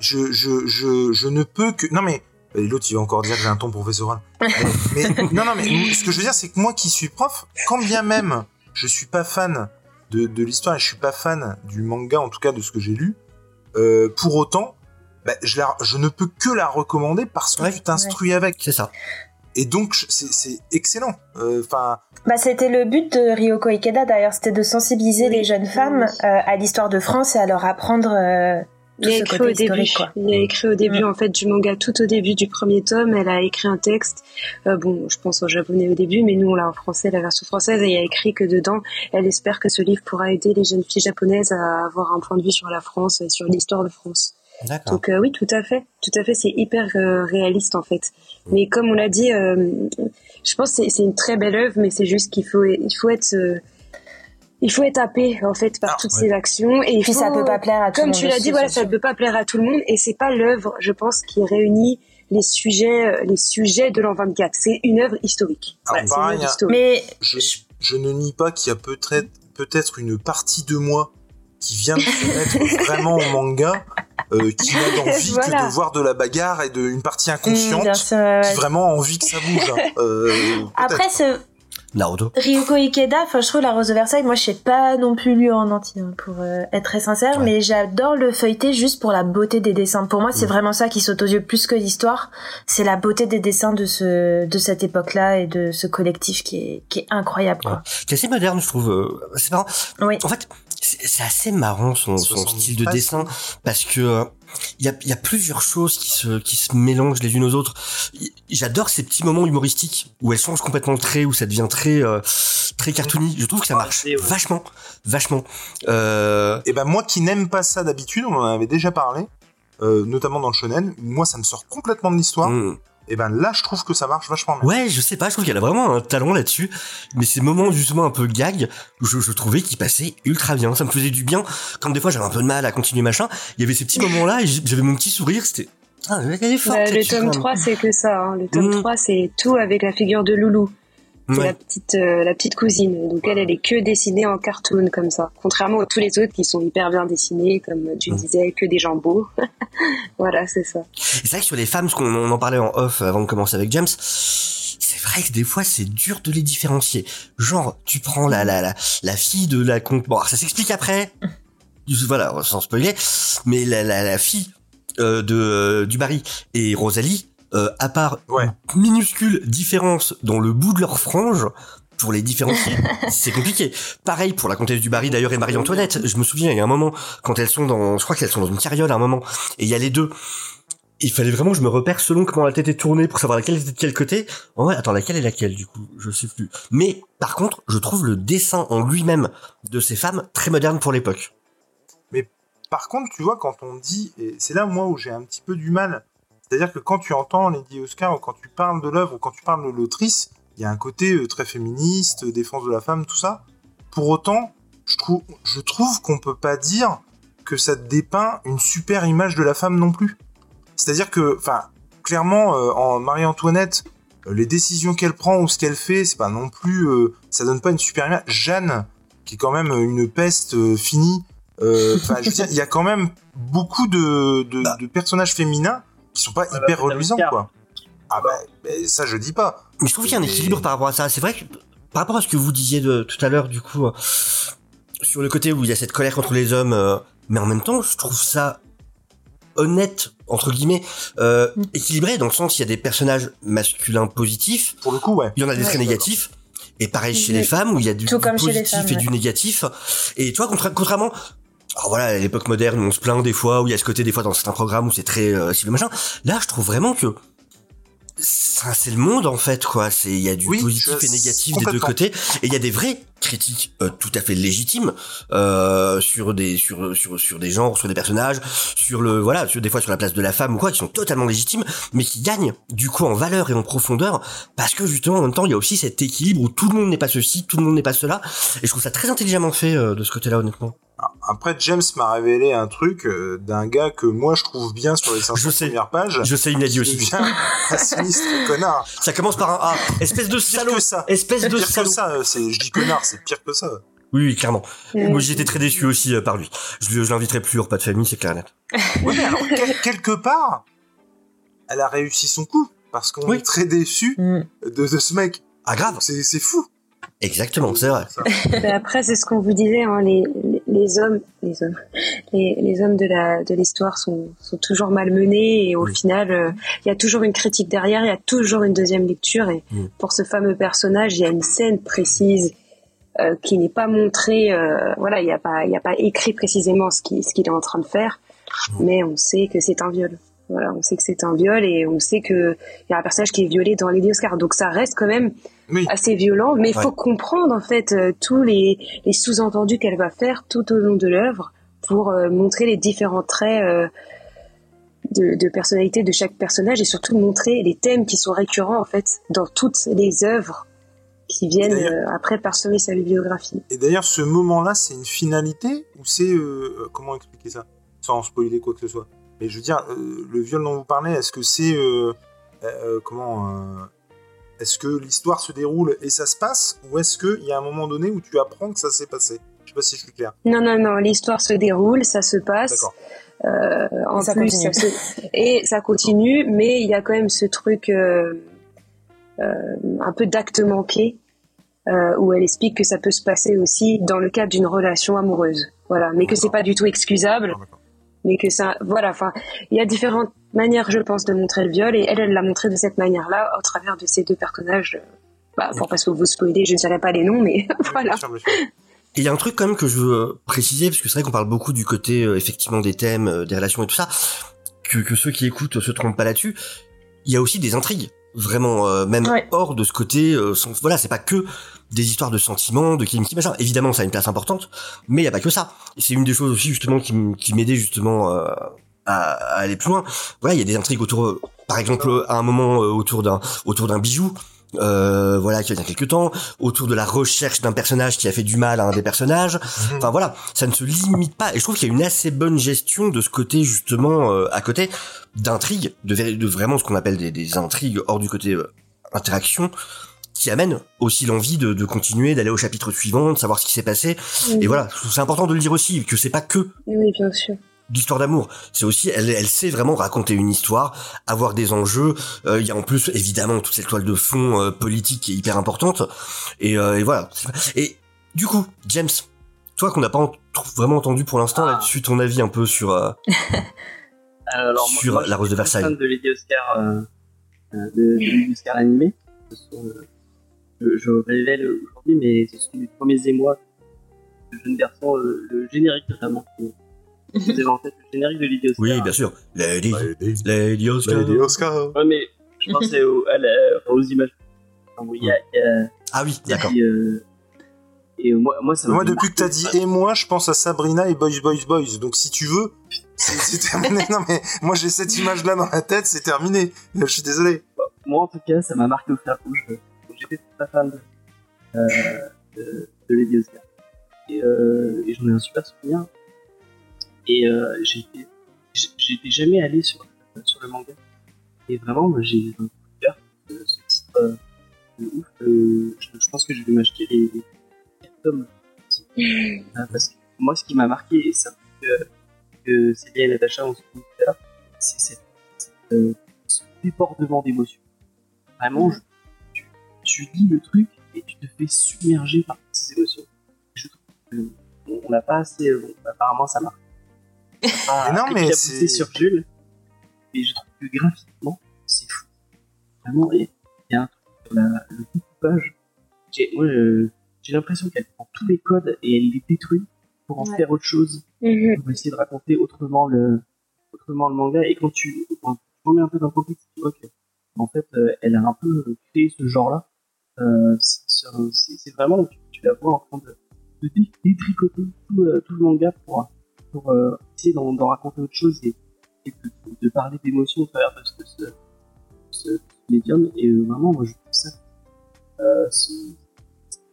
je, je, je, je ne peux que non mais l'autre il va encore dire que j'ai un ton professoral. mais non non mais ce que je veux dire c'est que moi qui suis prof, quand bien même je suis pas fan de, de l'histoire et je suis pas fan du manga en tout cas de ce que j'ai lu, euh, pour autant bah, je, je ne peux que la recommander parce que tu t'instruis avec. C'est ça. Et donc c'est excellent. Euh, enfin. bah c'était le but de Ryoko Ikeda d'ailleurs, c'était de sensibiliser les jeunes femmes euh, à l'histoire de France et à leur apprendre. Euh, tout il a écrit au début. Il a écrit au début en fait du manga tout au début du premier tome. Elle a écrit un texte. bon, je pense en japonais au début, mais nous on l'a en français, la version française. Et il a écrit que dedans, elle espère que ce livre pourra aider les jeunes filles japonaises à avoir un point de vue sur la France et sur l'histoire de France. Donc euh, oui, tout à fait, tout à fait, c'est hyper euh, réaliste en fait. Mm. Mais comme on l'a dit, euh, je pense que c'est une très belle œuvre, mais c'est juste qu'il faut, il faut être il faut être happé en fait par ah, toutes ces actions et puis ça peut pas plaire à tout le monde. Comme tu l'as dit, voilà, ça ne peut pas plaire à tout le monde et c'est pas l'œuvre, je pense, qui réunit les sujets, les sujets de l'an 24. C'est une œuvre historique. Alors, pareil, historique. Mais je, je, ne nie pas qu'il y a peut-être peut-être une partie de moi qui vient de se mettre vraiment au manga euh, qui n'a d'envie que de voir de la bagarre et de une partie inconsciente mmh, qui vraiment envie que ça bouge. Hein. Euh, Après, ce Naruto. Ryuko Ikeda, enfin je trouve la Rose de Versailles, moi je sais pas non plus lu en entier hein, pour euh, être très sincère, mais j'adore le feuilleter juste pour la beauté des dessins. Pour moi, c'est mmh. vraiment ça qui saute aux yeux plus que l'histoire, c'est la beauté des dessins de ce de cette époque-là et de ce collectif qui est qui est incroyable. Quoi. Qui est assez moderne, je trouve. Euh, c'est marrant. Oui. En fait, c'est assez marrant son, son style de dessin parce que il y a, y a, plusieurs choses qui se qui se mélangent les unes aux autres. J'adore ces petits moments humoristiques où elles changent complètement de trait, où ça devient très euh, très cartoony. Je trouve que ça marche vachement, vachement. Euh... Et ben moi qui n'aime pas ça d'habitude, on en avait déjà parlé, euh, notamment dans le shonen. Moi, ça me sort complètement de l'histoire. Mmh et ben là je trouve que ça marche vachement bien. Ouais, je sais pas, je trouve qu'il y a vraiment un talent là-dessus, mais ces moments justement un peu gag, je, je trouvais qu'ils passaient ultra bien, ça me faisait du bien, quand des fois j'avais un peu de mal à continuer machin, il y avait ces petits moments là et j'avais mon petit sourire, c'était... Ah, elle est forte, bah, le tome 3 c'est que ça, hein. le tome 3 mm. c'est tout avec la figure de Loulou. C'est la petite euh, la petite cousine. Donc elle, elle est que dessinée en cartoon comme ça. Contrairement à tous les autres qui sont hyper bien dessinés, comme tu mm. disais, que des gens beaux. voilà, c'est ça. C'est vrai que sur les femmes, ce qu'on en parlait en off avant de commencer avec James, c'est vrai que des fois c'est dur de les différencier. Genre, tu prends la la la, la fille de la con... Bon, ça s'explique après. Voilà, sans spoiler. Mais la la, la fille euh, de euh, du Barry et Rosalie euh, à part une minuscule différence dans le bout de leur frange, pour les différencier, c'est compliqué. Pareil pour la comtesse du Barry d'ailleurs et Marie-Antoinette. Je me souviens, il y a un moment, quand elles sont dans, je crois qu'elles sont dans une carriole à un moment, et il y a les deux. Il fallait vraiment que je me repère selon comment la tête est tournée pour savoir laquelle était de quel côté. ouais, attends, laquelle est laquelle du coup? Je sais plus. Mais par contre, je trouve le dessin en lui-même de ces femmes très moderne pour l'époque. Mais par contre, tu vois, quand on dit, et c'est là moi où j'ai un petit peu du mal c'est-à-dire que quand tu entends Lady Oscar ou quand tu parles de l'œuvre ou quand tu parles de l'autrice, il y a un côté euh, très féministe, défense de la femme, tout ça. Pour autant, je trouve, je trouve qu'on peut pas dire que ça dépeint une super image de la femme non plus. C'est-à-dire que, enfin, clairement, euh, en Marie-Antoinette, les décisions qu'elle prend ou ce qu'elle fait, c'est pas non plus, ça donne pas une super image. Jeanne, qui est quand même une peste finie. Enfin, je veux dire, il y a quand même beaucoup de, de, Bah. de personnages féminins qui sont pas hyper reluisants, quoi. Ah bah, ça je dis pas. Mais je trouve qu'il y a un équilibre par rapport à ça. C'est vrai que par rapport à ce que vous disiez de, tout à l'heure, du coup, euh, sur le côté où il y a cette colère contre les hommes, euh, mais en même temps, je trouve ça honnête entre guillemets, euh, Mm. équilibré dans le sens il y a des personnages masculins positifs, Pour le coup, ouais. il y en a des Ouais, très négatifs. Et pareil chez les femmes où il y a du, Tout du comme chez les positif femmes, et du ouais. négatif. Et tu vois, contra- contrairement, alors voilà, à l'époque moderne, on se plaint des fois, où il y a ce côté des fois dans certains programmes où c'est très euh, ciblé machin. Là, je trouve vraiment que ça, c'est le monde en fait, quoi. C'est il y a du Oui, positif et négatif des deux côtés, et il y a des vraies critiques euh, tout à fait légitimes euh, sur des sur sur sur des genres, sur des personnages, sur le voilà, sur des fois sur la place de la femme ou quoi, qui sont totalement légitimes, mais qui gagnent du coup en valeur et en profondeur parce que justement en même temps il y a aussi cet équilibre où tout le monde n'est pas ceci, tout le monde n'est pas cela, et je trouve ça très intelligemment fait euh, de ce côté-là honnêtement. Après, James m'a révélé un truc euh, d'un gars que moi je trouve bien sur les 500 Je sais. premières pages. Je sais, il me l'a dit aussi. un sinistre connard. Ça commence par un A, espèce de Pire salaud, que ça. espèce de Pire que salaud. ça. euh, C'est, je dis connard, c'est pire que ça. Oui, oui, clairement. Mm. Moi j'étais très déçu aussi euh, par lui. Je, je l'inviterai plus au repas de famille, c'est clair et net. Oui, mais alors quel- quelque part, elle a réussi son coup parce qu'on Oui. est très déçu Mm. de, de ce mec. Ah grave, C'est, fou. exactement, c'est vrai. Ça. Mais après, c'est ce qu'on vous disait, hein, les, les, les hommes, les hommes, les, les hommes de la de l'histoire sont, sont toujours malmenés et au Oui. final, euh, il y a toujours une critique derrière, il y a toujours une deuxième lecture et pour ce fameux personnage, il y a une scène précise euh, qui n'est pas montrée, euh, voilà, il n'y a pas il y a pas écrit précisément ce qui ce qu'il est en train de faire, mais on sait que c'est un viol. Voilà, on sait que c'est un viol et on sait que il y a un personnage qui est violé dans Lady Oscar, donc ça reste quand même Oui. assez violent, mais il Ouais. faut comprendre en fait euh, tous les, les sous-entendus qu'elle va faire tout au long de l'œuvre pour euh, montrer les différents traits euh, de, de personnalité de chaque personnage et surtout montrer les thèmes qui sont récurrents en fait dans toutes les œuvres qui viennent après parsemer sa bibliographie. Et d'ailleurs, ce moment-là, c'est une finalité ou c'est comment expliquer ça? Sans spoiler quoi que ce soit. Mais je veux dire, le viol dont vous parlez, est-ce que c'est comment Est-ce que l'histoire se déroule et ça se passe, ou est-ce qu'il y a un moment donné où tu apprends que ça s'est passé? Je sais pas si je suis clair. Non, non, non, l'histoire se déroule, ça se passe. D'accord. Euh, en Et ça plus, continue. ça se- et ça continue, mais il y a quand même ce truc euh, euh, un peu d'acte manqué euh, où elle explique que ça peut se passer aussi dans le cadre d'une relation amoureuse. Voilà, mais que c'est pas du tout excusable, mais que ça, voilà, enfin, il y a différentes manières, je pense, de montrer le viol, et elle, elle l'a montré de cette manière-là au travers de ces deux personnages. euh, Bah, pour pas que vous spoiler, je ne dirai pas les noms, mais voilà. Bien sûr, bien sûr. Et il y a un truc quand même que je veux euh, préciser, parce que c'est vrai qu'on parle beaucoup du côté euh, effectivement des thèmes, euh, des relations et tout ça, que, que ceux qui écoutent se trompent pas là-dessus. Il y a aussi des intrigues, vraiment, euh, même Ouais. hors de ce côté. euh, sans- voilà, c'est pas que des histoires de sentiments, de qui machin. Évidemment, ça a une place importante, mais il y a pas que ça. C'est une des choses aussi justement qui, qui m'aidait justement euh, à, à aller plus loin. Voilà, il y a des intrigues autour, par exemple, à un moment euh, autour d'un autour d'un bijou. Euh, voilà, qui a quelques temps, autour de la recherche d'un personnage qui a fait du mal à un des personnages. Mhm. Enfin voilà, ça ne se limite pas. Et je trouve qu'il y a une assez bonne gestion de ce côté justement euh, à côté d'intrigues, de, de vraiment ce qu'on appelle des, des intrigues hors du côté euh, interaction, qui amènent aussi l'envie de, de continuer, d'aller au chapitre suivant, de savoir ce qui s'est passé. Et voilà, je trouve c'est important de le dire aussi, que c'est pas que Oui, bien sûr. D'histoire d'amour. C'est aussi, elle, elle sait vraiment raconter une histoire, avoir des enjeux. Euh, Il y a en plus évidemment toute cette toile de fond euh, politique qui est hyper importante. Et, euh, et voilà. Et du coup, James, toi qu'on n'a pas ent- vraiment entendu pour l'instant Ah. là-dessus, ton avis un peu sur. euh, Alors, Sur moi, la Rose de Versailles. de Lady Oscar, euh, euh, de, Lady Oscar animé. Euh, je, je révèle aujourd'hui, mais ce sont mes premiers émois de jeune garçon, euh, le générique notamment. qui- Vous avez en tête le générique de Lady Oscar. Oui, bien sûr. Lady, Lady, Lady Oscar. Lady Oscar. Ouais, mais je pensais au, à la- aux images. Enfin, bon, il y a, il y a- Ah oui, d'accord. euh, et moi, moi, ça Moi, fait depuis que t'as dit et moi, je pense à Sabrina et Boys Boys Boys. Donc, si tu veux, c'est terminé. Non, mais moi, j'ai cette image-là dans la tête, c'est terminé. Je suis désolé. Moi, en tout cas, ça m'a marqué au fer rouge. J'étais très fan de, euh, de, de Lady Oscar. Et, euh, et j'en ai un super souvenir. Et euh, j'étais, j'étais jamais allé sur, sur le manga. Et vraiment, j'ai un coup de cœur de ce titre euh, de ouf. Euh, je, je pense que je vais m'acheter les, les quatre tomes. aussi. Euh, parce que moi, ce qui m'a marqué, et c'est un truc que, Célia et Natacha ont souligné tout à l'heure, c'est cette- cette, euh, ce débordement d'émotions. Vraiment, je- tu, tu lis le truc et tu te fais submerger par ces émotions. Je trouve que on on n'a pas assez. Bon, apparemment, ça marche. Mais non, mais c'est- sur Jules. Et je trouve que graphiquement, c'est fou. Vraiment, il y a un truc sur la, le découpage. J'ai euh, j'ai l'impression qu'elle prend tous les codes et elle les détruit pour en Ouais. faire autre chose, Mhm. pour essayer de raconter autrement le, autrement le manga. Et quand tu, quand tu remets un peu dans le contexte, tu vois que, en fait, euh, elle a un peu créé ce genre-là. Euh, c'est vraiment, tu, tu la vois en train de, de dé- détricoter tout, euh, tout le manga pour, pour euh, essayer d'en d'en raconter autre chose et, de, parler d'émotions au travers de ce, médium. Et euh, vraiment, moi, je trouve ça. Euh,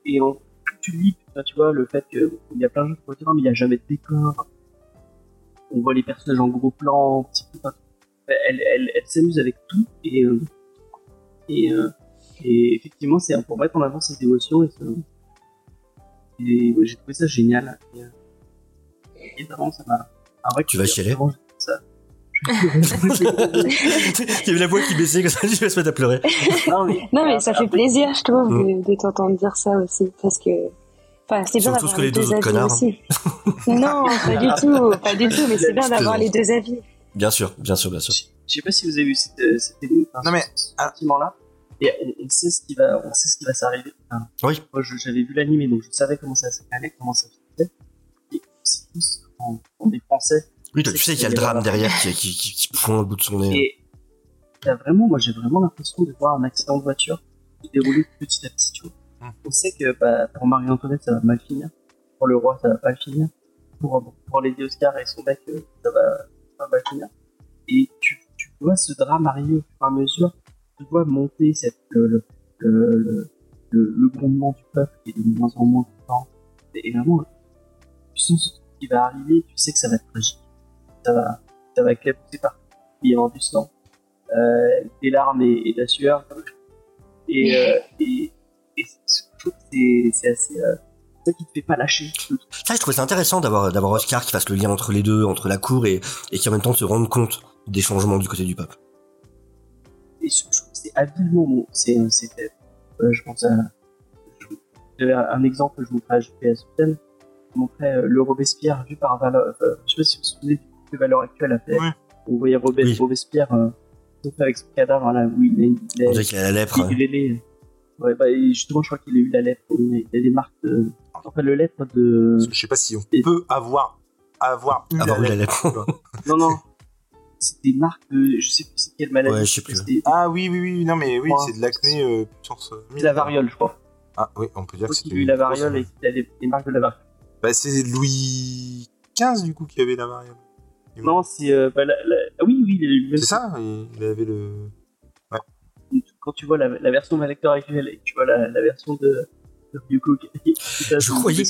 et en, tu lis, tu vois, le fait qu'il y a plein de gens qui vont dire, Ah, mais il n'y a jamais de décor. On voit les personnages en gros plan, petit peu. Elle, elle, s'amuse avec tout et, euh, et, euh, effectivement, c'est pour mettre en avant ses émotions et, j'ai trouvé ça génial. Euh, et vraiment, ça m'a. Ah ouais, Tu vas chialer ça. Il y avait la voix qui baissait comme ça, je vais se mettre à pleurer. non, mais, Non, mais ça fait plaisir, je trouve, Mm. de, de t'entendre dire ça aussi. Parce que. Enfin, c'est bien d'avoir que les deux deux autres avis connards. aussi. non, pas du tout, pas du tout, mais c'est bien d'avoir les deux avis. Bien sûr, bien sûr, bien sûr. Je sais pas si vous avez vu cette, euh, cette enfin, Non, mais- ce sentiment-là. Et on, on sait ce qui va, on sait ce qui va s'arriver. Enfin, Oui. Moi, j'avais vu l'animé, donc je savais comment ça allait, comment ça c'est en des Français. Oui, toi, tu sais qu'il y a le drame derrière qui, qui, qui, qui pointe le bout de son nez. Et t'as vraiment, moi, j'ai vraiment l'impression de voir un accident de voiture se dérouler petit à petit. Tu vois. Hum. On sait que bah, pour Marie-Antoinette, ça va mal finir. Pour le roi, ça va mal finir. Pour, pour Lady Oscar et son mec, euh, ça va, ça va mal finir. Et tu, tu vois ce drame arriver au fur et à mesure. Tu vois monter cette, le, le, le, le, grondement du peuple qui est de moins en moins fort. Et, et vraiment, tu sens ce qui va arriver, tu sais que ça va être tragique. Ça va, ça va éclater partout. Il y avoir du sang, euh, des larmes et, et de la sueur. Et, euh, et, et je trouve que c'est, assez, euh, ça qui te fait pas lâcher. Ça, je trouvais ça intéressant d'avoir d'avoir Oscar qui fasse le lien entre les deux, entre la cour et, et qui en même temps se rende compte des changements du côté du peuple. Et je, trouve que c'est habilement bon. C'est, euh. Euh, je pense à, j'avais un, exemple, je vous ferai ajouter à ce montrais euh, le Robespierre vu par Valeur, euh, je sais pas si vous vous souvenez du coup que Valeur Actuelle a fait. Ouais. On voyait Robes- Oui. Robespierre, euh, avec son cadavre, là, où il est, il On est- dirait qu'il a la lèpre. Il est. Ouais, bah, justement, je crois qu'il a eu la lettre. Il a des marques de. Enfin, le lettre de. Je sais pas si on Et- peut avoir avoir eu Avoir eu la lèpre. Non, non. C'est des marques de. Je sais plus c'est quelle maladie. Ouais, je sais plus. C'était Ah oui, oui, oui, non mais oui, c'est de l'acné euh, puissance c'est la variole, je crois. Ah oui, on peut dire que qu'il c'était a eu la variole et qu'il a des marques de la variole. Bah c'est Louis XV du coup qui avait la variole. Non, c'est. euh, bah, la- la- ah oui, oui, il. C'est ça, il avait le. Quand tu vois la, la version d'un lecteur actuel et que tu vois la, la version de, de Ryuko qui Je de croyais-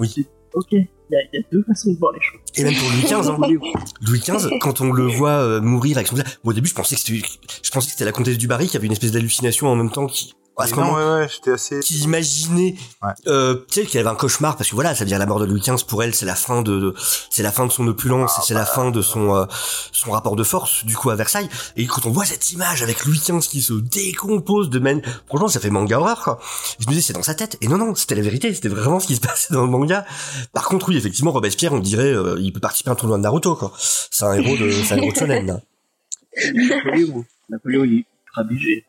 oui. tu Ok, y, a- il y a deux façons de voir les choses. Et même pour Louis XV, hein. Louis XV, quand on le voit euh, mourir avec son moi, au début, je pensais que c'était, je pensais que c'était la comtesse du Barry qui avait une espèce d'hallucination en même temps qui, à ce non, moment, ouais, ouais, j'étais assez. qui imaginait, Ouais. euh, tu sais, qu'elle avait un cauchemar parce que voilà, ça veut dire la mort de Louis XV pour elle, c'est la fin de, de- c'est la fin de son opulence, Ah, c'est la fin de son, euh, son rapport de force du coup à Versailles. Et quand on voit cette image avec Louis XV qui se décompose de même, franchement, ça fait manga horreur quoi. Je me disais c'est dans sa tête. Et non non, c'était la vérité, c'était vraiment ce qui se passait dans le manga. Par contre oui, effectivement, Robespierre, on dirait, euh, il peut participer à un tournoi de Naruto quoi. C'est un héros de, c'est un héros de shonen. Napoléon, Napoléon, il est ultra BG.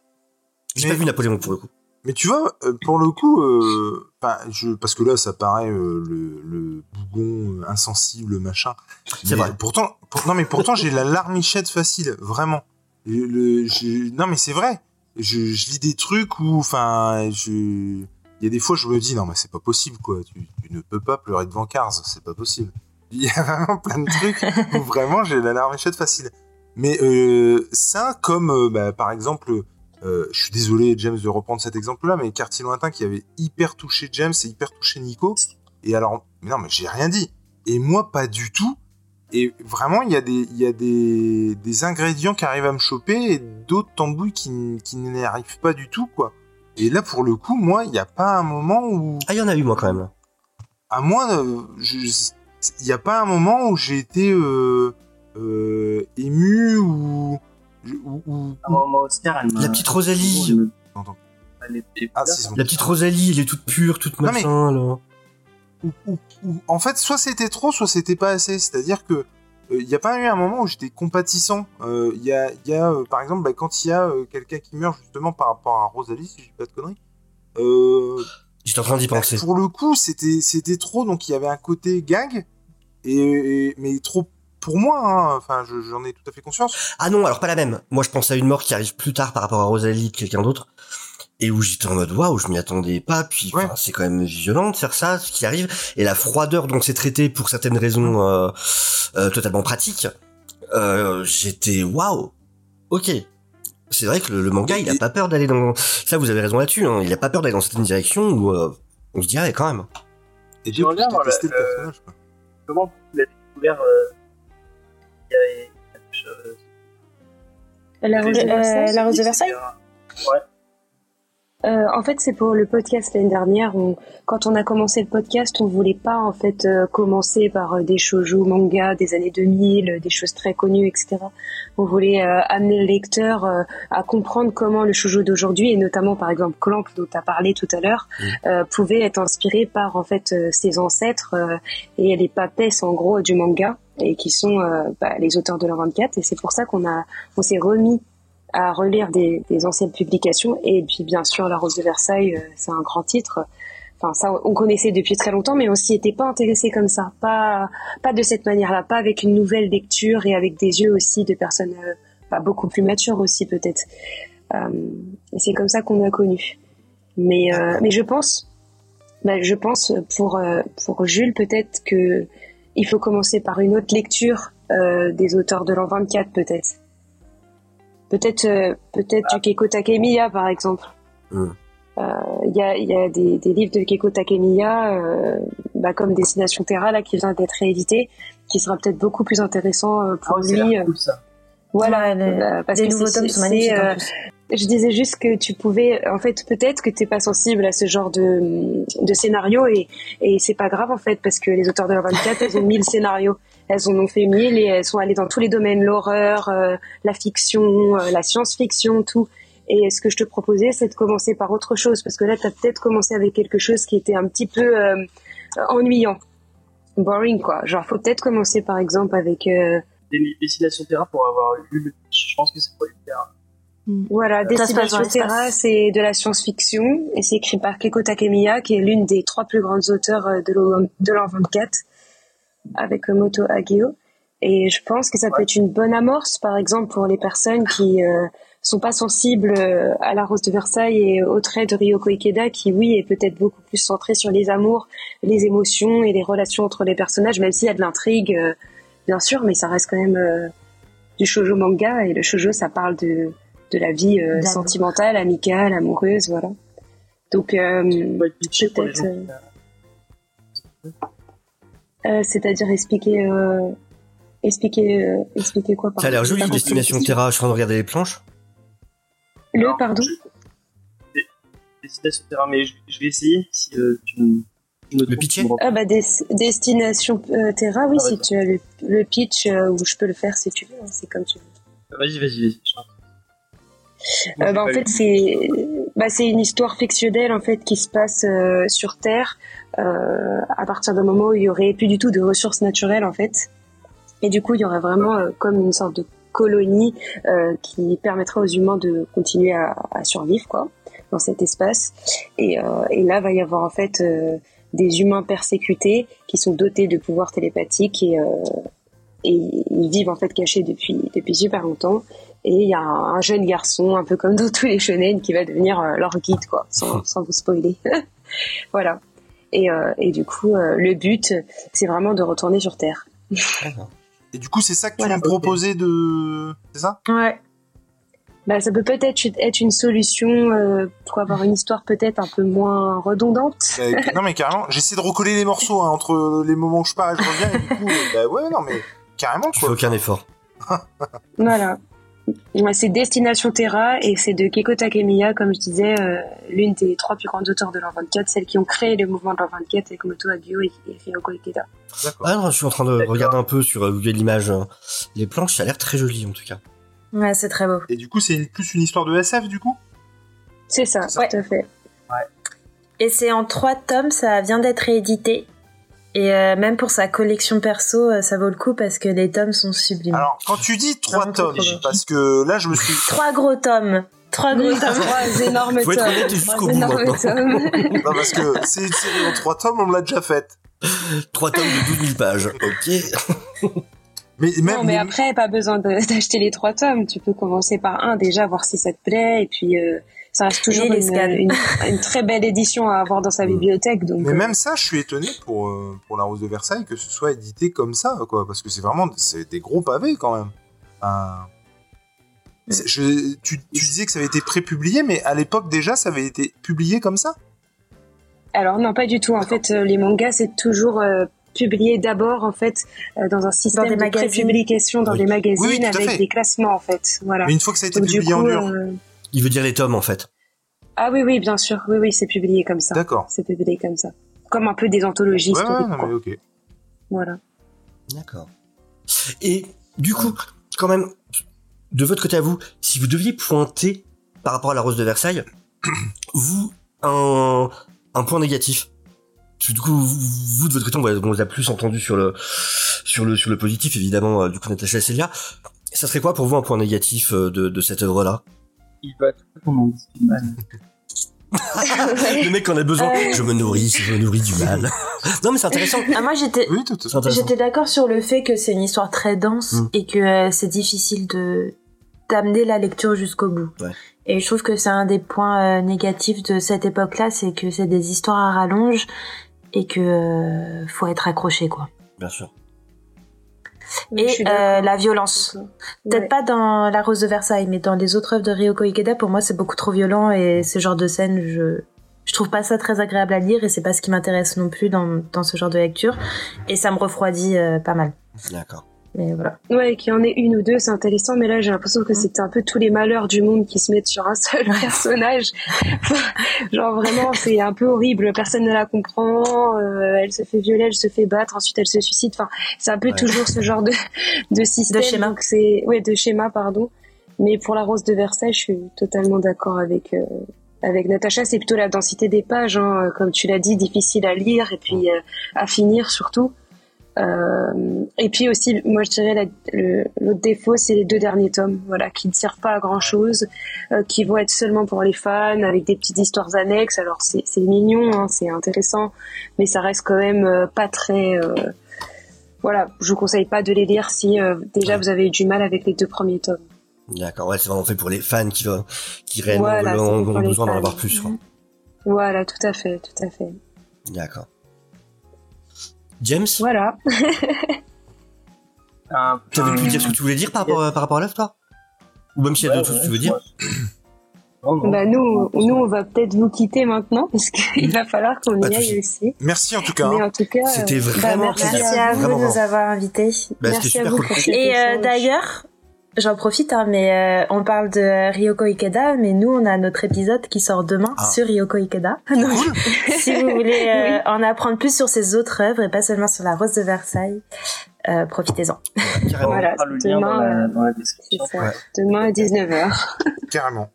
J'ai Mais- pas vu Napoléon pour le coup. Mais tu vois, euh, pour le coup, euh, je, parce que là, ça paraît euh, le, le bougon insensible, machin. C'est Mais vrai. Pourtant, pour- non, mais pourtant, j'ai la larmichette facile, vraiment. Le, le- je- non, mais c'est vrai. Je, je lis des trucs où, enfin, je, il y a des fois, je me dis, non, mais c'est pas possible, quoi. Tu, tu ne peux pas pleurer devant Cars, c'est pas possible. Il y a vraiment plein de trucs où vraiment j'ai la larmichette facile. Mais euh, ça, comme euh, bah, par exemple, euh, je suis désolé, James, de reprendre cet exemple-là, mais Quartier Lointain qui avait hyper touché James et hyper touché Nico. Et alors, mais non, mais j'ai rien dit. Et moi, pas du tout. et vraiment, il y a des, il y a des, des ingrédients qui arrivent à me choper et d'autres tambouilles qui, qui n'y arrivent pas du tout, quoi. Et là, pour le coup, moi, il n'y a pas un moment où. Ah, il y en a eu, moi, quand même. À moi, euh, il n'y a pas un moment où j'ai été euh, euh, ému ou. ou, ou... Ah, moi, Oscar, elle La petite Rosalie. Ah, La petite Rosalie, elle est toute pure, toute machin, là. Ou, ou, ou, en fait, soit c'était trop, soit c'était pas assez. C'est-à-dire que il n'y a pas eu un moment où j'étais compatissant. Il y a, y a par exemple, bah, quand il y a quelqu'un qui meurt justement par rapport à Rosalie, si je dis pas de conneries. Euh, J'étais en train d'y penser. Bah, pour le coup, c'était c'était trop, donc il y avait un côté gag, et, et mais trop pour moi. Hein, enfin, j'en ai tout à fait conscience. Ah non, alors pas la même. Moi, je pense à une mort qui arrive plus tard par rapport à Rosalie que quelqu'un d'autre et où j'étais en mode waouh je m'y attendais pas puis ouais. c'est quand même violent de faire ça ce qui arrive et la froideur dont c'est traité pour certaines raisons euh, euh, totalement pratiques euh, j'étais waouh ok c'est vrai que le, le manga il a pas peur d'aller dans ça vous avez raison là-dessus hein. il a pas peur d'aller dans certaines directions où euh, on se dirait quand même et j'ai bien voir le, le personnage quoi. comment vous l'avez découvert euh, il y avait quelque chose la, rose, la rose de Versailles? Ouais euh, en fait, c'est pour le podcast l'année dernière. On, quand on a commencé le podcast, on voulait pas en fait euh, commencer par euh, des shoujo manga des années 2000, des choses très connues, etc. On voulait amener le lecteur à comprendre comment le shoujo d'aujourd'hui, et notamment par exemple Clamp dont tu as parlé tout à l'heure, mmh. pouvait être inspiré par en fait ses ancêtres et les papesses en gros du manga et qui sont bah, les auteurs de la 24. Et c'est pour ça qu'on a, on s'est remis à relire des, des, anciennes publications. Et puis bien sûr La Rose de Versailles c'est un grand titre. Enfin ça on connaissait depuis très longtemps mais on s'y était pas intéressé comme ça. Pas pas de cette manière-là. Pas avec une nouvelle lecture et avec des yeux aussi de personnes euh, pas beaucoup plus matures aussi peut-être. Euh, c'est comme ça qu'on a connu. Mais euh, mais je pense bah, je pense pour pour Jules peut-être que il faut commencer par une autre lecture des auteurs de l'an 24 peut-être peut-être euh, peut-être ah. du Keiko Takemiya par exemple. Il mm. euh, y, a, y a des, des livres de Keiko Takemiya euh, bah, comme Destination Terra là qui vient d'être réédité, qui sera peut-être beaucoup plus intéressant euh, pour oh, lui. Cool, ça. Voilà, ouais, parce les que nouveaux tomes sont magnifiques. euh, je disais juste que tu pouvais, en fait, peut-être que t'es pas sensible à ce genre de, de scénario et, et c'est pas grave en fait parce que les auteurs de la 24 elles ont mille scénarios elles en ont fait mille et elles sont allées dans tous les domaines, l'horreur, euh, la fiction, euh, la science-fiction, tout. Et ce que je te proposais, c'est de commencer par autre chose, parce que là, tu as peut-être commencé avec quelque chose qui était un petit peu euh, ennuyant, boring, quoi. Genre, faut peut-être commencer, par exemple, avec... Euh... Destination Terra pour avoir lu le pitch. Je pense que c'est pour le faire. Voilà, Destination Terra, c'est de la science-fiction, et c'est écrit par Keiko Takemiya, qui est l'une des trois plus grandes auteurs de l'an 24 avec Moto Ageo. Et je pense que ça peut être une bonne amorce, par exemple, pour les personnes qui euh, sont pas sensibles euh, à la Rose de Versailles et au trait de Ryoko Ikeda, qui, oui, est peut-être beaucoup plus centré sur les amours, les émotions et les relations entre les personnages, même s'il y a de l'intrigue, euh, bien sûr, mais ça reste quand même euh, du shoujo manga, et le shoujo, ça parle de, de la vie euh, sentimentale, amicale, amoureuse, voilà. Donc, euh, peut-être... Euh, c'est-à-dire expliquer, euh, expliquer, euh, expliquer quoi par Ça a l'air joli, Destination Terra. Je suis en train de regarder les planches. Le, Alors, pardon je... Destination Terra, mais je, je vais essayer si euh, tu me. Le pitch Ah bah des, Destination euh, Terra, oui, ah, si tu as le, le pitch, euh, ou je peux le faire si tu veux, hein, c'est comme tu veux. Vas-y, vas-y, vas-y. Euh, bah, en fait, c'est bah, c'est une histoire fictionnelle en fait qui se passe euh, sur Terre euh, à partir d'un moment où il y aurait plus du tout de ressources naturelles en fait, et du coup il y aurait vraiment comme une sorte de colonie qui permettrait aux humains de continuer à, à, survivre quoi dans cet espace. Et, et là va y avoir en fait des humains persécutés qui sont dotés de pouvoirs télépathiques et et ils vivent en fait cachés depuis depuis super longtemps et il y a un, un, jeune garçon un peu comme dans tous les shonen qui va devenir euh, leur guide quoi sans, sans vous spoiler. Voilà. Et, euh, et du coup euh, le but c'est vraiment de retourner sur terre. Et du coup c'est ça que tu voilà, me proposais de c'est ça? Ouais. Bah, ça peut peut-être être une solution euh, pour avoir une histoire peut-être un peu moins redondante. Bah, non mais carrément, j'essaie de recoller les morceaux hein, entre les moments où je pars et je reviens et du coup, bah ouais non mais carrément Tu fais aucun effort. Voilà. Ouais, c'est Destination Terra et c'est de Keiko Takemiya, comme je disais, euh, l'une des trois plus grandes auteurs de l'an 24, celles qui ont créé le mouvement de l'an 24 avec Moto Hagio et, et Ryoko Ikeda. Ah je suis en train de regarder un peu sur euh, Google Images. euh, Les planches, ça a l'air très joli en tout cas. Ouais, c'est très beau. Et du coup, c'est plus une histoire de SF du coup? C'est ça, Ouais. tout à fait. Et c'est en trois tomes, ça vient d'être réédité. Et euh, même pour sa collection perso, euh, ça vaut le coup parce que les tomes sont sublimes. Alors, quand tu dis trois tomes, parce que là, je me suis. Trois gros tomes. Trois gros tomes. trois énormes Faut être tomes. honnête jusqu'au Trois bout maintenant. tomes. non, parce que c'est une série en trois tomes, on me l'a déjà faite. Trois tomes de 12 000 pages. Ok. Mais même. Non, mais après, pas besoin d'acheter les trois tomes. Tu peux commencer par un déjà, voir si ça te plaît, et puis euh, ça reste toujours une, scans. une, une très belle édition à avoir dans sa bibliothèque. Donc, Mais euh, même ça, je suis étonné pour, euh, pour La Rose de Versailles que ce soit édité comme ça, quoi. Parce que c'est vraiment c'est des gros pavés quand même. Enfin, c'est- je- tu, tu disais que ça avait été prépublié, mais à l'époque déjà, ça avait été publié comme ça? Alors non, pas du tout. En fait, euh, les mangas, c'est toujours euh, publié d'abord, en fait, euh, dans un système des de magazines. prépublication dans Oui. des magazines Oui, oui, tout à fait. avec des classements, en fait. Voilà. Mais une fois que ça a été Donc, publié en dur. euh, Il veut dire les tomes en fait. Ah oui, oui, bien sûr. Oui, oui, c'est publié comme ça. D'accord. C'est publié comme ça. Comme un peu des anthologies Ouais, ouais, historiques, non, quoi. mais ok. Voilà. D'accord. Et du coup, quand même, de votre côté à vous, si vous deviez pointer par rapport à la Rose de Versailles, vous, un, un point négatif. Du coup, vous, vous, de votre côté, on vous- on vous a plus entendu sur le, sur le, sur le positif, évidemment, euh, du coup, Natacha et Célia. Ça serait quoi pour vous un point négatif euh, de, de cette œuvre-là? Il va tout dise du mal. Le mec en a besoin. Euh. Je me nourris, je me nourris du mal. non, mais c'est intéressant. Ah, moi, j'étais, Oui, d'accord sur le fait que c'est une histoire très dense Mm. et que euh, c'est difficile de d'amener la lecture jusqu'au bout. Ouais. Et je trouve que c'est un des points euh, négatifs de cette époque-là, c'est que c'est des histoires à rallonge et que euh, faut être accroché quoi. Bien sûr. Et euh, la violence. Peut-être Ouais. pas dans La Rose de Versailles, mais dans les autres œuvres de Ryoko Ikeda, pour moi c'est beaucoup trop violent et ce genre de scène, je je trouve pas ça très agréable à lire et c'est pas ce qui m'intéresse non plus dans, dans ce genre de lecture et ça me refroidit euh, pas mal. D'accord. Mais voilà. Ouais, qu'il y en ait une ou deux, c'est intéressant, mais là j'ai l'impression que c'est un peu tous les malheurs du monde qui se mettent sur un seul personnage. Genre vraiment, c'est un peu horrible, personne ne la comprend, euh, elle se fait violer, elle se fait battre, ensuite elle se suicide, enfin, c'est un peu Ouais. toujours ce genre de, de système. De schéma. donc c'est, ouais, de schéma, pardon. Mais pour la Rose de Versailles, je suis totalement d'accord avec, euh, avec Natacha, c'est plutôt la densité des pages, hein, comme tu l'as dit, difficile à lire et puis euh, à finir surtout. Euh, et puis aussi, moi je dirais l'autre défaut, c'est les deux derniers tomes, voilà, qui ne servent pas à grand chose, qui vont être seulement pour les fans, avec des petites histoires annexes. Alors c'est mignon, hein, c'est intéressant, mais ça reste quand même euh, pas très. euh, voilà, je vous conseille pas de les lire si euh, déjà vous avez eu du mal avec les deux premiers tomes. D'accord, ouais, c'est vraiment fait pour les fans qui, veulent- qui Voilà, ont, besoin d'en avoir plus. quoi. Voilà, tout à fait, tout à fait. D'accord. James, Voilà. Un- tu avais pu dire ce que tu voulais dire par rapport, par rapport à l'œuvre, toi Ou même s'il y a Ouais, d'autres choses que tu veux dire. Bah nous, nous on va peut-être vous quitter maintenant parce qu'il va falloir qu'on y aille aussi. Merci en tout cas. Mais en tout cas, C'était euh, vraiment bah, merci, à vous Vraiment, de nous avoir invités. Bah, merci à vous cool. pour cet Et euh, d'ailleurs, j'en profite, hein, mais euh, on parle de Ryoko Ikeda, mais nous, on a notre épisode qui sort demain Ah. sur Ryoko Ikeda. Donc, Cool. si vous voulez euh, Oui. en apprendre plus sur ses autres œuvres et pas seulement sur la Rose de Versailles, euh, profitez-en. Carrément. Voilà, On mettra le lien dans demain, la, euh, dans la C'est description. ça. Ouais. Demain à 19h. Carrément.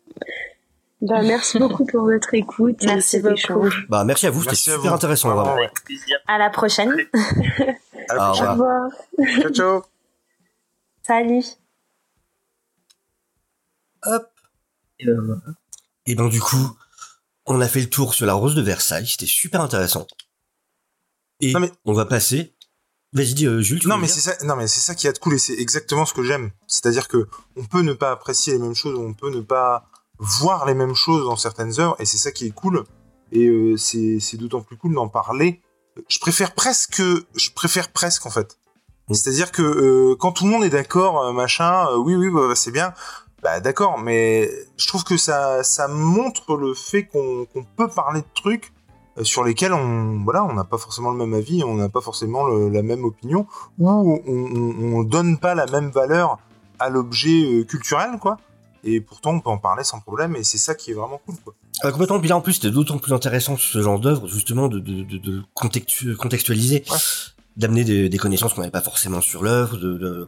Bah, merci beaucoup pour votre écoute. Merci beaucoup. échange. Bah, merci à vous, c'était super vous. intéressant, ouais. À la prochaine. À la Au Au revoir. prochaine. Ciao, ciao. Salut. Hop. Et, euh, voilà. Et ben, du coup, on a fait le tour sur la rose de Versailles, c'était super intéressant. Et Non, mais- on va passer. Vas-y, dis, euh, Jules. tu Non mais c'est ça, non mais c'est ça qui est de cool et c'est exactement ce que j'aime. C'est-à-dire que on peut ne pas apprécier les mêmes choses, on peut ne pas voir les mêmes choses dans certaines œuvres et c'est ça qui est cool. Et euh, c'est c'est d'autant plus cool d'en parler. Je préfère presque, je préfère presque en fait. C'est-à-dire que euh, quand tout le monde est d'accord, machin, euh, oui oui bah, bah, c'est bien, bah d'accord, mais je trouve que ça ça montre le fait qu'on peut parler de trucs euh, sur lesquels on voilà on n'a pas forcément le même avis, on n'a pas forcément la même opinion, ou on, on, donne pas la même valeur à l'objet euh, culturel quoi. Et pourtant on peut en parler sans problème et c'est ça qui est vraiment cool quoi. Ah, complètement. Puis là en plus c'était d'autant plus intéressant ce genre d'œuvre justement de, de, de, de contextualiser. d'amener des, des, connaissances qu'on n'avait pas forcément sur l'œuvre, de, de,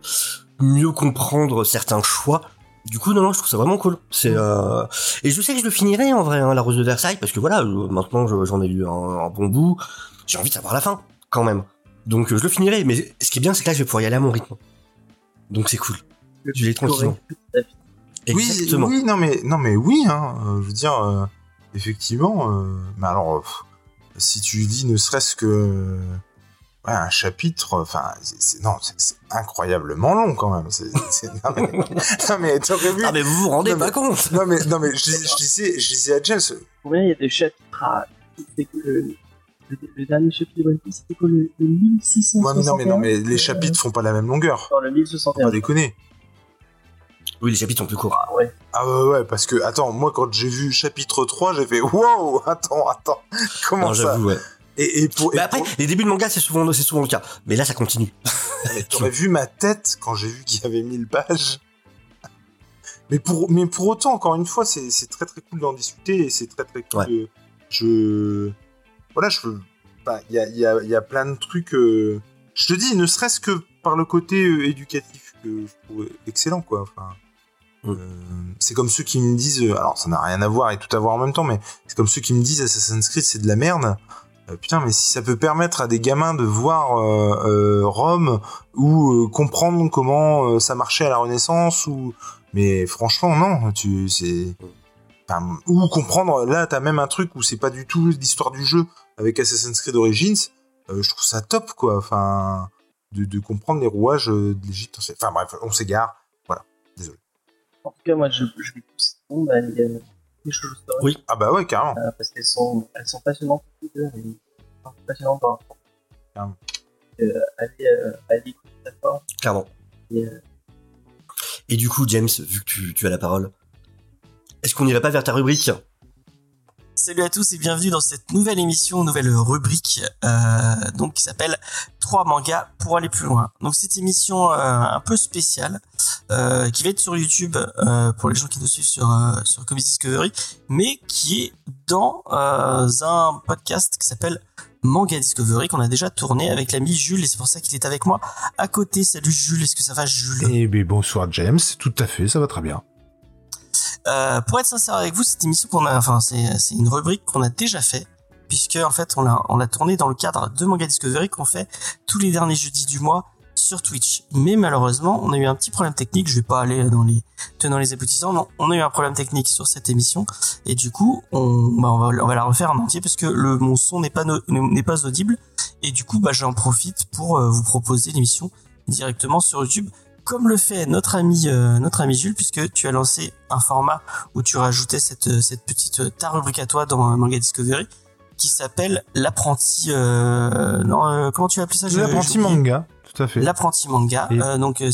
mieux comprendre certains choix du coup, non, non, je trouve ça vraiment cool. C'est mm. euh... et je sais que je le finirai en vrai, hein, la Rose de Versailles, parce que voilà, maintenant j'en ai lu un, bon bout. J'ai envie de savoir la fin, quand même. Donc euh, je le finirai. Mais ce qui est bien, c'est que là, je vais pouvoir y aller à mon rythme. Donc c'est cool. Je l'ai tranquillement. Exactement. Oui, oui, non mais non mais oui, hein. Euh, je veux dire, euh, effectivement. mais alors, si tu dis ne serait-ce que ouais, un chapitre, enfin, c'est, non, c'est, incroyablement long quand même. C'est, non mais, non mais t'aurais vu. Ah mais vous vous rendez pas compte. Non mais, non mais, je, je, disais, je disais à James. Combien il y a des chapitres à... Que le, le, dernier chapitre de One Piece, c'était quoi le, le 1600 ouais, non mais non mais les chapitres font pas la même longueur. Non, le 1061. Faut pas déconner. Oui, les chapitres sont plus courts. Ah ouais. Ah ouais, ouais, parce que, attends, moi, quand j'ai vu chapitre 3, j'ai fait, wow, attends, attends, comment non, ça j'avoue, ouais. Et, pour, mais après, les débuts de manga, c'est souvent, c'est souvent le cas. Mais là, ça continue. T'aurais vu ma tête quand j'ai vu qu'il y avait 1000 pages. Mais pour, mais pour autant, encore une fois, c'est, c'est très très cool d'en discuter et c'est très très cool. je, voilà, je, bah, il y a, y, a, y a plein de trucs. Euh, je te dis, ne serait-ce que par le côté euh, éducatif que je trouve excellent, quoi. Enfin, mm. euh, c'est comme ceux qui me disent, alors ça n'a rien à voir et tout à voir en même temps, mais c'est comme ceux qui me disent Assassin's Creed c'est de la merde. Euh, putain, mais si ça peut permettre à des gamins de voir euh, euh, Rome ou comprendre comment ça marchait à la Renaissance, ou mais franchement non, tu c'est ou comprendre. Là, t'as même un truc où c'est pas du tout l'histoire du jeu avec Assassin's Creed Origins. je trouve ça top, quoi. Enfin, de, comprendre les rouages de l'Égypte. Enfin bref, on s'égare. Voilà, désolé. En tout cas, moi, je, je vais pousser tout le monde oui, ah bah ouais, carrément. Euh, parce qu'elles sont, elles sont passionnantes toutes les deux, et passionnantes par rapport. Carrément. Euh, allez, euh, allez écouter ça fort. Clairement. Et, euh... et, du coup, James, vu que tu, tu as la parole, est-ce qu'on irait pas vers ta rubrique? Salut à tous et bienvenue dans cette nouvelle émission, nouvelle rubrique, euh, donc qui s'appelle 3 mangas pour aller plus loin. Donc cette émission euh, un peu spéciale, euh, qui va être sur YouTube euh, pour les gens qui nous suivent sur euh, sur Comics Discovery, mais qui est dans euh, un podcast qui s'appelle Manga Discovery qu'on a déjà tourné avec l'ami Jules et c'est pour ça qu'il est avec moi à côté. Salut Jules, est-ce que ça va Jules? Eh bien bonsoir James, tout à fait, ça va très bien. Euh, pour être sincère avec vous, cette émission qu'on a, enfin c'est une rubrique qu'on a déjà fait puisque en fait on l'a on l'a tourné dans le cadre de Manga Discovery qu'on fait tous les derniers jeudis du mois sur Twitch. Mais malheureusement, on a eu un petit problème technique. Je vais pas aller dans les tenants les aboutissants. Non, on a eu un problème technique sur cette émission et du coup, on, bah, on va la refaire en entier parce que le mon son n'est pas n'est pas audible et du coup, bah j'en profite pour euh, vous proposer l'émission directement sur YouTube comme le fait notre ami euh, notre ami Jules puisque tu as lancé un format où tu rajoutais cette cette petite euh, ta rubrique à toi dans Manga Discovery qui s'appelle l'apprenti non comment tu as appelé ça l'apprenti manga tout à fait. L'apprenti manga. Euh, donc, euh,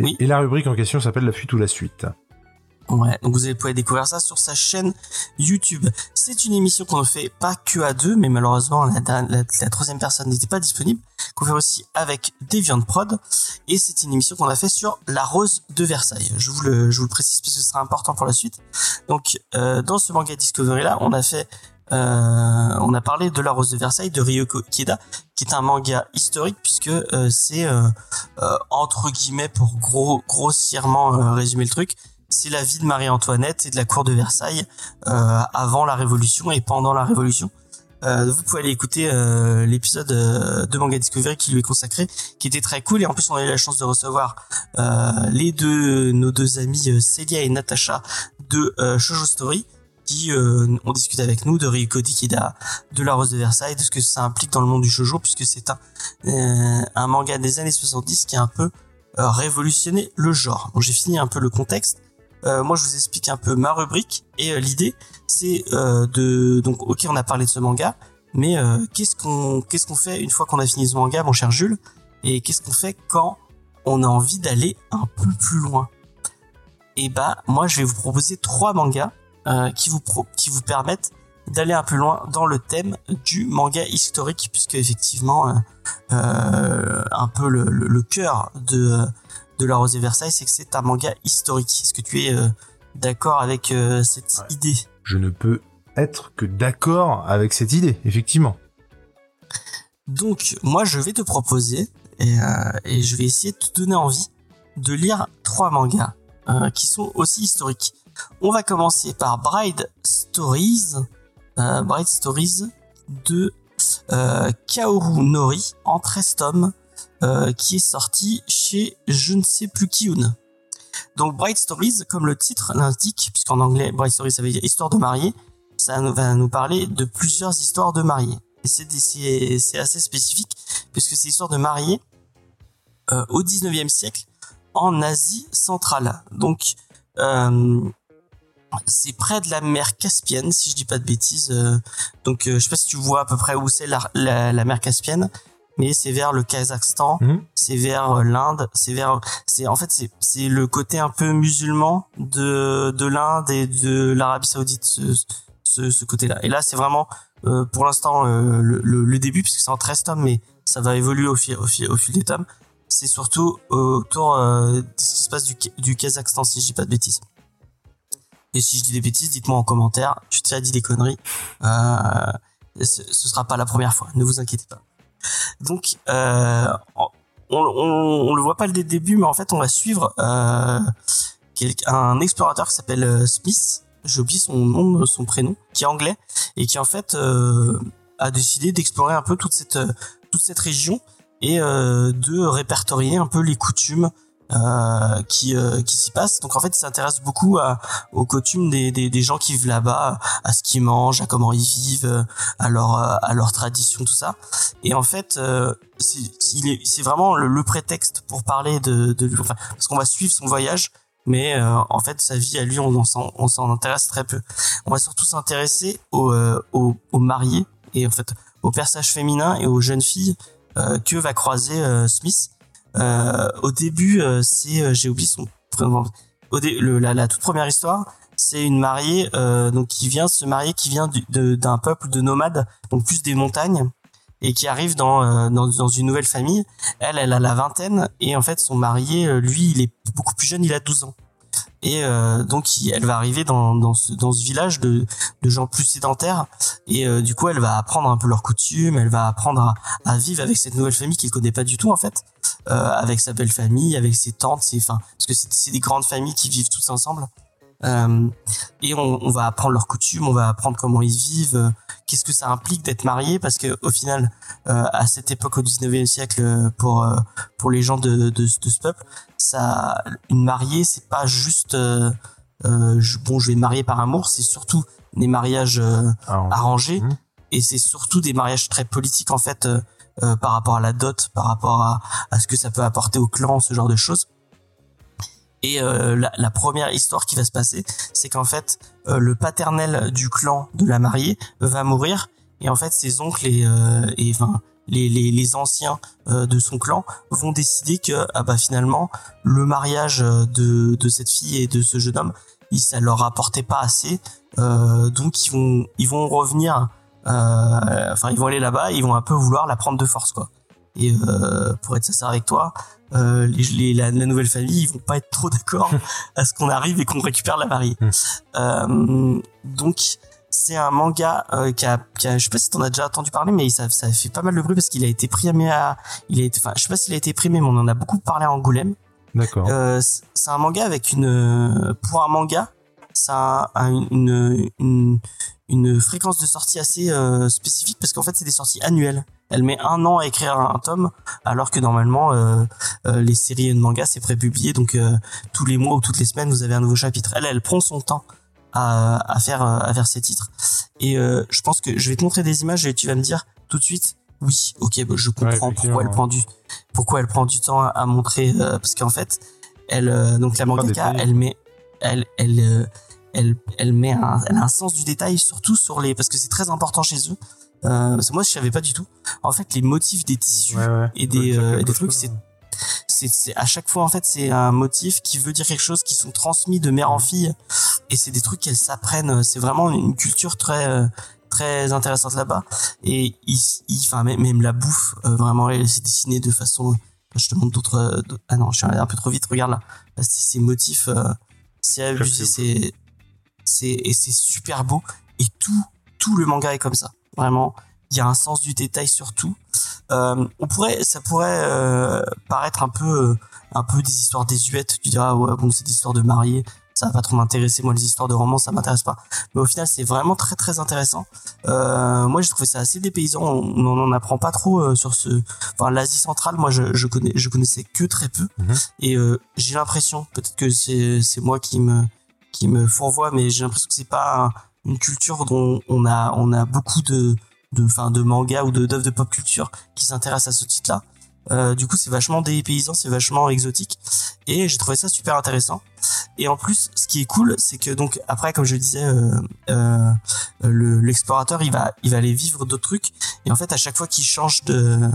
oui. Et la rubrique en question s'appelle La fuite ou la suite. Ouais, donc vous allez pouvoir découvrir ça sur sa chaîne YouTube. C'est une émission qu'on ne fait pas que à deux, mais malheureusement la, troisième personne n'était pas disponible. Qu'on fait aussi avec Deviant Prod, et c'est une émission qu'on a fait sur La Rose de Versailles. Je vous le, précise parce que ce sera important pour la suite. Donc euh, dans ce manga Discovery là, on a fait euh, on a parlé de La Rose de Versailles de Ryoko Kieda, qui est un manga historique puisque euh, c'est euh, entre guillemets pour gros grossièrement résumer le truc, c'est la vie de Marie-Antoinette et de la cour de Versailles avant la Révolution et pendant la Révolution. vous pouvez aller écouter l'épisode de Manga Discovery qui lui est consacré, qui était très cool et en plus on a eu la chance de recevoir les deux nos deux amis Celia et Natasha de Shoujo Story qui euh, on discute avec nous de Ryuko Tikida, de La Rose de Versailles, de ce que ça implique dans le monde du shoujo, puisque c'est un, euh, un manga des années 70 qui a un peu euh, révolutionné le genre. Donc j'ai fini un peu le contexte. Moi je vous explique un peu ma rubrique et l'idée c'est de donc ok on a parlé de ce manga, mais qu'est-ce qu'on qu'est-ce qu'on fait une fois qu'on a fini ce manga, mon cher Jules, et qu'est-ce qu'on fait quand on a envie d'aller un peu plus loin? Et bah moi je vais vous proposer trois mangas euh, qui vous qui vous permettent d'aller un peu loin dans le thème du manga historique, puisque effectivement, un peu le, le, cœur de de la Rosée Versailles, c'est que c'est un manga historique. Est-ce que tu es d'accord avec cette idée? Je ne peux être que d'accord avec cette idée, effectivement. Donc, moi, je vais te proposer, et, et je vais essayer de te donner envie de lire trois mangas euh, qui sont aussi historiques. On va commencer par Bride Stories, euh, Bride Stories de euh, Kaoru Nori en 13 tomes, euh, qui est sorti chez je ne sais plus qui Donc Bride Stories, comme le titre l'indique, puisqu'en anglais Bride Stories ça veut dire histoire de mariée, ça va nous parler de plusieurs histoires de mariés. Et c'est assez spécifique, puisque c'est histoire de mariés euh, au 19e siècle en Asie centrale. Donc, euh, c'est près de la mer Caspienne, si je dis pas de bêtises. Euh, donc, euh, je sais pas si tu vois à peu près où c'est la, mer Caspienne, mais c'est vers le Kazakhstan, mhm. c'est vers l'Inde, c'est vers, c'est en fait c'est c'est le côté un peu musulman de de l'Inde et de l'Arabie Saoudite, ce, ce, ce côté-là. Et là, c'est vraiment pour l'instant le, le, le, début puisque c'est en 13 tomes, mais ça va évoluer au fil au fil, au fil des tomes c'est surtout autour euh, de ce qui se passe du, du Kazakhstan, si je dis pas de bêtises. Et si je dis des bêtises, dites-moi en commentaire. Je t'ai dit des conneries. Euh, ce, ce sera pas la première fois, ne vous inquiétez pas. Donc, euh, on, on, le voit pas dès le début, mais en fait, on va suivre euh, un explorateur qui s'appelle euh, Smith. J'ai oublié son nom, son prénom, qui est anglais et qui en fait a décidé d'explorer un peu toute cette toute cette région et de répertorier un peu les coutumes euh, qui euh, qui s'y passent. Donc en fait, il s'intéresse beaucoup à, aux coutumes des, des, des gens qui vivent là-bas, à ce qu'ils mangent, à comment ils vivent, à leur à leur tradition, tout ça. Et en fait, c'est c'est vraiment le, prétexte pour parler de, de enfin, parce qu'on va suivre son voyage. Mais en fait, sa vie à lui, on s'en on s'en intéresse très peu. On va surtout s'intéresser aux, aux, aux mariés et en fait aux personnages féminins et aux jeunes filles euh, que va croiser euh, Smith. Euh, au début, c'est j'ai oublié son. Au la, la, toute première histoire, c'est une mariée donc qui vient se marier, qui vient d'un peuple de nomades, donc plus des montagnes, et qui arrive dans, dans, dans une nouvelle famille. Elle, elle a la vingtaine et en fait son marié, lui, il est beaucoup plus jeune, il a 12 ans et euh, donc elle va arriver dans, dans, ce, dans ce village de, de gens plus sédentaires et euh, du coup elle va apprendre un peu leurs coutumes elle va apprendre à, à vivre avec cette nouvelle famille qu'il connaît pas du tout en fait euh, avec sa belle famille avec ses tantes ses enfin parce que c'est des grandes familles qui vivent tous ensemble euh, et on, on, va apprendre leurs coutumes, on va apprendre comment ils vivent, euh, qu'est-ce que ça implique d'être marié, parce que au final, euh, à cette époque au 19e siècle, euh, pour pour les gens de, de, de, ce peuple, ça, une mariée, c'est pas juste je, bon, je vais marier par amour, c'est surtout des mariages arrangés, mmh. et c'est surtout des mariages très politiques en fait. Par rapport à la dot, par rapport à, à ce que ça peut apporter au clan, ce genre de choses. Et euh, la, la, première histoire qui va se passer, c'est qu'en fait, euh, le paternel du clan de la mariée va mourir, et en fait, ses oncles et, euh, et les, les, les anciens de son clan vont décider que ah bah finalement le mariage de, de cette fille et de ce jeune homme, ça leur apportait pas assez, donc ils vont ils vont revenir, enfin ils vont aller là-bas, ils vont un peu vouloir la prendre de force quoi. Et pour être sincère avec toi, euh, les, la, nouvelle famille, ils vont pas être trop d'accord à ce qu'on arrive et qu'on récupère la mariée. Hmm. Euh, donc c'est un manga euh, qui, a, qui, a, je sais pas si t'en as déjà entendu parler, mais ça, ça fait pas mal de bruit parce qu'il a été primé à, il a été, enfin, je sais pas s'il a été primé, mais on en a beaucoup parlé à Angoulême. D'accord. Euh, c'est un manga avec une, pour un manga, ça a une, une, une fréquence de sortie assez euh, spécifique parce qu'en fait c'est des sorties annuelles. Elle met un an à écrire un, tome alors que normalement euh, euh, les séries de manga c'est prépublié donc tous les mois ou toutes les semaines vous avez un nouveau chapitre. Elle elle prend son temps à, à faire à faire ses titres et je pense que je vais te montrer des images et tu vas me dire tout de suite oui ok bah, je comprends pourquoi elle prend du pourquoi elle prend du temps à, montrer parce qu'en fait elle donc la mangaka elle met elle elle elle, elle met un, elle a un sens du détail surtout sur les parce que c'est très important chez eux. Euh, moi je savais pas du tout. En fait les motifs des tissus et des, euh, des trucs c'est c'est à chaque fois en fait c'est un motif qui veut dire quelque chose qui sont transmis de mère en fille et c'est des trucs qu'elles s'apprennent c'est vraiment une culture très euh, très intéressantes là-bas. Et il, enfin même, la bouffe, vraiment, elle s'est dessinée de façon. Je te montre d'autres. Ah non, je suis allé un peu trop vite. Regarde là, ces motifs, c'est abusé, c'est c'est et c'est super beau. Et tout tout le manga est comme ça, vraiment. Il y a un sens du détail sur tout. Euh, on pourrait, ça pourrait euh, paraître un peu, un peu des histoires désuètes. Tu diras, ouais, bon, c'est des histoires de mariés, ça va pas trop m'intéresser. Moi, les histoires de romans, ça m'intéresse pas. Mais au final, c'est vraiment très, très intéressant. Euh, moi, j'ai trouvé ça assez dépaysant. On n'en apprend pas trop euh, sur ce. Enfin, l'Asie centrale, moi, je, je connais, je connaissais que très peu. Mhm. Et euh, j'ai l'impression, peut-être que c'est, c'est moi qui me, qui me fourvoie, mais j'ai l'impression que c'est pas une culture dont on a, on a beaucoup de de fin de manga ou de d'œuvres de pop culture qui s'intéressent à ce titre-là. Euh, du coup, c'est vachement dépaysant, c'est vachement exotique, et j'ai trouvé ça super intéressant. Et en plus, ce qui est cool, c'est que donc après, comme je disais, euh, euh, l'explorateur, il va, il va aller vivre d'autres trucs, et en fait, à chaque fois qu'il change de,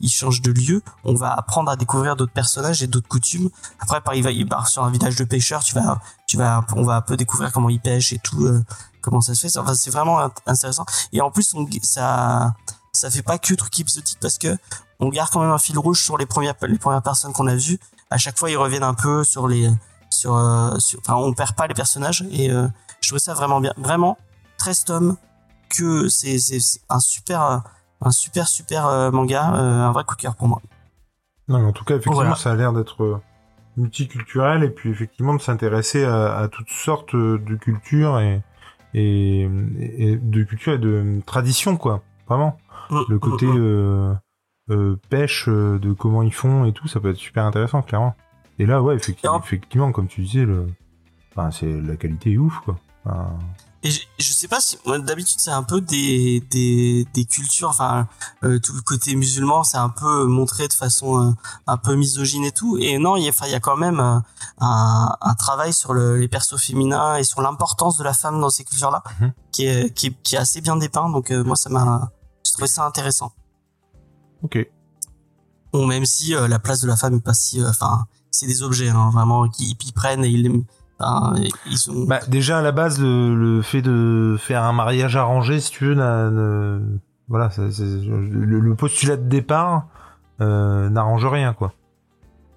il change de lieu, on va apprendre à découvrir d'autres personnages et d'autres coutumes. Après, par il va, il part sur un village de pêcheurs, tu vas, tu vas, on va un peu découvrir comment ils pêchent et tout. Euh, comment ça se fait. Enfin, c'est vraiment intéressant. Et en plus, ça, ça fait pas que truc épisodique parce que on garde quand même un fil rouge sur les premières, les premières personnes qu'on a vues. À chaque fois, ils reviennent un peu sur les, sur, euh, sur enfin, on perd pas les personnages et euh, je trouve ça vraiment bien. Vraiment, 13 tomes, que c'est, c'est un super, un super, super euh, manga, euh, un vrai coup de cœur pour moi. Non, mais en tout cas, effectivement, ça a l'air d'être multiculturel et puis effectivement de s'intéresser à, à, toutes sortes de cultures et, et, de culture et de tradition quoi. Vraiment. Mm, le côté mm, mm. Euh, euh, pêche euh, de comment ils font et tout ça peut être super intéressant clairement. Et là ouais effectivement, effectivement comme tu disais le enfin c'est la qualité est ouf quoi et je, je, sais pas si d'habitude c'est un peu des, des, des cultures, enfin euh, tout le côté musulman c'est un peu montré de façon euh, un peu misogyne et tout. Et non, il y a, il y a quand même euh, un, un, travail sur le, les persos féminins et sur l'importance de la femme dans ces cultures-là mhm. qui, est, qui, qui, est assez bien dépeint. Donc moi ça m'a, je trouvais ça intéressant. Ok. Bon, même si la place de la femme est pas si, enfin c'est des objets hein, vraiment qui, qui prennent et ils ils sont... bah, déjà à la base le, fait de faire un mariage arrangé si tu veux voilà le, postulat de départ euh, n'arrange rien quoi.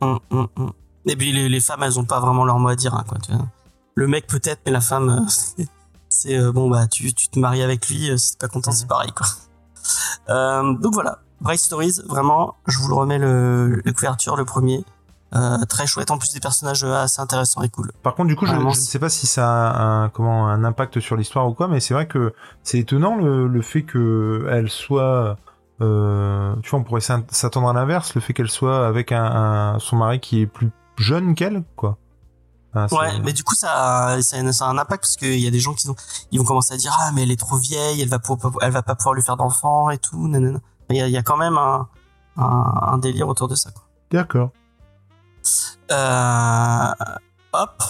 Hum, hum, hum. et puis les, femmes elles ont pas vraiment leur mot à dire hein, quoi le mec peut-être mais la femme euh, c'est euh, bon bah tu, tu te maries avec lui si t'es pas content c'est mhm. pareil quoi. Donc voilà. Bright Stories vraiment. Je vous le remets le, la couverture le premier euh, très chouette en plus des personnages assez intéressants et cool. Par contre du coup je, ne sais pas si ça a un, comment un impact sur l'histoire ou quoi mais c'est vrai que c'est étonnant le, le, fait que elle soit euh, tu vois on pourrait s'attendre à l'inverse le fait qu'elle soit avec un, son mari qui est plus jeune qu'elle quoi. ouais, mais du coup ça, ça, a un impact parce qu'il y a des gens qui ont, ils vont commencer à dire ah mais elle est trop vieille, elle va pouvoir, elle va pas pouvoir lui faire d'enfants et tout. Il y a, il y a quand même un, un, un délire autour de ça. D'accord. Euh, hop.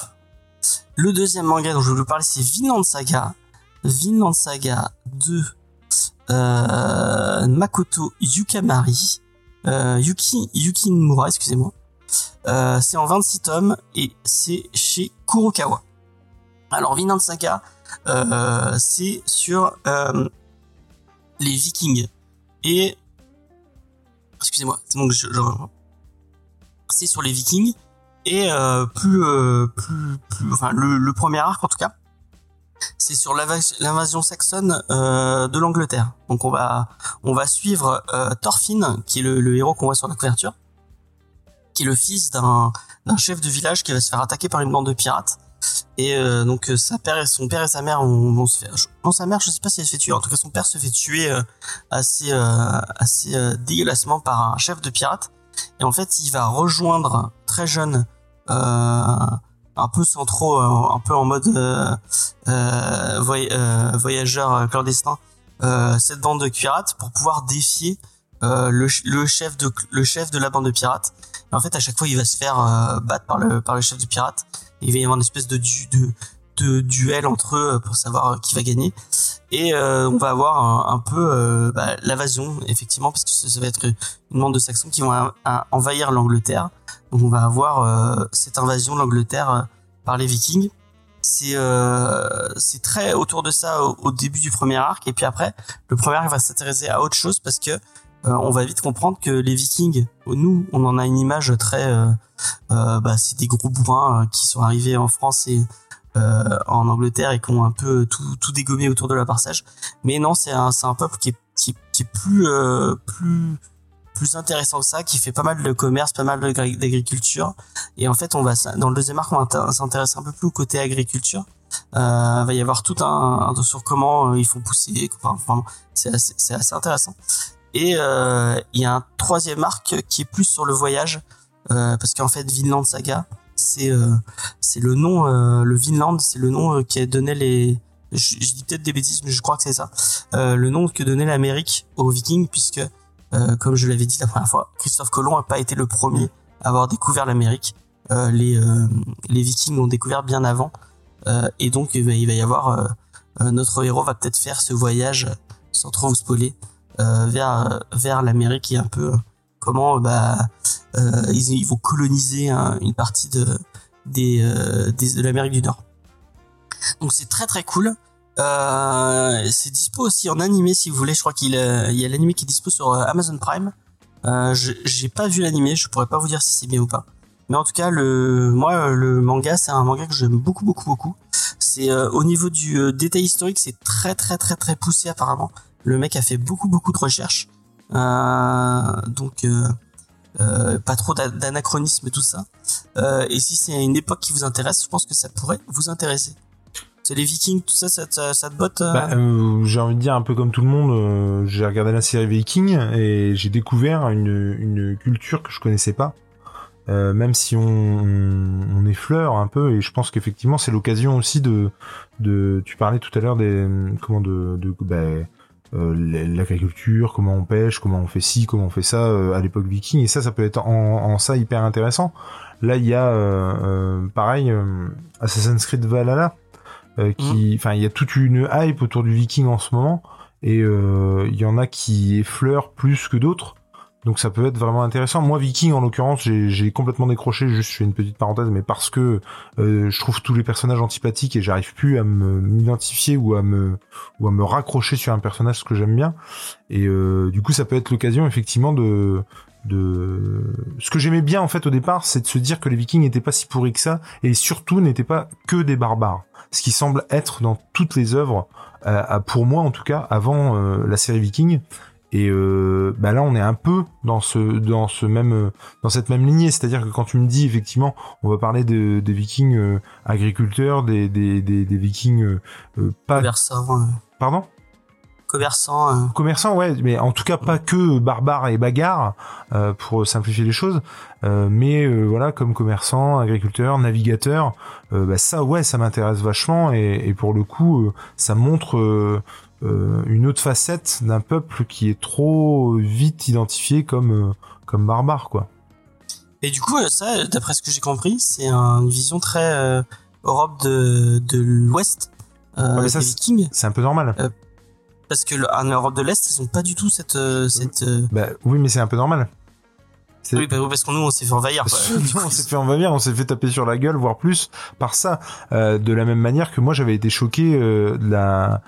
Le deuxième manga dont je vais vous parler, c'est Vinland Saga. Vinland Saga de euh, Makoto Yukamari. Euh, Yuki, Yuki Nomura, excusez-moi. C'est en 26 tomes et c'est chez Kurokawa. Alors Vinland Saga, c'est sur les Vikings et excusez-moi, c'est bon je c'est sur les Vikings et euh, plus, euh, plus, plus, enfin le, le, premier arc en tout cas, c'est sur l'invasion saxonne euh, de l'Angleterre. Donc on va on va suivre euh, Thorfinn, qui est le, le héros qu'on voit sur la couverture, qui est le fils d'un chef de village qui va se faire attaquer par une bande de pirates. Et euh, donc euh, sa père son père et sa mère vont, se faire. Non, sa mère, je sais pas si elle se fait tuer. En tout cas, son père se fait tuer assez assez dégueulassement par un chef de pirates et en fait, il va rejoindre très jeune, euh, un peu sans trop, euh, un peu en mode euh, euh, voyageur clandestin, cette bande de pirates pour pouvoir défier le, chef de la bande de pirates. Et en fait, à chaque fois, il va se faire battre par le par le chef de pirates. il va y avoir une espèce de, de de duel entre eux pour savoir qui va gagner. Et euh, on va avoir un, peu euh, bah, l'invasion effectivement parce que ça, va être une bande de Saxons qui vont envahir l'Angleterre. Donc on va avoir euh, cette invasion de l'Angleterre par les Vikings. C'est c'est très autour de ça au, début du premier arc. Et puis après le premier arc va s'intéresser à autre chose parce que on va vite comprendre que les Vikings, nous, on en a une image très, bah, c'est des gros bourrins qui sont arrivés en France et en Angleterre et qui ont un peu tout, tout dégommé autour de la passage. Mais non, c'est un, un peuple qui est, qui, qui est plus, plus plus intéressant que ça, qui fait pas mal de commerce, pas mal d'agriculture. Et en fait, on va dans le deuxième arc, on va s'intéresser un peu plus au côté agriculture. Euh, va y avoir tout un, un sur comment euh, ils font pousser. Enfin, c'est assez, assez, intéressant. Et euh, il y a un troisième arc qui est plus sur le voyage, euh, parce qu'en fait, Vinland Saga, c'est euh, c'est le nom, euh, le Vinland, c'est le nom qui a donné les. Je, dis peut-être des bêtises, mais je crois que c'est ça. le nom que donnait l'Amérique aux Vikings, puisque euh, comme je l'avais dit la première fois, Christophe Colomb n'a pas été le premier à avoir découvert l'Amérique. Euh, les, euh, les Vikings l'ont découvert bien avant. et donc, il va, y avoir... notre héros va peut-être faire ce voyage, sans trop vous spoiler, vers, vers l'Amérique et un peu comment bah, ils, ils, vont coloniser une partie de, des, des de l'Amérique du Nord. Donc c'est très très cool. Euh, c'est dispo aussi en animé si vous voulez. Je crois qu'il euh, y a l'animé qui est dispo sur euh, Amazon Prime. Euh, j'ai pas vu l'animé, je pourrais pas vous dire si c'est bien ou pas. Mais en tout cas, le moi le manga, c'est un manga que j'aime beaucoup beaucoup beaucoup. C'est au niveau du détail historique, c'est très très très très poussé apparemment. Le mec a fait beaucoup beaucoup de recherches. Donc pas trop d'anachronisme tout ça. et si c'est une époque qui vous intéresse, je pense que ça pourrait vous intéresser. C'est les Vikings, tout ça, ça, te botte euh bah, euh, J'ai envie de dire un peu comme tout le monde, euh, j'ai regardé la série Vikings et j'ai découvert une, une, culture que je connaissais pas. même si on, on, effleure un peu et je pense qu'effectivement c'est l'occasion aussi de, de tu parlais tout à l'heure des comment de, de bah, l'agriculture, comment on pêche, comment on fait ci, comment on fait ça à l'époque viking et ça ça peut être en, en, ça hyper intéressant. Là il y a pareil Assassin's Creed Valhalla euh, qui, mm. enfin, il y a toute une hype autour du Viking en ce moment, et euh, il y en a qui effleurent plus que d'autres. Donc ça peut être vraiment intéressant. Moi, Viking, en l'occurrence, j'ai complètement décroché. Juste, je fais une petite parenthèse, mais parce que euh, je trouve tous les personnages antipathiques et j'arrive plus à m'identifier ou à me ou à me raccrocher sur un personnage que j'aime bien. Et euh, du coup, ça peut être l'occasion effectivement de de ce que j'aimais bien en fait au départ, c'est de se dire que les Vikings n'étaient pas si pourris que ça et surtout n'étaient pas que des barbares ce qui semble être dans toutes les œuvres, euh, pour moi en tout cas, avant la série Viking. Et euh, bah là, on est un peu dans ce dans ce même dans cette même lignée, c'est-à-dire que quand tu me dis effectivement, on va parler de, des Vikings agriculteurs, des des, des, des Vikings pas. Pardon? Commerçant. Euh. Commerçant, ouais, mais en tout cas pas que barbare et bagarre euh, pour simplifier les choses, euh, mais voilà comme commerçant, agriculteur, navigateur, bah ça ouais, ça m'intéresse vachement et, et, pour le coup, ça montre une autre facette d'un peuple qui est trop vite identifié comme comme barbare quoi. Et du coup, ça, d'après ce que j'ai compris, c'est une vision très Europe de, de l'Ouest. Euh, c'est un peu normal parce que en Europe de l'Est, ils ont pas du tout cette euh, cette. Euh, bah oui, mais c'est un peu normal. Oui, bah, parce que nous, on s'est fait envahir. on s'est fait envahir, on s'est fait taper sur la gueule, voire plus par ça. Euh, de la même manière que moi, j'avais été choqué de la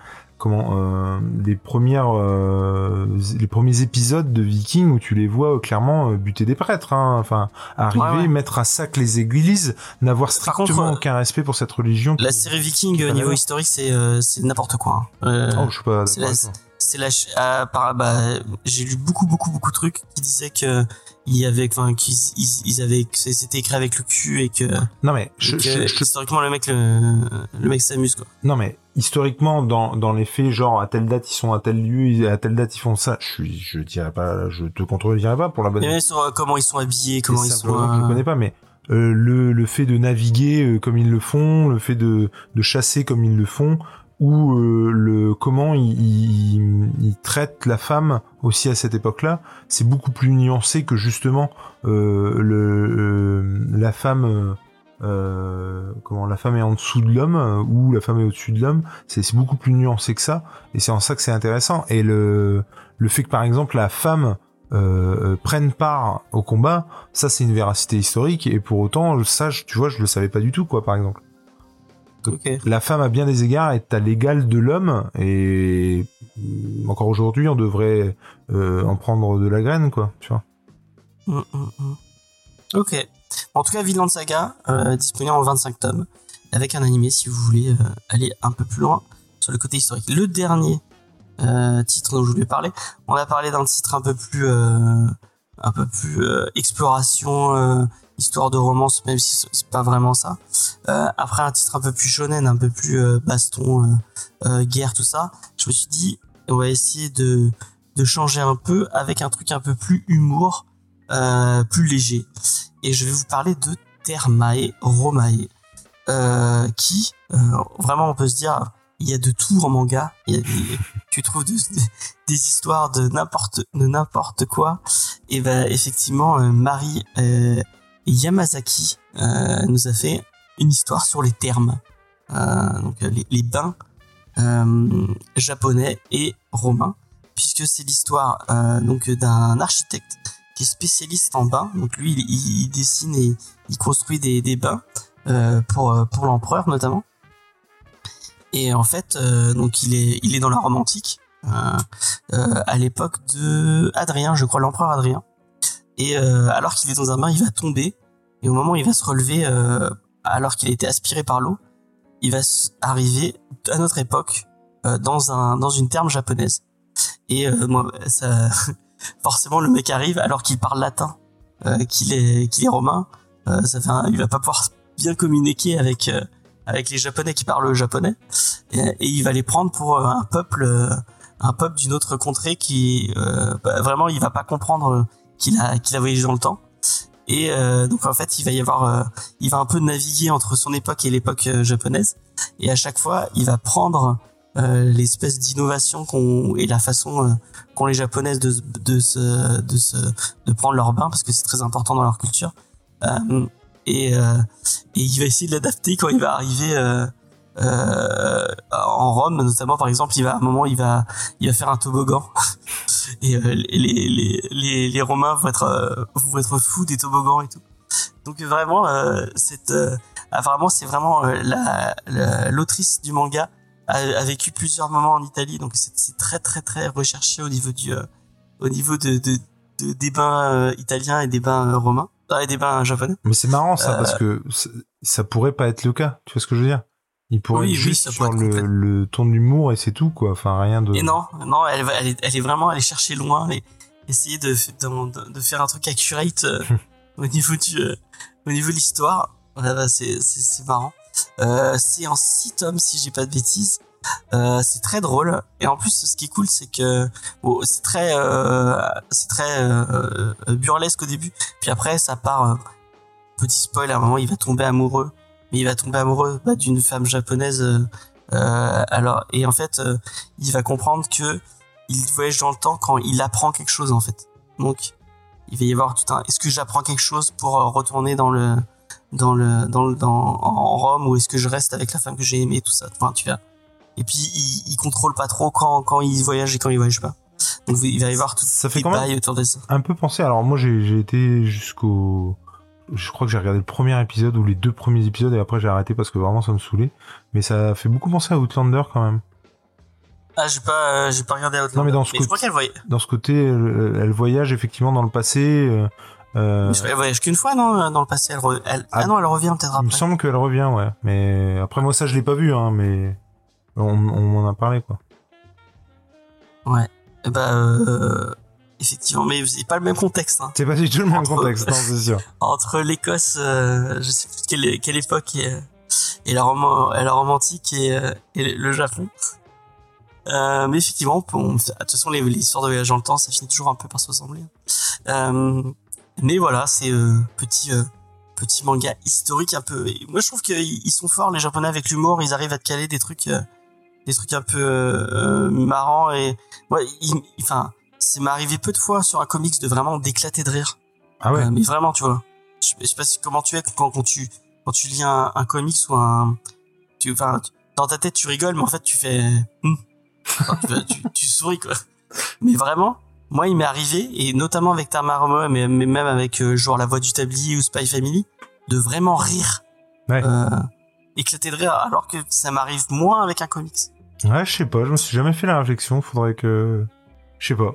comment euh, les premières euh, les premiers épisodes de Vikings où tu les vois euh, clairement buter des prêtres hein. enfin arriver mettre à sac les églises n'avoir strictement aucun respect pour cette religion la série Viking au niveau historique c'est c'est n'importe quoi hein. oh, je sais pas c'est la ah, bah, j'ai lu beaucoup beaucoup beaucoup de trucs qui disaient que il y avait enfin qu'ils ils, avaient c'était écrit avec le cul et que non mais je, historiquement le mec le, le mec s'amuse quoi. Non mais historiquement dans dans les faits genre à telle date ils sont à tel lieu à telle date ils font ça je suis je dirais pas je te contredirais pas pour la bonne mais sur euh, comment ils sont habillés comment ils sont je connais pas mais euh, le le fait de naviguer euh, comme ils le font le fait de de chasser comme ils le font ou euh, le comment il, traite la femme aussi à cette époque-là, c'est beaucoup plus nuancé que justement euh, le euh, la femme comment la femme est en dessous de l'homme ou la femme est au-dessus de l'homme, c'est beaucoup plus nuancé que ça et c'est en ça que c'est intéressant et le le fait que par exemple la femme prenne part au combat, ça c'est une véracité historique et pour autant ça tu vois je le savais pas du tout quoi par exemple. La femme a bien des égards est à l'égal de l'homme et mm, encore aujourd'hui on devrait euh, en prendre de la graine quoi, tu vois. Mm, mm, ok. En tout cas, Vinland Saga euh, disponible en 25 tomes avec un animé si vous voulez euh, aller un peu plus loin sur le côté historique. Le dernier euh, titre dont je voulais parler, on a parlé d'un titre un peu plus un peu plus exploration histoire de romance, même si c'est pas vraiment ça. Euh, après un titre un peu plus shonen, un peu plus euh, baston, euh, guerre, tout ça, je me suis dit, on va essayer de, changer un peu avec un truc un peu plus humour, plus léger. Et je vais vous parler de Thermae Romae, qui, vraiment, on peut se dire, il y a de tout en manga. Il y a des, tu trouves des histoires de n'importe de n'importe quoi. Et ben effectivement, Marie Yamazaki euh, nous a fait une histoire sur les termes, euh, donc les, bains euh, japonais et romains, puisque c'est l'histoire donc d'un architecte qui est spécialiste en bains. Donc lui, il, dessine et il construit des, des bains pour pour l'empereur notamment. Et en fait, donc il est il est dans la Rome antique à l'époque de Adrien, je crois l'empereur Adrien. Et euh, alors qu'il est dans un bain, il va tomber. Et au moment où il va se relever, euh, alors qu'il a été aspiré par l'eau, il va arriver à notre époque euh, dans un dans une terme japonaise. Et moi, ça, forcément, le mec arrive alors qu'il parle latin, qu'il est qu'il est romain. ça fait il va pas pouvoir bien communiquer avec avec les japonais qui parlent japonais. Et, il va les prendre pour un peuple un peuple d'une autre contrée qui bah, vraiment il va pas comprendre qu'il a qu'il a voyagé dans le temps. Et euh, donc en fait, il va y avoir, euh, il va un peu naviguer entre son époque et l'époque euh, japonaise. Et à chaque fois, il va prendre l'espèce d'innovation qu'on et la façon qu'ont les japonaises de, de se de se de prendre leur bain parce que c'est très important dans leur culture. et et il va essayer de l'adapter quand il va arriver euh, en Rome notamment par exemple il va à un moment il va il va faire un toboggan. Et euh, les, les, les, les, Romains vont être euh, vont être fous des toboggans et tout. Donc vraiment euh, cette vraiment c'est vraiment la l'autrice du manga a, a, vécu plusieurs moments en Italie. Donc c'est très très très recherché au niveau du au niveau de, de, de des bains italiens et des bains romains. Et des bains japonais. Mais c'est marrant ça parce que ça pourrait pas être le cas. Tu vois ce que je veux dire? Il pourrait oui, juste sur le, le, ton d'humour et c'est tout quoi. Enfin rien de. Et non, non, elle, elle, est, elle est vraiment allée chercher loin et essayer de, de, de faire un truc accurate euh, au niveau du euh, au niveau de l'histoire. Voilà, c'est c'est marrant. Euh, c'est en 6 tomes si j'ai pas de bêtises. Euh, c'est très drôle et en plus ce qui est cool c'est que bon, c'est très c'est très burlesque au début puis après ça part petit spoil à un moment il va tomber amoureux mais il va tomber amoureux bah, d'une femme japonaise. Euh, euh, alors et en fait, euh, il va comprendre que il voyage dans le temps quand il apprend quelque chose en fait. Donc il va y avoir tout un. Est-ce que j'apprends quelque chose pour retourner dans le dans le dans le dans en Rome ou est-ce que je reste avec la femme que j'ai aimée tout ça. Enfin, tu vois. Et puis il, il contrôle pas trop quand quand il voyage et quand il voyage pas. Donc il va y avoir tout ça fait quand même autour de ça. Un peu penser. Alors moi j'ai été jusqu'au je crois que j'ai regardé le premier épisode ou les deux premiers épisodes et après j'ai arrêté parce que vraiment ça me saoulait. Mais ça fait beaucoup penser à Outlander quand même. Ah, j'ai pas, euh, j'ai pas regardé Outlander. Non, mais dans ce, côté, dans ce côté, elle, voyage effectivement dans le passé. Euh, euh elle voyage qu'une fois, non, dans le passé. Elle, ah, ah, non, elle revient peut-être après. Il me semble qu'elle revient, ouais. Mais après moi ça je l'ai pas vu, hein. Mais on, on m'en a parlé quoi. Ouais. Bah, euh, effectivement, mais c'est pas le même contexte. Hein. C'est pas du tout le même contexte, non, c'est sûr. Entre l'Écosse, euh, je sais plus quelle, quelle époque, et, et, la, rom et la romantique et, euh, et le Japon. Euh, mais effectivement, on, de toute façon, les, les, histoires de voyage dans le temps, ça finit toujours un peu par se ressembler. Euh, mais voilà, c'est euh, petit petit manga historique un peu. Et moi, je trouve qu'ils sont forts les Japonais avec l'humour. Ils arrivent à te caler des trucs, des trucs un peu marrants et ouais, enfin c'est m'est arrivé peu de fois sur un comics de vraiment d'éclater de rire. Ah ouais. Euh, mais vraiment, tu vois. Je, sais pas si, comment tu es quand, quand tu quand tu lis un, un comics ou un tu enfin dans ta tête tu rigoles mais en fait tu fais hmm. tu, tu, souris quoi. Mais vraiment, moi il m'est arrivé et notamment avec Tamara mais, mais même avec euh, genre La Voix du Tablier ou Spy Family de vraiment rire. Ouais. Euh, éclater de rire alors que ça m'arrive moins avec un comics. Ouais, je sais pas, je me suis jamais fait la réflexion, faudrait que... Je sais pas.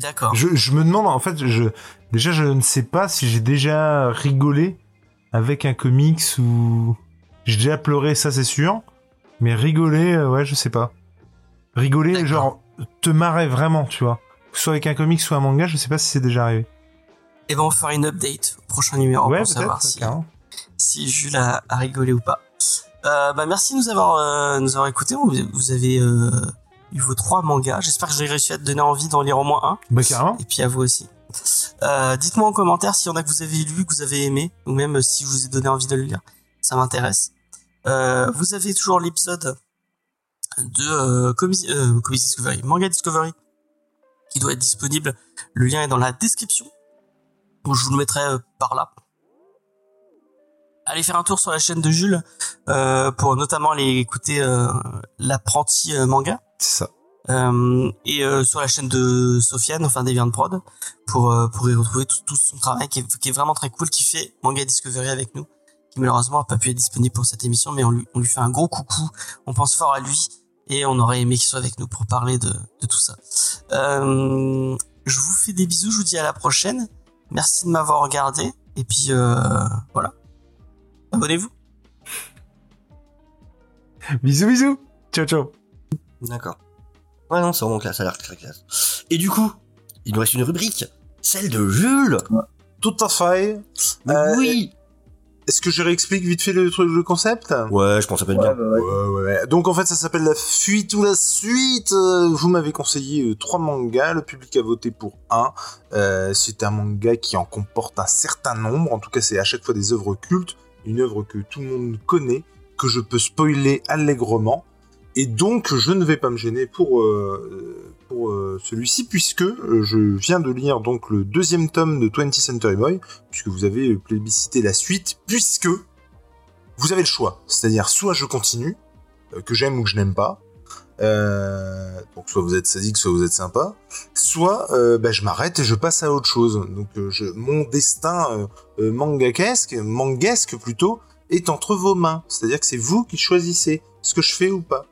D'accord. Je, je, me demande, en fait, je, déjà, je ne sais pas si j'ai déjà rigolé avec un comics ou... J'ai déjà pleuré, ça c'est sûr. Mais rigoler, euh, ouais, je sais pas. Rigoler, genre, te marrer vraiment, tu vois. Soit avec un comics, soit un manga, je sais pas si c'est déjà arrivé. Et eh ben, on fera une update au prochain numéro ouais, pour savoir si, si Jules a, rigolé ou pas. Euh, bah, merci de nous avoir, euh, nous avoir écoutés. Vous avez euh, eu vos trois mangas. J'espère que j'ai réussi à te donner envie d'en lire au moins un. Bah, carrément. Et puis à vous aussi. Euh, dites-moi en commentaire s'il y en a que vous avez lu, que vous avez aimé, ou même si je vous ai donné envie de le lire. Ça m'intéresse. Euh, vous avez toujours l'épisode de euh, euh, Discovery, Manga Discovery, qui doit être disponible. Le lien est dans la description. je vous le mettrai euh, par là. Allez faire un tour sur la chaîne de Jules euh, pour notamment aller écouter euh, l'apprenti manga. C'est ça. Euh, et euh, sur la chaîne de Sofiane, enfin Deviant Prod, pour pour y retrouver tout, tout son travail qui est, qui est, vraiment très cool, qui fait Manga Discovery avec nous, qui malheureusement a pas pu être disponible pour cette émission, mais on lui on lui fait un gros coucou, on pense fort à lui et on aurait aimé qu'il soit avec nous pour parler de de tout ça. Euh, je vous fais des bisous, je vous dis à la prochaine. Merci de m'avoir regardé et puis voilà. Abonnez-vous. bisous bisous. Ciao ciao. D'accord. Ouais, non, c'est vraiment classe, ça a l'air très classe. Et du coup, il nous reste une rubrique, celle de Jules. Tout à fait. Euh, oui. Est-ce que je réexplique vite fait le, le concept? Ouais, je pense que ça peut être bien. Ouais, ouais, ouais. Donc en fait, ça s'appelle la fuite ou la suite. Euh, vous m'avez conseillé euh, trois mangas, le public a voté pour un. Euh, c'est un manga qui en comporte un certain nombre. En tout cas, c'est à chaque fois des œuvres cultes, une œuvre que tout le monde connaît, que je peux spoiler allègrement. Et donc, je ne vais pas me gêner pour, euh, euh, celui-ci, puisque euh, je viens de lire donc le deuxième tome de 20th Century Boy, puisque vous avez plébiscité la suite, puisque vous avez le choix. C'est-à-dire, soit je continue, que j'aime ou que je n'aime pas, donc soit vous êtes sadique, soit vous êtes sympa, soit bah, je m'arrête et je passe à autre chose. Donc je, mon destin mangakesque, manguesque plutôt, est entre vos mains. C'est-à-dire que c'est vous qui choisissez ce que je fais ou pas.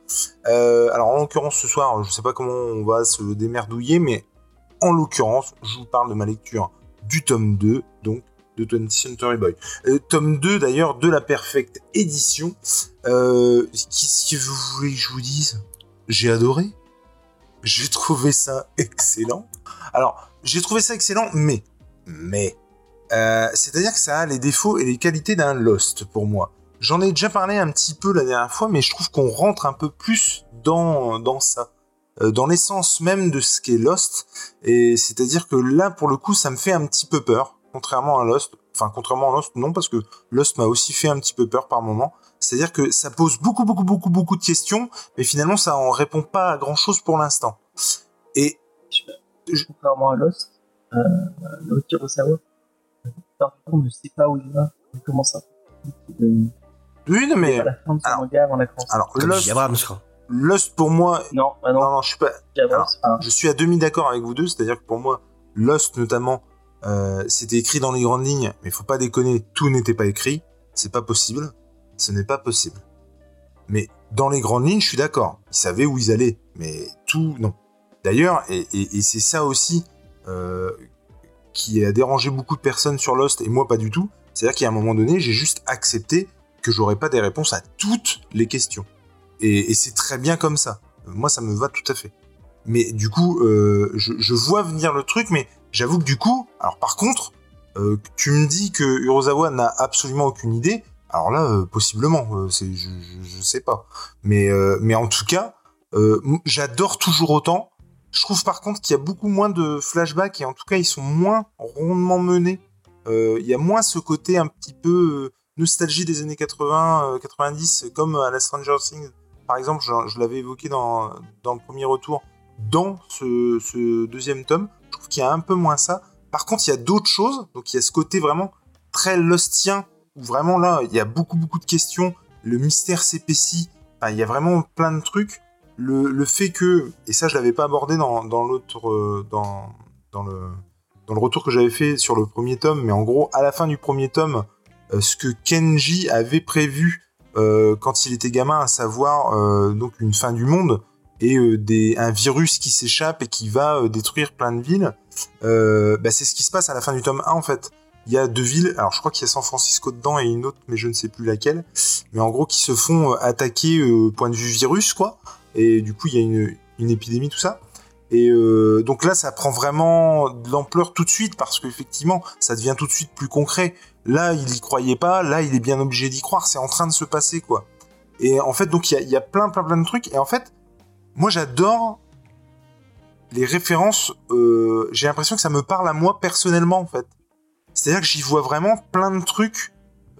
Euh, alors en l'occurrence ce soir, je sais pas comment on va se démerdouiller, mais en l'occurrence, je vous parle de ma lecture du tome 2, donc de 20th Century Boy. Euh, tome 2 d'ailleurs de la Perfect Édition. Euh, Qu'est-ce que vous voulez que je vous dise? J'ai adoré. J'ai trouvé ça excellent. Alors, j'ai trouvé ça excellent, mais, mais, euh, c'est-à-dire que ça a les défauts et les qualités d'un Lost pour moi. J'en ai déjà parlé un petit peu la dernière fois, mais je trouve qu'on rentre un peu plus dans, dans ça. Euh, dans l'essence même de ce qu'est Lost. Et c'est-à-dire que là, pour le coup, ça me fait un petit peu peur. Contrairement à Lost. Enfin, contrairement à Lost, non, parce que Lost m'a aussi fait un petit peu peur par moment. C'est-à-dire que ça pose beaucoup, beaucoup, beaucoup, beaucoup de questions, mais finalement, ça en répond pas à grand chose pour l'instant. Et. Contrairement à Lost, euh, le Kurosawa, on ne sait pas où il va, comment ça. Oui, non, mais. Alors, Lost, Lost pour moi. Non, bah non. non, je suis pas. je suis à demi d'accord avec vous deux, c'est-à-dire que pour moi, Lost notamment, euh, c'était écrit dans les grandes lignes, mais faut pas déconner, tout n'était pas écrit. C'est pas possible. Ce n'est pas possible. Mais dans les grandes lignes, je suis d'accord. Ils savaient où ils allaient, mais tout, non. D'ailleurs, et, c'est ça aussi euh, qui a dérangé beaucoup de personnes sur Lost, et moi pas du tout. C'est-à-dire qu'à un moment donné, j'ai juste accepté que j'aurais pas des réponses à toutes les questions. Et, c'est très bien comme ça. Moi, ça me va tout à fait. Mais du coup, euh, je, vois venir le truc, mais j'avoue que du coup, alors par contre, euh, tu me dis que Urozawa n'a absolument aucune idée. Alors là, euh, possiblement, c'est, je, je, sais pas. Mais, mais en tout cas, j'adore toujours autant. Je trouve par contre qu'il y a beaucoup moins de flashbacks et en tout cas, ils sont moins rondement menés. Il y a moins ce côté un petit peu nostalgie des années 80, 90, euh, comme à la Stranger Things, par exemple, je, l'avais évoqué dans, le premier retour, dans ce, deuxième tome, je trouve qu'il y a un peu moins ça. Par contre, il y a d'autres choses, donc il y a ce côté vraiment très lostien, où vraiment là, il y a beaucoup, beaucoup de questions, le mystère s'épaissit, il y a vraiment plein de trucs. Le, fait que, et ça je l'avais pas abordé dans, dans l'autre, euh, dans, dans, le, dans le retour que j'avais fait sur le premier tome, mais en gros, à la fin du premier tome, euh, ce que Kenji avait prévu quand il était gamin à savoir donc une fin du monde et des, un virus qui s'échappe et qui va détruire plein de villes. Bah, c'est ce qui se passe à la fin du tome 1 en fait il y a deux villes, alors je crois qu'il y a San Francisco dedans et une autre, mais je ne sais plus laquelle, mais en gros qui se font attaquer au point de vue virus, quoi, et du coup il y a une, une épidémie, tout ça. Et euh, donc là, ça prend vraiment de l'ampleur tout de suite parce qu'effectivement, ça devient tout de suite plus concret. Là, il y croyait pas, là, il est bien obligé d'y croire. C'est en train de se passer, quoi. Et en fait, donc il y, a, plein, plein, plein de trucs. Et en fait, moi, j'adore les références. Euh, j'ai l'impression que ça me parle à moi personnellement, en fait. C'est-à-dire que j'y vois vraiment plein de trucs,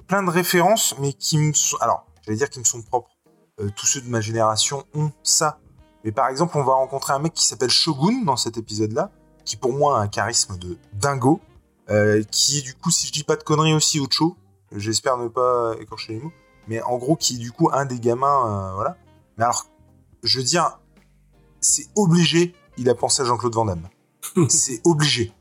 plein de références, mais qui me sont. Alors, j'allais dire qu'ils me sont propres. Euh, tous ceux de ma génération ont ça mais par exemple, on va rencontrer un mec qui s'appelle Shogun dans cet épisode-là, qui pour moi a un charisme de dingo, euh, qui est du coup, si je dis pas de conneries aussi, Ocho, j'espère ne pas écorcher les mots, mais en gros qui est du coup un des gamins, euh, voilà. Mais alors, je veux dire, c'est obligé, il a pensé à Jean-Claude Van Damme. c'est obligé.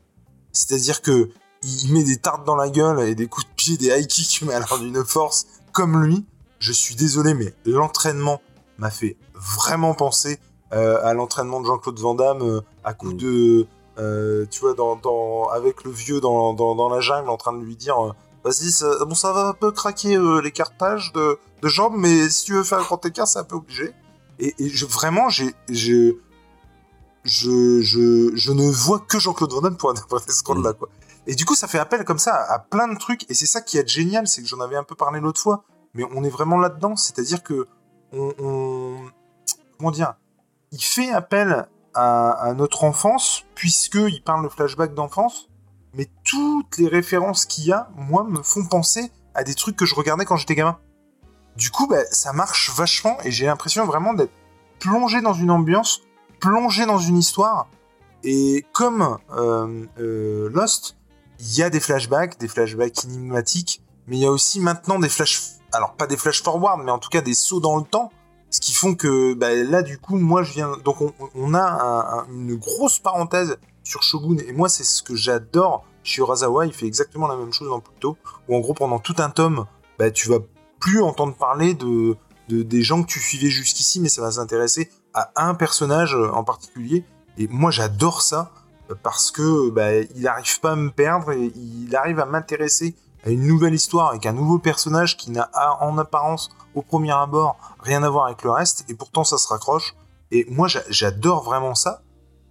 C'est-à-dire que il met des tartes dans la gueule et des coups de pied, des high kicks, mais alors d'une force comme lui. Je suis désolé, mais l'entraînement m'a fait vraiment penser euh, à l'entraînement de Jean-Claude Van Damme euh, à coup mm. de euh, tu vois dans, avec le vieux dans, dans, la jungle en train de lui dire vas-y ça, bon ça va un peu craquer l'écartage de, de, jambes mais si tu veux faire un grand écart c'est un peu obligé et, je, vraiment j'ai je, je, je, ne vois que Jean-Claude Van Damme pour interpréter ce rôle là quoi et du coup ça fait appel comme ça à, plein de trucs. Et c'est ça qui est génial c'est que j'en avais un peu parlé l'autre fois. Mais on est vraiment là dedans c'est à dire que comment dire il fait appel à, notre enfance, puisqu'il parle de flashback d'enfance, mais toutes les références qu'il y a, moi, me font penser à des trucs que je regardais quand j'étais gamin. Du coup, bah, ça marche vachement, et j'ai l'impression vraiment d'être plongé dans une ambiance, plongé dans une histoire, et comme euh, euh, Lost, il y a des flashbacks, des flashbacks énigmatiques, mais il y a aussi maintenant des flash... Alors, pas des flash forward, mais en tout cas des sauts dans le temps, ce qui font que bah, là, du coup, moi, je viens. Donc, on, a une grosse parenthèse sur Shogun. Et moi, c'est ce que j'adore chez Urasawa. Il fait exactement la même chose dans Pluto. Où en gros, pendant tout un tome, bah, tu vas plus entendre parler de, des gens que tu suivais jusqu'ici, mais ça va s'intéresser à un personnage en particulier. Et moi, j'adore ça parce que bah, il arrive pas à me perdre et il arrive à m'intéresser à une nouvelle histoire avec un nouveau personnage qui n'a en apparence au premier abord rien à voir avec le reste et pourtant ça se raccroche. Et moi j'adore vraiment ça.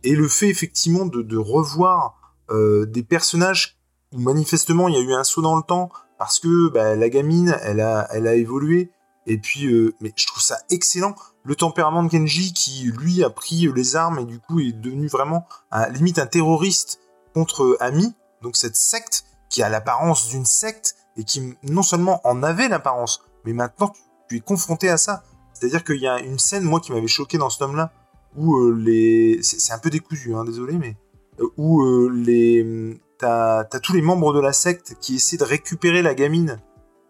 Et le fait effectivement de, revoir euh, des personnages où manifestement il y a eu un saut dans le temps parce que bah, la gamine elle a, elle a évolué. Et puis euh, mais je trouve ça excellent le tempérament de Kenji qui lui a pris les armes et du coup est devenu vraiment limite un terroriste contre Ami donc cette secte qui a l'apparence d'une secte et qui non seulement en avait l'apparence, mais maintenant tu es confronté à ça. C'est-à-dire qu'il y a une scène, moi, qui m'avait choqué dans ce tome-là, où euh, les... C'est un peu décousu, hein, désolé, mais... Euh, où euh, les... T'as as tous les membres de la secte qui essaient de récupérer la gamine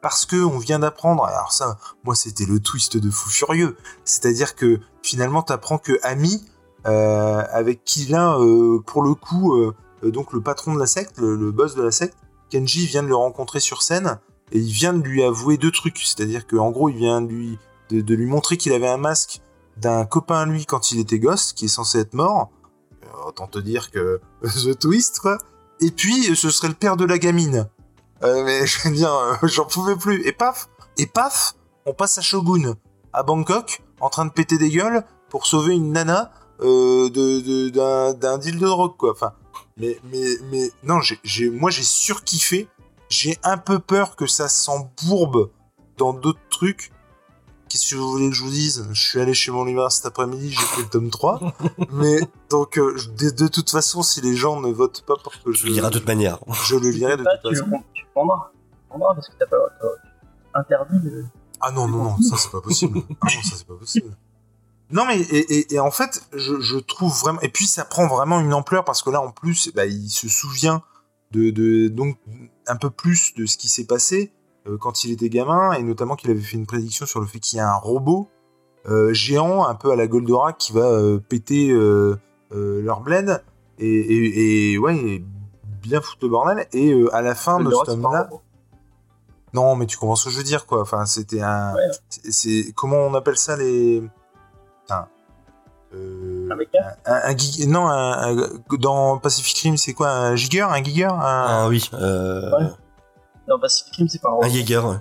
parce que on vient d'apprendre. Alors ça, moi, c'était le twist de fou furieux. C'est-à-dire que finalement, t'apprends que Ami, avec qui là, pour le coup, donc le patron de la secte, le boss de la secte, Kenji vient de le rencontrer sur scène et il vient de lui avouer deux trucs. C'est-à-dire qu'en gros, il vient de lui, de, lui montrer qu'il avait un masque d'un copain à lui quand il était gosse, qui est censé être mort. Euh, autant te dire que The Twist, quoi. Et puis, ce serait le père de la gamine. Euh, mais je veux dire, euh, j'en pouvais plus. Et paf, et paf, on passe à Shogun, à Bangkok, en train de péter des gueules pour sauver une nana de, d'un, deal de drogue, quoi. Mais, mais, mais non, j'ai, moi j'ai surkiffé. J'ai un peu peur que ça s'embourbe dans d'autres trucs. Qu'est-ce que vous voulez que je vous dise? Je suis allé chez mon libraire cet après-midi, j'ai fait le tome 3. mais donc, euh, de, toute façon, si les gens ne votent pas pour que je. le lirai de toute manière. Je le lirai de toute façon. Tu prendras. Tu prendras parce que t'as pas. interdit de. Ah non, non, non, ça c'est pas possible. ah non, ça c'est pas possible. Non mais et, en fait je, trouve vraiment et puis ça prend vraiment une ampleur parce que là en plus bah, il se souvient de, donc un peu plus de ce qui s'est passé euh, quand il était gamin et notamment qu'il avait fait une prédiction sur le fait qu'il y a un robot euh, géant un peu à la Goldorak qui va euh, péter leur bled et, et, ouais bien foutre le bordel et à la fin de ce tome là Non, mais tu comprends ce que je veux dire, quoi. Enfin, c'était un. C'est comment on appelle ça les. Enfin, euh, un, un, un, non, un, dans Pacific Rim, c'est quoi Un Giger Un Giger Ah oui. Euh... Ouais. Dans Pacific Rim, c'est pas un Un Jaeger, ouais.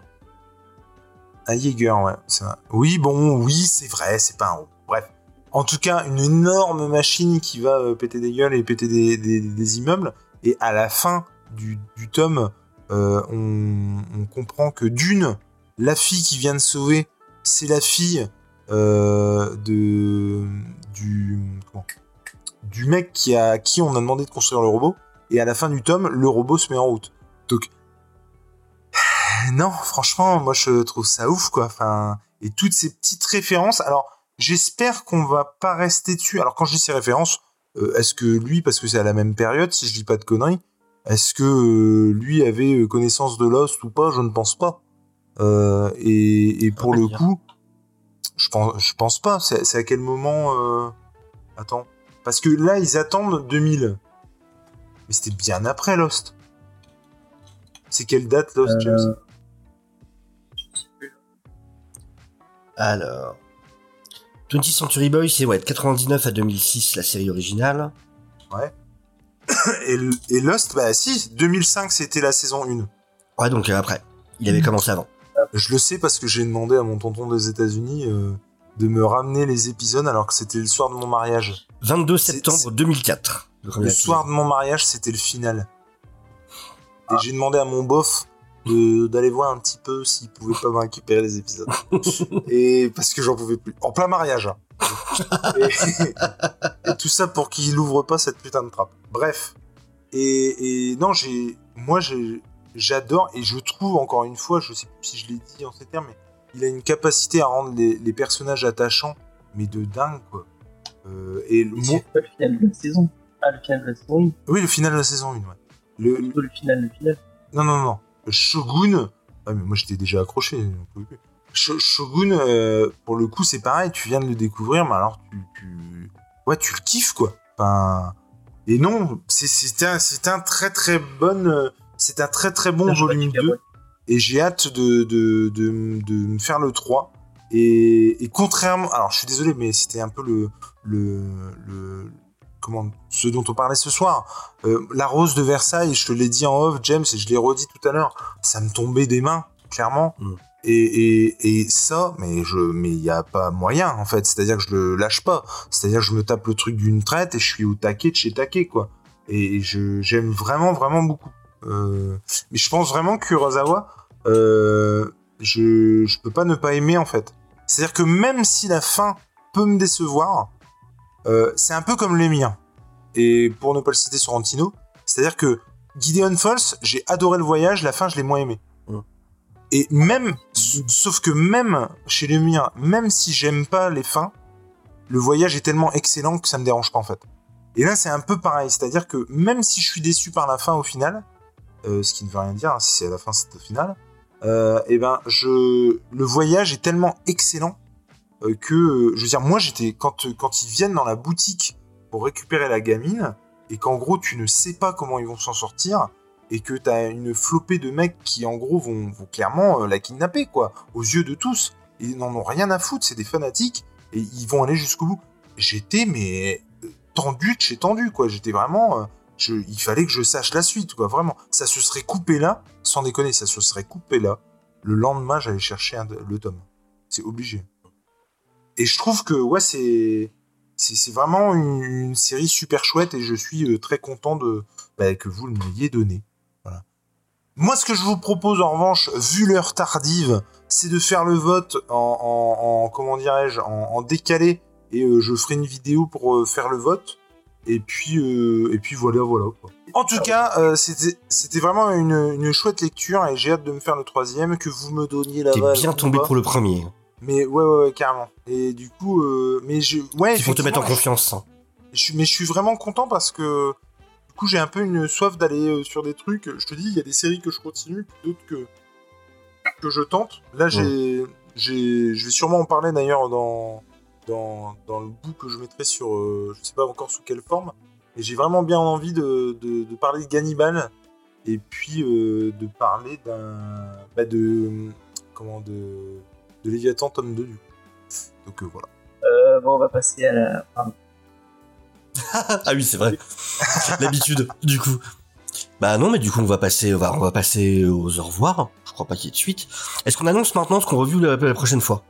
Un Jaeger, ouais. Vrai. Oui, bon, oui, c'est vrai, c'est pas un robot. Bref. En tout cas, une énorme machine qui va euh, péter des gueules et péter des, des, des, immeubles. Et à la fin du, du tome, euh, on, on, comprend que d'une, la fille qui vient de sauver, c'est la fille euh, de du comment, du mec qui a qui on a demandé de construire le robot. Et à la fin du tome, le robot se met en route. Donc non, franchement, moi je trouve ça ouf quoi. Enfin, et toutes ces petites références. Alors, j'espère qu'on va pas rester dessus. Alors quand je dis ces références, euh, est-ce que lui, parce que c'est à la même période, si je dis pas de conneries, est-ce que euh, lui avait euh, connaissance de Lost ou pas? Je ne pense pas. Euh, et, et, pour le dire. coup, je pense, je pense pas. C'est à quel moment euh... Attends. Parce que là, ils attendent 2000. Mais c'était bien après Lost. C'est quelle date Lost, James? Alors. 20th Century Boys, c'est ouais, 99 à 2006, la série originale. Ouais. et, et, Lost, bah si, 2005 c'était la saison 1. Ouais, donc euh, après. Il avait commencé avant. Je le sais parce que j'ai demandé à mon tonton des États-Unis euh, de me ramener les épisodes alors que c'était le soir de mon mariage. 22 septembre 2004. Le, le soir de mon mariage, c'était le final. Ah. Et j'ai demandé à mon bof d'aller voir un petit peu s'il pouvait pas me récupérer les épisodes. et parce que j'en pouvais plus. En plein mariage. Hein. et, et, tout ça pour qu'il ouvre pas cette putain de trappe. Bref. Et, et non, j'ai, moi, j'adore et je trouve encore une fois, je sais plus si je l'ai dit en ces termes, mais il a une capacité à rendre les, les personnages attachants, mais de dingue quoi. Euh, et le, final de la saison. Ah, le final de la saison 1. Oui, le final de la saison 1, ouais. Le, le, le final, le final. Non, non, non. Shogun. Ah, mais moi j'étais déjà accroché. Shogun, euh, pour le coup, c'est pareil. Tu viens de le découvrir, mais alors tu, tu... ouais, tu le kiffes quoi. Enfin, et non, c'est un, très très bon, c'est un très très bon volume 2. Et j'ai hâte de, de, de, de, me faire le 3. Et, et, contrairement, alors je suis désolé, mais c'était un peu le, le, le, comment, ce dont on parlait ce soir. Euh, la rose de Versailles, je te l'ai dit en off, James, et je l'ai redit tout à l'heure, ça me tombait des mains, clairement. Mm. Et, et, et, ça, mais je, mais il y a pas moyen en fait. C'est-à-dire que je le lâche pas. C'est-à-dire que je me tape le truc d'une traite et je suis au taquet de chez taquet quoi. Et je j'aime vraiment vraiment beaucoup. Euh, mais je pense vraiment que Kurosawa, euh, je je peux pas ne pas aimer en fait. C'est-à-dire que même si la fin peut me décevoir, euh, c'est un peu comme les miens. Et pour ne pas le citer sur Antino, c'est-à-dire que Gideon Falls, j'ai adoré le voyage, la fin je l'ai moins aimé. Et même, sauf que même chez les miens, même si j'aime pas les fins, le voyage est tellement excellent que ça me dérange pas en fait. Et là, c'est un peu pareil, c'est-à-dire que même si je suis déçu par la fin au final, euh, ce qui ne veut rien dire, hein, si c'est à la fin, c'est au final, euh, et ben, je, le voyage est tellement excellent que, je veux dire, moi, j'étais quand quand ils viennent dans la boutique pour récupérer la gamine et qu'en gros, tu ne sais pas comment ils vont s'en sortir et que t'as une flopée de mecs qui en gros vont, vont clairement euh, la kidnapper quoi, aux yeux de tous. Ils n'en ont rien à foutre, c'est des fanatiques et ils vont aller jusqu'au bout. J'étais mais euh, tendu de chez tendu quoi, j'étais vraiment euh, il fallait que je sache la suite quoi, vraiment. Ça se serait coupé là, sans déconner, ça se serait coupé là. Le lendemain, j'allais chercher le tome. C'est obligé. Et je trouve que ouais, c'est c'est vraiment une, une, série super chouette et je suis très content de bah, que vous m'ayez donné. Moi, ce que je vous propose en revanche, vu l'heure tardive, c'est de faire le vote en, en, en comment dirais-je, en, en, décalé, et euh, je ferai une vidéo pour euh, faire le vote. Et puis, euh, et puis voilà, voilà. Quoi. En tout cas, euh, c'était vraiment une, une, chouette lecture, et j'ai hâte de me faire le troisième, que vous me donniez la T'es bien tombé pour le premier. Mais ouais, ouais, ouais, carrément. Et du coup, mais je, ouais. Il faut te mettre en confiance. Hein. Je, mais je suis vraiment content parce que du coup, j'ai un peu une soif d'aller euh, sur des trucs. Je te dis, il y a des séries que je continue, d'autres que, que je tente. Là, j'ai, j'ai, je vais sûrement en parler d'ailleurs dans, dans, dans le bout que je mettrai sur, euh, je sais pas encore sous quelle forme. Et j'ai vraiment bien envie de, de, de, parler de Gannibal. et puis de parler d'un bah, de comment de de Léviathan tome 2 du coup. Donc voilà. bon, on va passer à la. ah oui, c'est vrai. L'habitude, du coup. Bah non, mais du coup, on va passer, on va, on va passer aux au revoir. Je crois pas qu'il y ait de suite. Est-ce qu'on annonce maintenant ce qu'on revue la, la prochaine fois?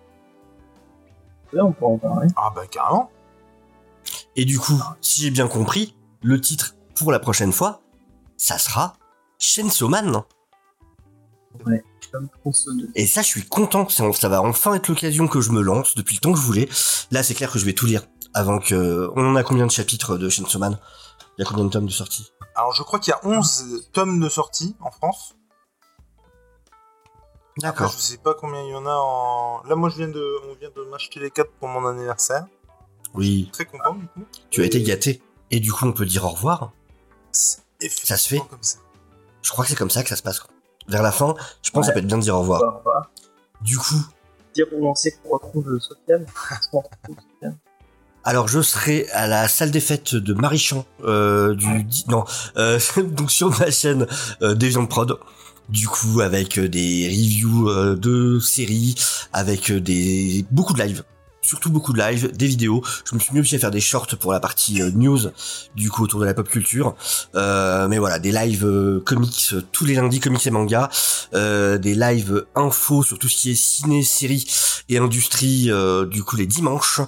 Là, on peut en parler. Ah bah carrément. Et du coup, si j'ai bien compris, le titre pour la prochaine fois, ça sera Chainsaw Man. Ouais, Et ça, je suis content. Ça va enfin être l'occasion que je me lance depuis le temps que je voulais. Là, c'est clair que je vais tout lire avant que. On en a combien de chapitres de Chainsaw Man? Il y a combien de tomes de sortie? Alors, je crois qu'il y a 11 tomes de sortie en France. D'accord. Je sais pas combien il y en a en. Là, moi, je viens de, on vient de m'acheter les 4 pour mon anniversaire. Oui. Très content du coup. Tu as été gâté. Et du coup, on peut dire au revoir. Ça se fait. Comme ça. Je crois que c'est comme ça que ça se passe. Vers la fin, je pense que ça peut être bien de dire au revoir. Au revoir. Du coup. Dire où on sait qu'on retrouve Sofiane. Alors je serai à la salle des fêtes de Marichamp euh, du non euh, donc sur ma chaîne euh, Deviant Prod du coup avec euh, des reviews euh, de séries avec des beaucoup de live surtout beaucoup de live, des vidéos. Je me suis mis aussi à faire des shorts pour la partie euh, news, du coup autour de la pop culture. Euh, mais voilà, des lives euh, comics tous les lundis, comics et mangas, des lives infos sur tout ce qui est ciné, série et industrie, du coup les dimanches,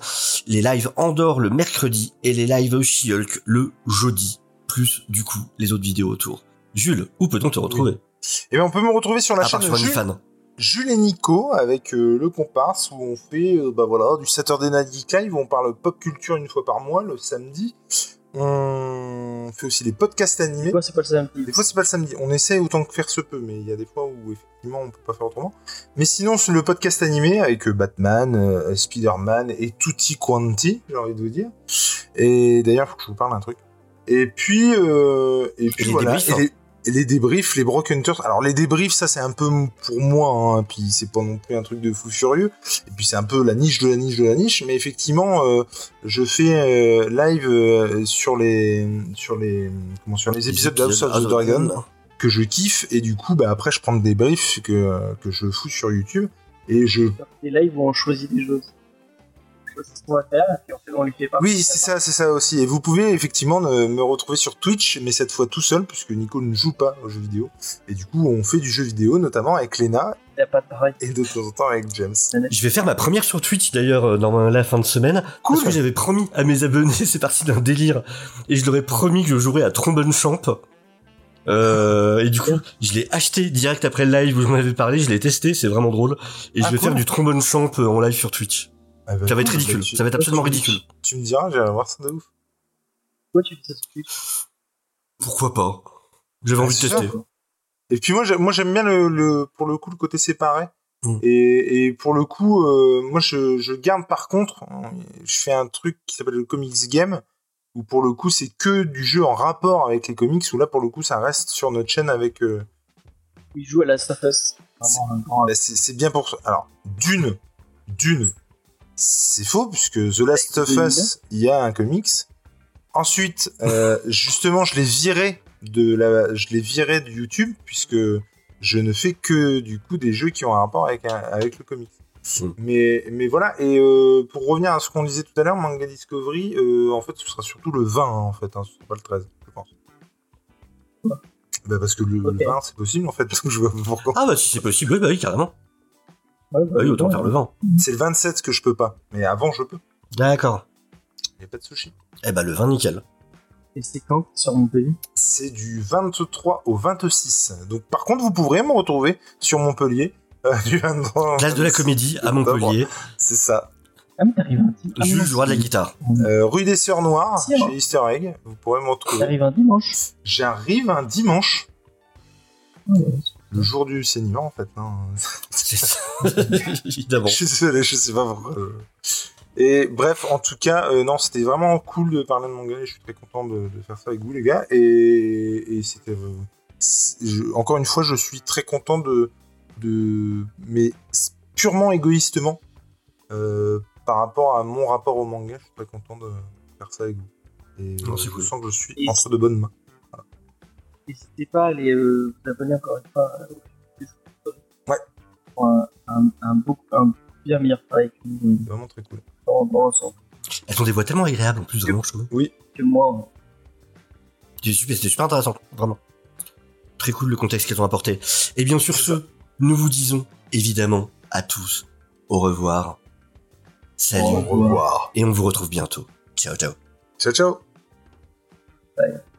les lives Andorre le mercredi et les lives She-Hulk le jeudi, plus du coup les autres vidéos autour. Jules, où peut-on te retrouver? Eh bien, on peut me retrouver sur la à chaîne part sur Jules, OnlyFans. Jules et Nico avec euh, le comparse où on fait euh, bah voilà du Saturday Night Geek Live où on parle pop culture une fois par mois le samedi. On fait aussi des podcasts animés. Des fois, c'est pas le samedi. Des fois, c'est pas le samedi. On essaie autant que faire se peut, mais il y a des fois où effectivement on peut pas faire autrement. Mais sinon, c'est le podcast animé avec euh, Batman, euh, Spider-Man et tutti quanti, j'ai envie de vous dire. Et d'ailleurs, faut que je vous parle d'un truc. Et puis, euh, et puis voilà. débriefs, Et hein. les, et les débriefs, les Broken Hunters. Alors les débriefs, ça c'est un peu pour moi, hein, puis c'est pas non plus un truc de fou furieux. Et puis c'est un peu la niche de la niche de la niche. Mais effectivement, euh, je fais euh, live euh, sur les sur les comment sur les épisodes de House of the Dragon que je kiffe et du coup bah après je prends des briefs que que je fous sur YouTube et je Les lives où on choisit des choses. On choisit ce qu'on va faire, et puis on, fait, on les fait pas. Oui, c'est ça, c'est ça aussi. Et vous pouvez effectivement me retrouver sur Twitch, mais cette fois tout seul, puisque Nico ne joue pas aux jeux vidéo. Et du coup, on fait du jeu vidéo, notamment avec Lena a pas de et de temps en temps avec James. Je vais faire ma première sur Twitch d'ailleurs euh, dans la fin de semaine. Cool. Parce que j'avais promis à mes abonnés, c'est parti d'un délire. Et je leur ai promis que je jouerais à Trombone Champ. Euh, et du coup, je l'ai acheté direct après le live où j'en avais parlé, je l'ai testé, c'est vraiment drôle. Et je Ah, vais cool. faire du trombone champ euh, en live sur Twitch. Ah bah, Ça va être ridicule, tu- ça va être absolument ridicule. Tu me diras, j'irai voir ça de ouf. Pourquoi tu fais ça tout de suite? Pourquoi pas? J'avais Ah, envie de tester. sûr. Et puis moi, moi j'aime bien le, le- pour le coup le côté séparé. Mm. Et, et pour le coup, euh, moi je, je garde par contre, je fais un truc qui s'appelle le comics game, où pour le coup c'est que du jeu en rapport avec les comics, où là pour le coup ça reste sur notre chaîne avec. euh, Il joue à bah, c'est c'est bien pour ça. Alors d'une, d'une, c'est faux puisque The Last of Us, il y a un comics. Ensuite, euh, justement, je l'ai viré de la, je l'ai viré de YouTube puisque je ne fais que du coup des jeux qui ont un rapport avec un- avec le comics. Mm. Mais mais voilà. Et euh, pour revenir à ce qu'on disait tout à l'heure, Manga Discovery, euh, en fait, ce sera surtout le 20 hein, en fait, hein, ce sera pas le 13, je pense. Bah parce que le, le Ok. 20 c'est possible en fait, parce que je vois pas pourquoi. Ah bah si c'est possible, oui bah oui carrément. Ouais, Bah oui, autant ouais. faire le vent. C'est le 27 que je peux pas, mais avant je peux. D'accord. Y a pas de sushi. Eh bah le vin nickel. Et c'est quand sur Montpellier C'est du 23 au 26. Donc par contre, vous pourrez me retrouver sur Montpellier euh, du 23. au Place de la 26 comédie à. Montpellier. C'est ça. Ah, mais t'arrives un dimanche. Ah, Jules jouera de la guitare. Euh, rue des Sœurs Noires, Si, chez Easter Egg. Vous pourrez me retrouver. T'arrives un dimanche. J'arrive un dimanche, Ouais. Le jour du Seigneur en fait. hein. C'est ça. Évidemment. Je suis désolé, je sais pas pourquoi. euh. Et bref, en tout cas, euh, non, c'était vraiment cool de parler de manga et je suis très content de, de faire ça avec vous, les gars. Et, et c'était. euh, je- encore une fois, je suis très content de. de mais purement égoïstement, euh, par rapport à mon rapport au manga, je suis très content de faire ça avec vous. Et Non, je cool. sens que je suis Et entre de bonnes mains. N'hésitez pas à aller vous abonner encore une fois. ouais. Pour un, un, un, beau, un bien meilleur travail que nous. Vraiment très cool. Dans, dans l'ensemble. Elles ont des voix tellement agréables en plus, vraiment, je trouve. Oui. Que moi. C'était super, super intéressant, vraiment. Très cool le contexte qu'elles ont apporté. Et bien sur ce, nous vous disons évidemment à tous au revoir. Salut. Au revoir. Et on vous retrouve bientôt. Ciao, ciao. Ciao, ciao. Bye.